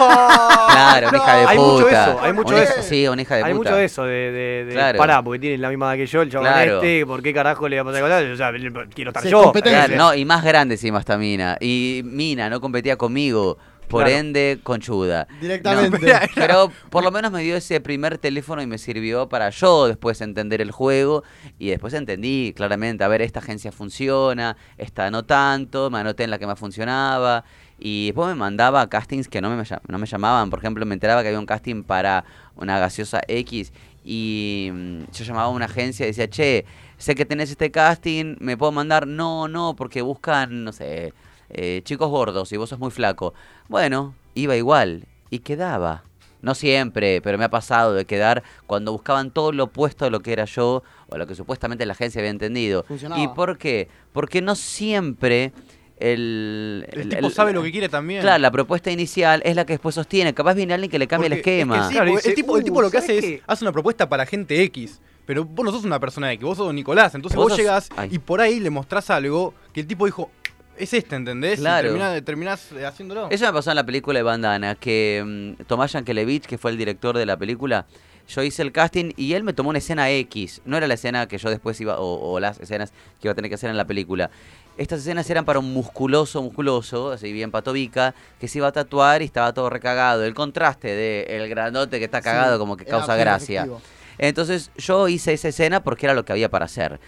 Claro, una hija de puta. Hay mucho eso, hay mucho Una eso. Sí, una hija de Hay puta. mucho de eso, de, de, de Claro. pará, porque tienen la misma edad que yo, el chabón Claro. este, ¿por qué carajo le O sea, quiero estar Sí, yo. competencia. Claro, no, y más grande encima esta mina. Y Mina no competía conmigo. Por Claro. ende, conchuda. Directamente. No, pero por lo menos me dio ese primer teléfono y me sirvió para yo después entender el juego. Y después entendí claramente, a ver, esta agencia funciona, esta no tanto, me anoté en la que más funcionaba. Y después me mandaba a castings que no me, no me llamaban. Por ejemplo, me enteraba que había un casting para una gaseosa X. Y mm, yo llamaba a una agencia y decía, che, sé que tenés este casting, ¿me puedo mandar? No, no, porque buscan, no sé, eh, chicos gordos y vos sos muy flaco. Bueno, iba igual y quedaba. No siempre, pero me ha pasado de quedar cuando buscaban todo lo opuesto a lo que era yo o a lo que supuestamente la agencia había entendido. Funcionaba. ¿Y por qué? Porque no siempre el... El tipo sabe lo que quiere también. Claro, la propuesta inicial es la que después sostiene. Capaz viene alguien que le cambia el es que esquema. sí, Claro, porque dice, el tipo, el "Uh, tipo lo que ¿sabes hace qué? es, hace una propuesta para gente X. Pero vos no sos una persona X, vos sos Nicolás. Entonces Vos vos, llegás y por ahí le mostrás algo que el tipo dijo, es este, ¿entendés? Claro. Y terminás, terminás, eh, haciéndolo. Eso me pasó en la película de Bandana, que mm, Tomás Yankelevich, que fue el director de la película, yo hice el casting y él me tomó una escena X. No era la escena que yo después iba, o, o las escenas que iba a tener que hacer en la película. Estas escenas eran para un musculoso, musculoso, así bien patobica, que se iba a tatuar y estaba todo recagado. El contraste de el grandote que está cagado Sí, como que causa gracia. efectivo. Entonces yo hice esa escena porque era lo que había para hacer.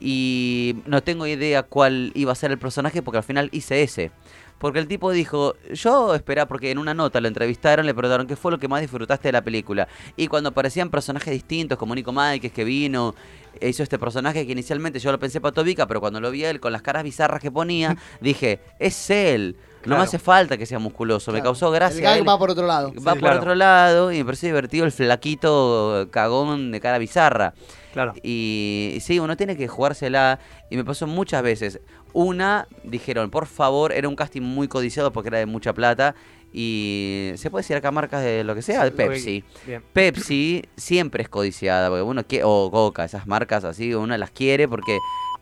Y no tengo idea cuál iba a ser el personaje porque al final hice ese. Porque el tipo dijo, yo esperaba, porque en una nota lo entrevistaron, le preguntaron qué fue lo que más disfrutaste de la película. Y cuando aparecían personajes distintos, como Nico Mike, que vino, e hizo este personaje que inicialmente yo lo pensé patobica, pero cuando lo vi a él con las caras bizarras que ponía, dije, es él. No me hace falta que sea musculoso, me causó gracia. El gag él. va por otro lado. Va Sí, por claro. otro lado y me pareció divertido el flaquito cagón de cara bizarra. Claro. Y, y sí, uno tiene que jugársela. Y me pasó muchas veces. Una, dijeron, por favor, era un casting muy codiciado porque era de mucha plata. Y se puede decir acá marcas de lo que sea, de Pepsi. Bien. Pepsi siempre es codiciada, porque uno quiere, o Coca, esas marcas así, uno las quiere porque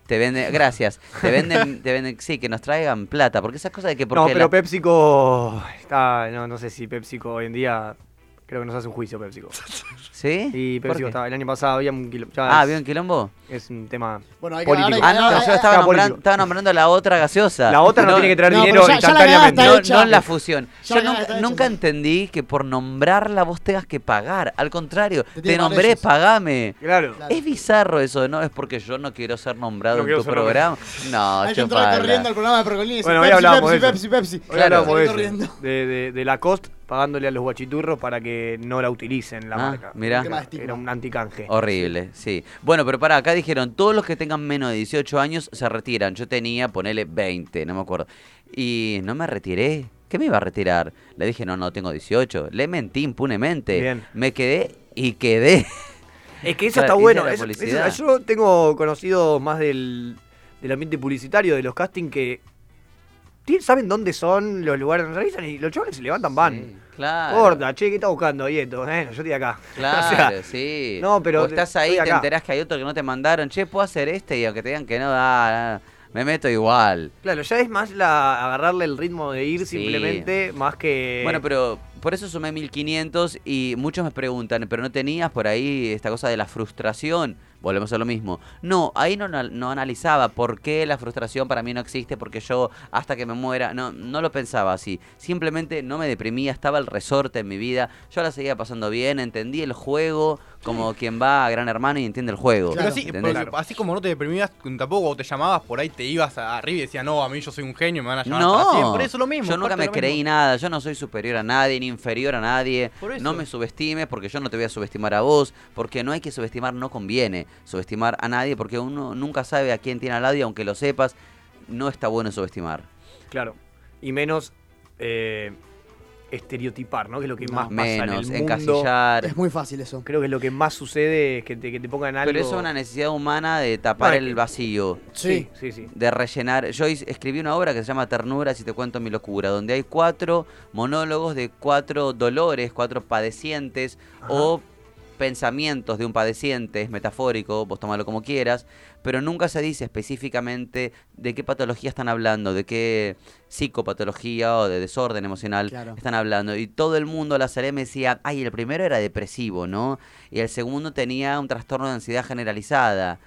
te venden, gracias, te venden, te venden, sí, que nos traigan plata, porque esas cosas de que No, porque pero la- PepsiCo está, no, no sé si PepsiCo hoy en día Creo que nos hace un juicio PepsiCo. ¿Sí? Y ¿Por PepsiCo estaba, el año pasado había un quilombo. Ah, ¿había un quilombo? Es un tema Bueno, hay que- político. ahora Ah, no, yo estaba, nombrando, estaba nombrando la otra gaseosa. La otra no tiene que traer No, dinero ya- ya la instantáneamente. No, no en la fusión. Ya Yo la nunca, nunca entendí que por nombrarla vos tengas que pagar. Al contrario, te, pagar nombré, ellos. pagame. Claro. Es bizarro eso, ¿no? Es porque yo no quiero ser nombrado No en tu programa. No, Hay chupala. corriendo al programa de Pergolini y Bueno, hoy Pepsi, Pepsi, de. Pepsi, Pepsi. Hoy Claro. de, Salí eso, pagándole a los guachiturros para que no la utilicen la Ah, marca. mirá. Era un anticanje. Horrible, sí. Bueno, pero para acá dijeron, todos los que tengan menos de 18 años se retiran. Yo tenía, ponele 20, no me acuerdo. Y no me retiré. ¿Qué me iba a retirar? Le dije, no, no tengo 18. Le mentí impunemente. Bien. Me quedé y quedé. Es que eso Claro, está bueno. eso- yo tengo conocidos más del, del ambiente publicitario, de los castings que saben dónde son los lugares donde realizan y los chavales se levantan, van. Claro. Corta, che, ¿qué está buscando ahí esto? Bueno, yo estoy acá. Claro, O sea, sí. No, pero O estás ahí, te enterás que hay otro que no te mandaron. Che, puedo hacer este. Y aunque te digan que no, ah, ah, me meto igual. Claro, ya es más la agarrarle el ritmo de ir Sí. simplemente, más que. Bueno, pero por eso sumé 1500 y muchos me preguntan, ¿pero no tenías por ahí esta cosa de la frustración? Volvemos a lo mismo. No, ahí no, no analizaba por qué la frustración para mí no existe, porque yo hasta que me muera, no, no lo pensaba así. Simplemente no me deprimía, estaba el resorte en mi vida, yo la seguía pasando bien, entendí el juego como quien va a Gran Hermano y entiende el juego. Pero así, así como no te deprimías, tampoco te llamabas por ahí te ibas arriba y decías, no, a mí yo soy un genio, me van a llamar para No, siempre. Eso es lo mismo. yo nunca me creí mismo. nada, yo no soy superior a nadie, ni inferior a nadie. Por eso. No me subestimes porque yo no te voy a subestimar a vos, porque no hay que subestimar, no conviene subestimar a nadie porque uno nunca sabe a quién tiene al lado y aunque lo sepas, no está bueno subestimar. Claro. Y menos eh, estereotipar, ¿no? Que es lo que No. más pasa en Menos, el mundo. encasillar. Es muy fácil eso. Creo que lo que más sucede es que te, que te pongan algo. Pero eso es una necesidad humana de tapar Bueno, el vacío. Sí, sí, sí. de rellenar. Yo escribí una obra que se llama Ternura, si te cuento mi locura, donde hay cuatro monólogos de cuatro dolores, cuatro padecientes o pensamientos de un padeciente, es metafórico, vos tomalo como quieras, pero nunca se dice específicamente de qué patología están hablando, de qué psicopatología o de desorden emocional Claro. están hablando. Y todo el mundo, la Salé me decía, ay, el primero era depresivo, ¿no? Y el segundo tenía un trastorno de ansiedad generalizada.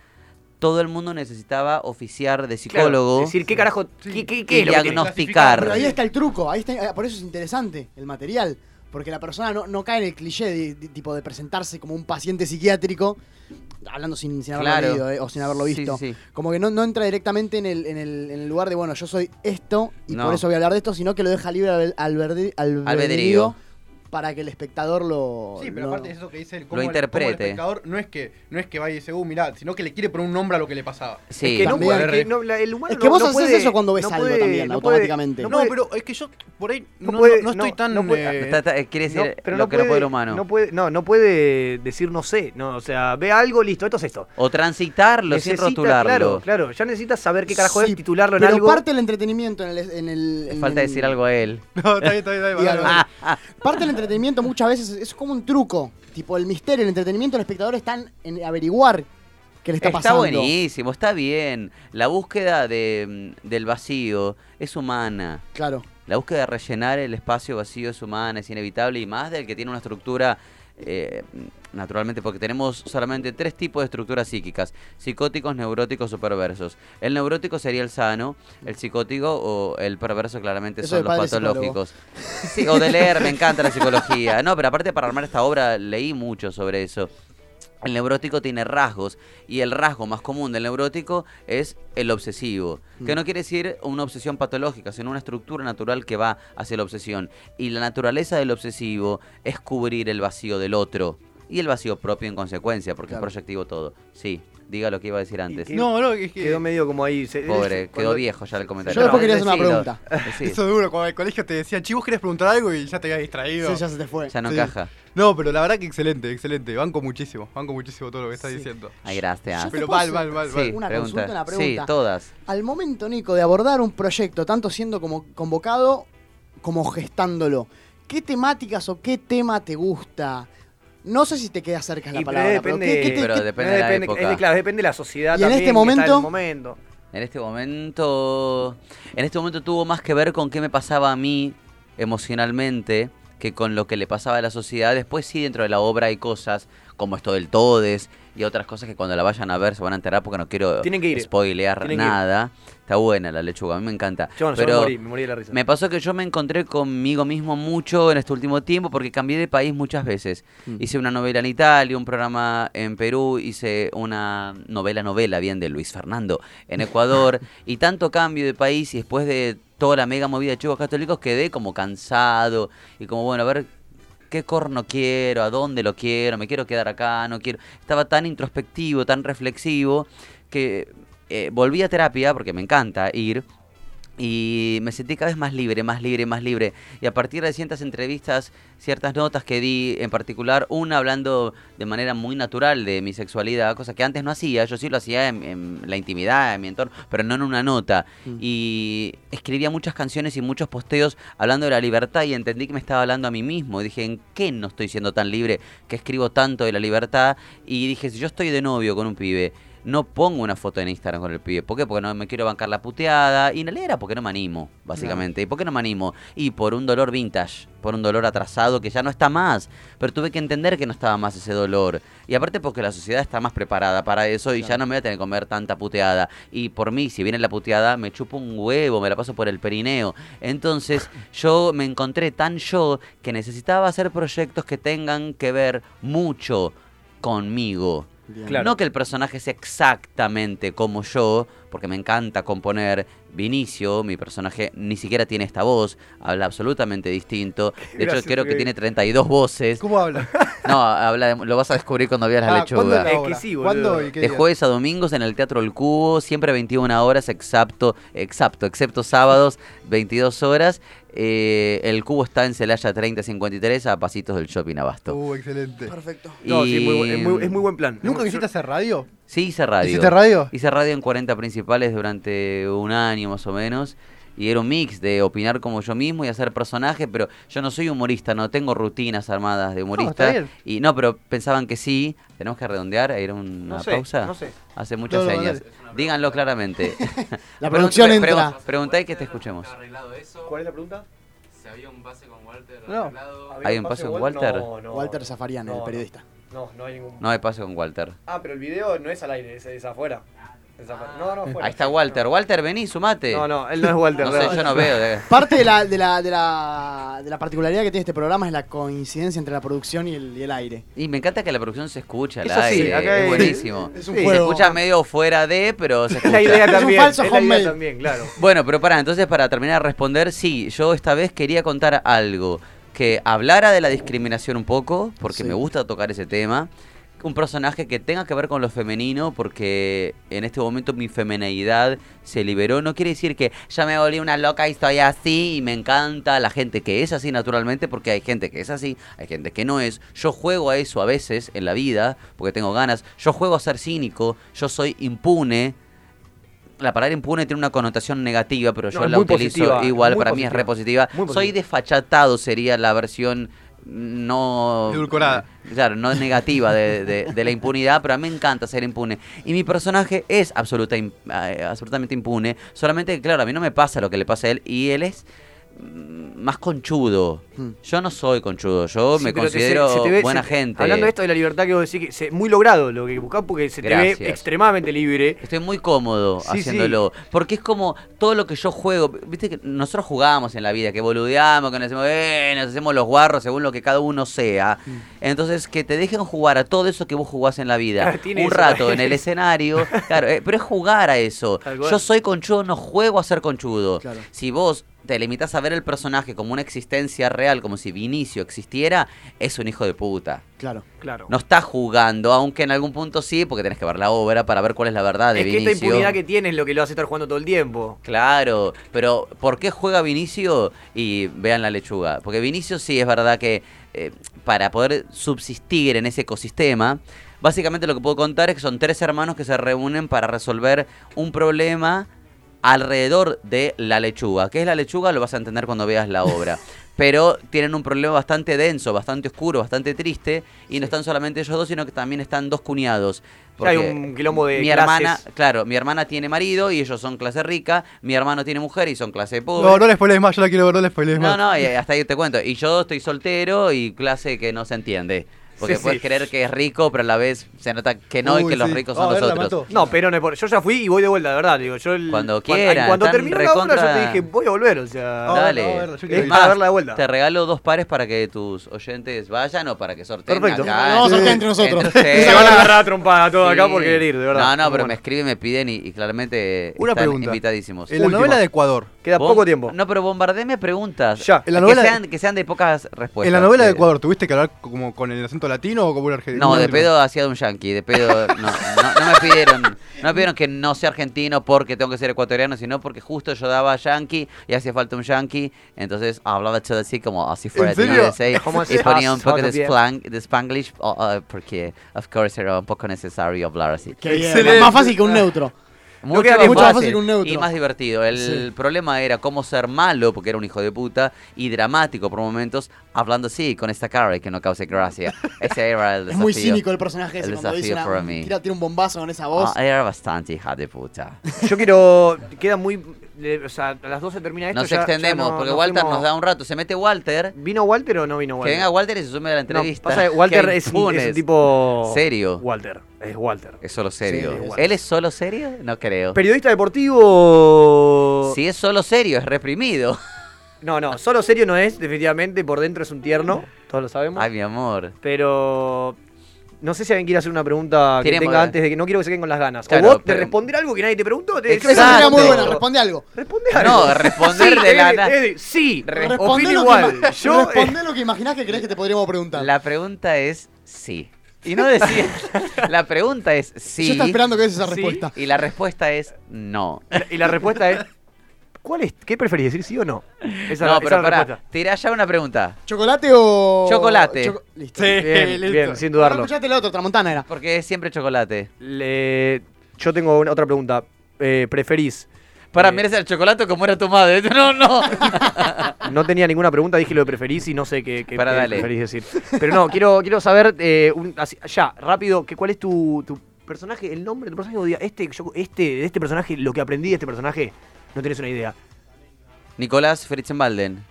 Todo el mundo necesitaba oficiar de Claro, psicólogo. decir, ¿qué carajo? ¿Qué, qué, Y qué diagnosticar. Pero ahí está el truco, ahí está, eh, por eso es interesante el material. Porque la persona no, no cae en el cliché de, de- tipo de presentarse como un paciente psiquiátrico, hablando sin, sin haberlo Claro. leído eh, o sin haberlo visto. sí. Como que no, no entra directamente en el, en, el, en el lugar de, bueno, yo soy esto y No. por eso voy a hablar de esto, sino que lo deja libre al, albedri- albedrío Albedrío. Para que el espectador lo. Sí, pero lo- aparte de eso que dice el, Lo cómo el- cómo interprete. el espectador no es que no es que vaya y dice, uh, mirá, sino que le quiere poner un nombre a lo que le pasaba. Sí. Es que no puede, es que no, la- el humano Es que no- vos no haces puede- eso cuando ves no algo puede- también, automáticamente. no pero es que yo por ahí no, No no- puede- no estoy no- tan... no puede- eh, Está- está- quiere decir No, pero lo no que no puede, el humano. No puede, no, no puede decir no sé, no, o sea, ve algo, listo, esto es esto. O transitarlo sin Necesita- rotularlo. Claro, claro, ya necesitas saber qué carajo Sí, es, titularlo en pero algo. parte del entretenimiento en el. En el en Falta el- decir algo a él. No, está bien, está bien, está bien. Parte del entretenimiento muchas veces es como un truco. Tipo, el misterio, el entretenimiento, el espectador están en averiguar qué le está, Está pasando. buenísimo, está bien. La búsqueda de, mm, del vacío es humana. Claro. La búsqueda de rellenar el espacio vacío es humana, es inevitable y más del que tiene una estructura, eh, naturalmente, porque tenemos solamente tres tipos de estructuras psíquicas, psicóticos, neuróticos o perversos. El neurótico sería el sano, el psicótico o el perverso claramente Eso son los patológicos. Sí, o de leer, me encanta la psicología. No, pero aparte para armar esta obra leí mucho sobre eso. El neurótico tiene rasgos y el rasgo más común del neurótico es el obsesivo, que Mm. no quiere decir una obsesión patológica, sino una estructura natural que va hacia la obsesión. Y la naturaleza del obsesivo es cubrir el vacío del otro y el vacío propio en consecuencia, porque Claro. es proyectivo todo. Sí, diga lo que iba a decir antes. que- No, no, es que... Quedó medio como ahí. se- Pobre, cuando- quedó viejo ya el comentario. Yo después quería hacer una pregunta. Eso es duro, cuando en el colegio te decían, chicos, querés preguntar algo y ya te habías distraído. Sí, ya se te fue. Ya no Sí. encaja. No, pero la verdad que excelente, excelente. Banco muchísimo, banco muchísimo todo lo que estás Sí. diciendo. Ay, gracias. Pero mal, mal, mal, Sí, mal. Una pregunta. consulta, una pregunta. Sí, todas. Al momento, Nico, de abordar un proyecto, tanto siendo como convocado como gestándolo, ¿qué temáticas o qué tema te gusta? No sé si te queda cerca la Y pero palabra, depende, pero ¿qué- qué te- Pero qué- depende no de la depende, época. es de- claro, depende de la sociedad Y en este que está en momento- momento. En este momento. En este momento tuvo más que ver con qué me pasaba a mí emocionalmente que con lo que le pasaba a la sociedad. Después sí, dentro de la obra hay cosas como esto del Todes y otras cosas que cuando la vayan a ver se van a enterar porque no quiero Tienen que ir. spoilear Tienen que ir. nada. Está buena la lechuga, a mí me encanta. Yo, bueno, yo Pero me morí, me morí de la risa. me pasó que yo me encontré conmigo mismo mucho en este último tiempo porque cambié de país muchas veces. Mm. Hice una novela en Italia, un programa en Perú, hice una novela novela bien de Luis Fernando en Ecuador y tanto cambio de país y después de toda la mega movida de chicos católicos quedé como cansado y como bueno, a ver qué corno quiero, a dónde lo quiero, me quiero quedar acá, no quiero. Estaba tan introspectivo, tan reflexivo que eh, volví a terapia porque me encanta ir y me sentí cada vez más libre, más libre, más libre. Y a partir de ciertas entrevistas, ciertas notas que di, en particular una hablando de manera muy natural de mi sexualidad, cosa que antes no hacía, yo sí lo hacía en, en la intimidad, en mi entorno, pero no en una nota. Y escribía muchas canciones y muchos posteos hablando de la libertad y entendí que me estaba hablando a mí mismo. Y dije, ¿en qué no estoy siendo tan libre que escribo tanto de la libertad? Y dije, si yo estoy de novio con un pibe, no pongo una foto en Instagram con el pibe. ¿Por qué? Porque no me quiero bancar la puteada. Y en realidad era porque no me animo, básicamente. ¿Y por qué no me animo? Y por un dolor vintage, por un dolor atrasado que ya no está más. Pero tuve que entender que no estaba más ese dolor. Y aparte porque la sociedad está más preparada para eso y ya no me voy a tener que comer tanta puteada. Y por mí, si viene la puteada, me chupo un huevo, me la paso por el perineo. Entonces yo me encontré tan yo que necesitaba hacer proyectos que tengan que ver mucho conmigo. Bien. Claro. No que el personaje sea exactamente como yo, porque me encanta componer. Vinicio, mi personaje, ni siquiera tiene esta voz, habla absolutamente distinto. De hecho, creo que que- tiene 32 voces. ¿Cómo habla? No, habla de- lo vas a descubrir cuando veas la Ah, ¿cuándo lechuga. es la? Es que sí, boludo. ¿Cuándo y qué De jueves a domingos en el Teatro El Cubo, siempre 21 horas, exacto, exacto, excepto sábados, 22 horas. Eh, el Cubo está en Celaya 3053, a pasitos del Shopping Abasto. Uh, excelente. Perfecto. No, sí, muy es, muy, es muy buen plan. ¿Nunca quisiste hacer radio? Sí, hice radio. ¿Hiciste radio? Hice radio en 40 principales durante un año más o menos. Y era un mix de opinar como yo mismo y hacer personajes, pero yo no soy humorista, no tengo rutinas armadas de humorista. bien. y no, pero pensaban que sí. Tenemos que redondear, era una No sé, pausa. no sé. Hace muchas No, no, señas. Díganlo claramente. La producción entra. pregun- Preguntáis que te escuchemos. ¿Cuál es la pregunta? Si había un pase con Walter No. arreglado. ¿Hay un pase con Walter? No, no. Walter Zafarian, el No, no. periodista. No, no hay ningún. No hay pase con Walter. Ah, pero el video no es al aire, es, es afuera. Es afuera. No, no, afuera. Ahí está Walter. Walter, vení, sumate. No, no, él no es Walter. No sé, yo no veo. de- Parte de la, de, la, de, la, de la particularidad que tiene este programa es la coincidencia entre la producción y el, y el aire. Y me encanta que la producción se escucha al Eso sí, aire, acá es buenísimo. es un se juego. escucha medio fuera de, pero se Es escucha. la idea Es un también. falso es la idea homemade. también, claro. Bueno, pero para, entonces para terminar de responder, sí, yo esta vez quería contar algo que hablara de la discriminación un poco, porque Sí. me gusta tocar ese tema. Un personaje que tenga que ver con lo femenino, porque en este momento mi femeneidad se liberó. No quiere decir que ya me volví una loca y estoy así y me encanta la gente que es así naturalmente, porque hay gente que es así, hay gente que no es. Yo juego a eso a veces en la vida, porque tengo ganas. Yo juego a ser cínico, yo soy impune, la palabra impune tiene una connotación negativa, pero yo No, la utilizo positiva, igual, para mí es positiva. re positiva. Muy Soy desfachatado, sería la versión no... Edulcorada. Claro, no negativa de, de- de la impunidad, pero a mí me encanta ser impune. Y mi personaje es absoluta, eh, absolutamente impune, solamente que, claro, a mí no me pasa lo que le pasa a él, y él es más conchudo. Yo no soy conchudo, yo Sí, me considero se- se te ve- buena se- gente. Hablando de esto de la libertad que vos decís, que muy logrado lo que buscás porque se te ve Gracias. extremadamente libre. Estoy muy cómodo Sí, haciéndolo. Porque es como todo lo que yo juego. Viste que nosotros jugamos en la vida, que boludeamos, que nos hacemos, eh, nos hacemos los guarros según lo que cada uno sea. Mm. Entonces, que te dejen jugar a todo eso que vos jugás en la vida. Un eso rato en el escenario. Claro, eh, pero es jugar a eso. Yo soy conchudo, no juego a ser conchudo. Claro. Si vos te limitas a ver el personaje como una existencia real, como si Vinicio existiera, es un hijo de puta. Claro. Claro. No estás jugando, aunque en algún punto sí, porque tenés que ver la obra para ver cuál es la verdad de es que Vinicio. esta impunidad que tiene es lo que lo hace estar jugando todo el tiempo. Claro, pero ¿por qué juega Vinicio? Y vean la lechuga. Porque Vinicio sí es verdad que eh, para poder subsistir en ese ecosistema, básicamente lo que puedo contar es que son tres hermanos que se reúnen para resolver un problema alrededor de la lechuga. ¿Qué es la lechuga? Lo vas a entender cuando veas la obra. Pero tienen un problema bastante denso, bastante oscuro, bastante triste. Y no están solamente ellos dos, sino que también están dos cuñados. Ya hay Porque un quilombo de mi clases. hermana, claro, mi hermana tiene marido y ellos son clase rica. Mi hermano tiene mujer y son clase pobre. No, no le spoilees más, yo la quiero ver, no le spoilees No, más. no, y hasta ahí te cuento. Y yo estoy soltero y clase que no se entiende. Porque Sí, puedes sí. creer que es rico, pero a la vez se nota que no y que los ricos son a ver, los la otros. mató. No, pero no yo ya fui y voy de vuelta, de verdad. Digo, yo el- Cuando cuan- quieran, Cuando están terminó la obra, yo te dije, voy a volver, o sea. Dale. es para verla de vuelta. Te regalo dos pares para que tus oyentes vayan o para que sorteen Perfecto. acá. Vamos a sortear entre nosotros. Se van a agarrar a trompada todos acá por querer ir, de verdad. No, no, Muy pero bueno. me escriben, me piden y, y claramente Una están pregunta. invitadísimos. En la Última. novela de Ecuador. Queda poco tiempo. No, pero bombardeme preguntas. Ya. En la que, novela que sean de pocas respuestas. En la novela de Eh, Ecuador, ¿tuviste que hablar como con el acento latino o como un argentino? No, de pedo hacía de un yankee, de pedo. No, no, no me pidieron, no me pidieron que no sea argentino porque tengo que ser ecuatoriano, sino porque justo yo daba yankee y hacía falta un yankee, entonces hablaba todo así como así fuera ¿En de? USA ¿Cómo y así? ponía un poco de, splang, de spanglish oh, porque, of course, era un poco necesario hablar así. Qué. Más fácil que un neutro. Mucho, más, bien. Mucho más fácil fácil que un neutro. y más divertido. El Sí. problema era cómo ser malo, porque era un hijo de puta, y dramático por momentos, hablando así, con esta cara y que no cause gracia. Ese era el Es desafío. muy cínico el personaje ese El cuando dice una, para mí. tira, tira un bombazo con esa voz. Ah, era bastante hija de puta. Yo quiero. Queda muy. O sea, a las 12 termina esto. Nos ya- ya extendemos, no- porque nos Walter fuimos- nos da un rato. Se mete Walter. ¿Vino Walter o no vino Que Walter? venga Walter y se sume a la No, entrevista. pasa que Walter es, un- es un tipo. Serio. Walter. Es Walter. Es solo serio. Sí, es Walter. ¿Él es solo serio? No creo. Periodista deportivo. Si es solo serio, es reprimido. No, no, solo serio no es, definitivamente. Por dentro es un tierno. Todos lo sabemos. Ay, mi amor. Pero. No sé si alguien quiere hacer una pregunta que tenga antes de que no quiero que se queden con las ganas. Claro, o vos de pero- responder algo que nadie te preguntó. Te Exacto. Esa sería muy buena, responde algo. Responde algo. No, responder Sí, de la Sí, Responde opino lo, igual. que, ima- Yo, eh, responde lo que imaginás que crees que te podríamos preguntar. La pregunta es sí. Y no decir. la pregunta es sí. Yo estaba esperando que des esa Sí. respuesta. Y la respuesta es no. y la respuesta es. ¿Cuál es? ¿Qué preferís decir sí o no? Esa, no, esa pero es la pará, tirá ya una pregunta. ¿Chocolate o...? Chocolate. Choco- Listo. Sí, bien, listo. bien, sin No dudarlo. escuchaste la otra, Tramontana era. Porque es siempre chocolate. Le- Yo tengo una- otra pregunta. Eh, ¿Preferís? Para, Eh, mira el chocolate como era tu madre. No, no. No tenía ninguna pregunta, dije lo de preferís y no sé qué, qué- Para, qué dale. preferís decir. Pero no, quiero, quiero saber, eh, un- así- ya, rápido, que, ¿cuál es tu, tu personaje, el nombre de tu personaje? Este, yo, este, de este personaje, lo que aprendí de este personaje, no tienes una idea. Nicolás Fritzenbalden.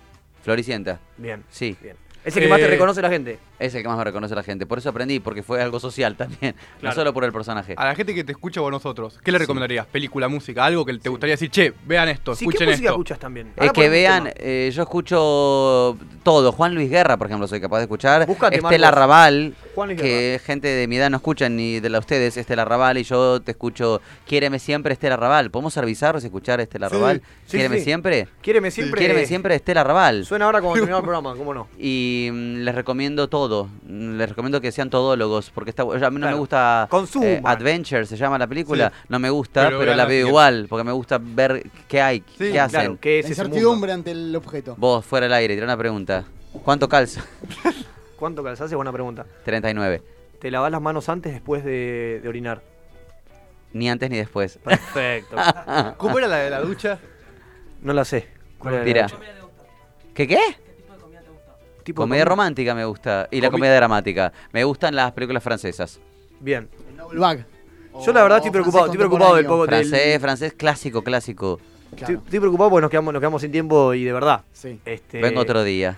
Floricienta. Bien. Sí. Bien. Es el que más te Eh, reconoce la gente. Es el que más me reconoce la gente. Por eso aprendí, porque fue algo social también. No solo por el personaje. A la gente que te escucha o a nosotros, ¿qué le recomendarías? ¿Película, música? Algo que te gustaría decir, che, vean esto, Sí, ¿qué escuchen música esto. escuchas también? Es que vean, eh, yo escucho todo. Juan Luis Guerra, por ejemplo, soy capaz de escuchar. Búscate, Estela Marcos. Raval, Juan Luis que gente de mi edad no escuchan ni de la ustedes, Estela Raval, y yo te escucho Quiéreme siempre, Estela Raval. ¿Podemos ser bizarros y escuchar Estela Sí, Raval? sí, Quiéreme sí. siempre. Quiéreme siempre. Quiéreme siempre, Estela Raval. Suena ahora como terminado el programa, ¿cómo no? Y mm, les recomiendo todo. Mm, Les recomiendo que sean todólogos. Porque está, a mí no Claro. me gusta. Eh, Adventure se llama la película. Sí. No me gusta, Pero pero, la veo igual. Porque me gusta ver qué hay, Sí, qué hacen. Claro, ¿qué es La incertidumbre ante el objeto. Vos, fuera del aire, tira una pregunta. ¿Cuánto calza? ¿Cuánto calzás? Es buena pregunta. 39. ¿Te lavas las manos antes después de, de orinar? Ni antes ni después. Perfecto. ¿Cómo era la de la ducha? no la sé. ¿Cuál era la Mira. noche? ¿Qué qué? Tipo Comedia romántica me gusta. Y la comedia dramática. Me gustan las películas francesas. Bien. Bag. Yo la verdad estoy preocupado, estoy preocupado del poco del- Francés, francés clásico, clásico. Estoy, estoy preocupado porque nos quedamos, nos quedamos sin tiempo y de verdad. Sí. Este, Vengo otro día.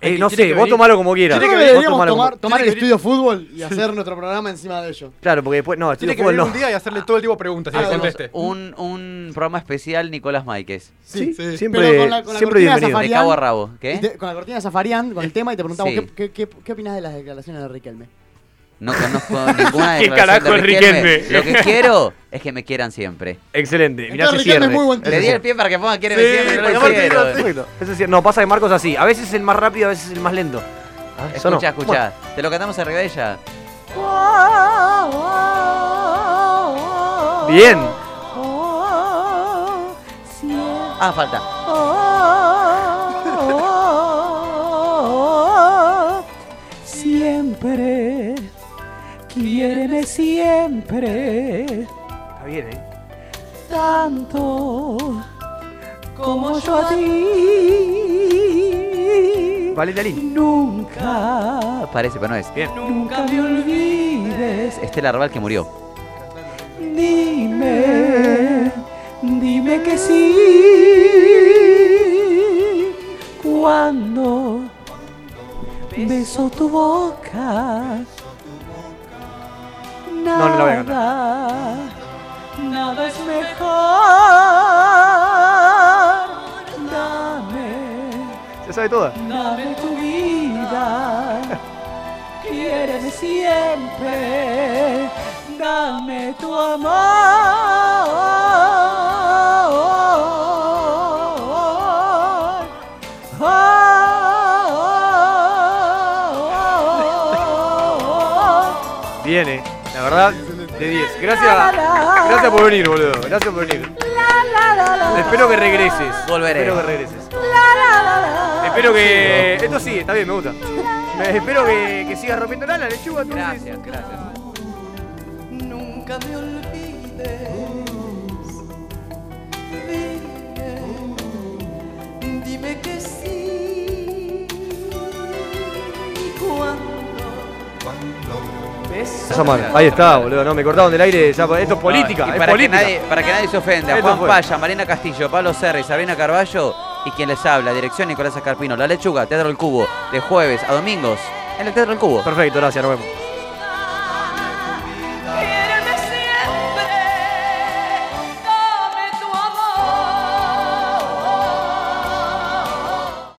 Eh, no sé, vos tomalo como quieras. Creo que deberíamos como- tomar, tomar el estudio fútbol y hacer nuestro programa encima de ello. Claro, porque después, no, Tiene estudio que fútbol venir no. un día y hacerle todo el tipo de preguntas y Ah, conteste. Un, un programa especial Nicolás Máiquez. Sí, Sí. siempre, Pero con la- con la siempre bienvenido. De cabo a rabo. ¿Qué? te- con la cortina de Zafarian, con el tema, y te preguntamos Sí. ¿qué, qué, qué, qué opinás de las declaraciones de Riquelme. No conozco ninguna ¿Qué declaración carajo de es Riquelme. Lo que quiero es que me quieran siempre. Excelente. Mirá cierre. es muy buen Le di el pie para que ponga quiere Sí, siempre, no. Ese cierre- No, pasa que Marcos así. A veces es el más rápido, a veces es el más lento. Ah, eso no. Escucha, escucha. Te lo cantamos arriba de ella. Bueno, bien. Ah, falta. Siempre, quiéreme siempre. Está bien, ¿eh? tanto como yo a ti. Valeria Lin. Nunca, Parece, pero no es. Bien. nunca me olvides. Estela Arbal que murió. Dime, dime que sí. Cuando beso tu boca. No, no la voy a Nada, nada es mejor. Dame, Se sabe toda. dame tu vida. Quiéreme siempre. Dame tu amor. Verdad, de 10. Gracias, gracias por venir, boludo. Gracias por venir. Espero que regreses. Volveré. Espero que regreses. Espero que. Esto sí, está bien, me gusta. Espero que, que sigas rompiendo la lechuga. entonces. Gracias, gracias. Nunca me olvides. Dime, dime que sí. Cuando, Ahí está, boludo. No, me cortaron del aire. ya, esto es política. Y es para, que nadie, para que nadie se ofenda, Esto Juan fue. Paya, Marina Castillo, Pablo Serra y Sabrina Carballo y quien les habla, dirección Nicolás Escarpino, La Lechuga, Teatro del Cubo, de jueves a domingos en el Teatro del Cubo. Perfecto, gracias, nos vemos.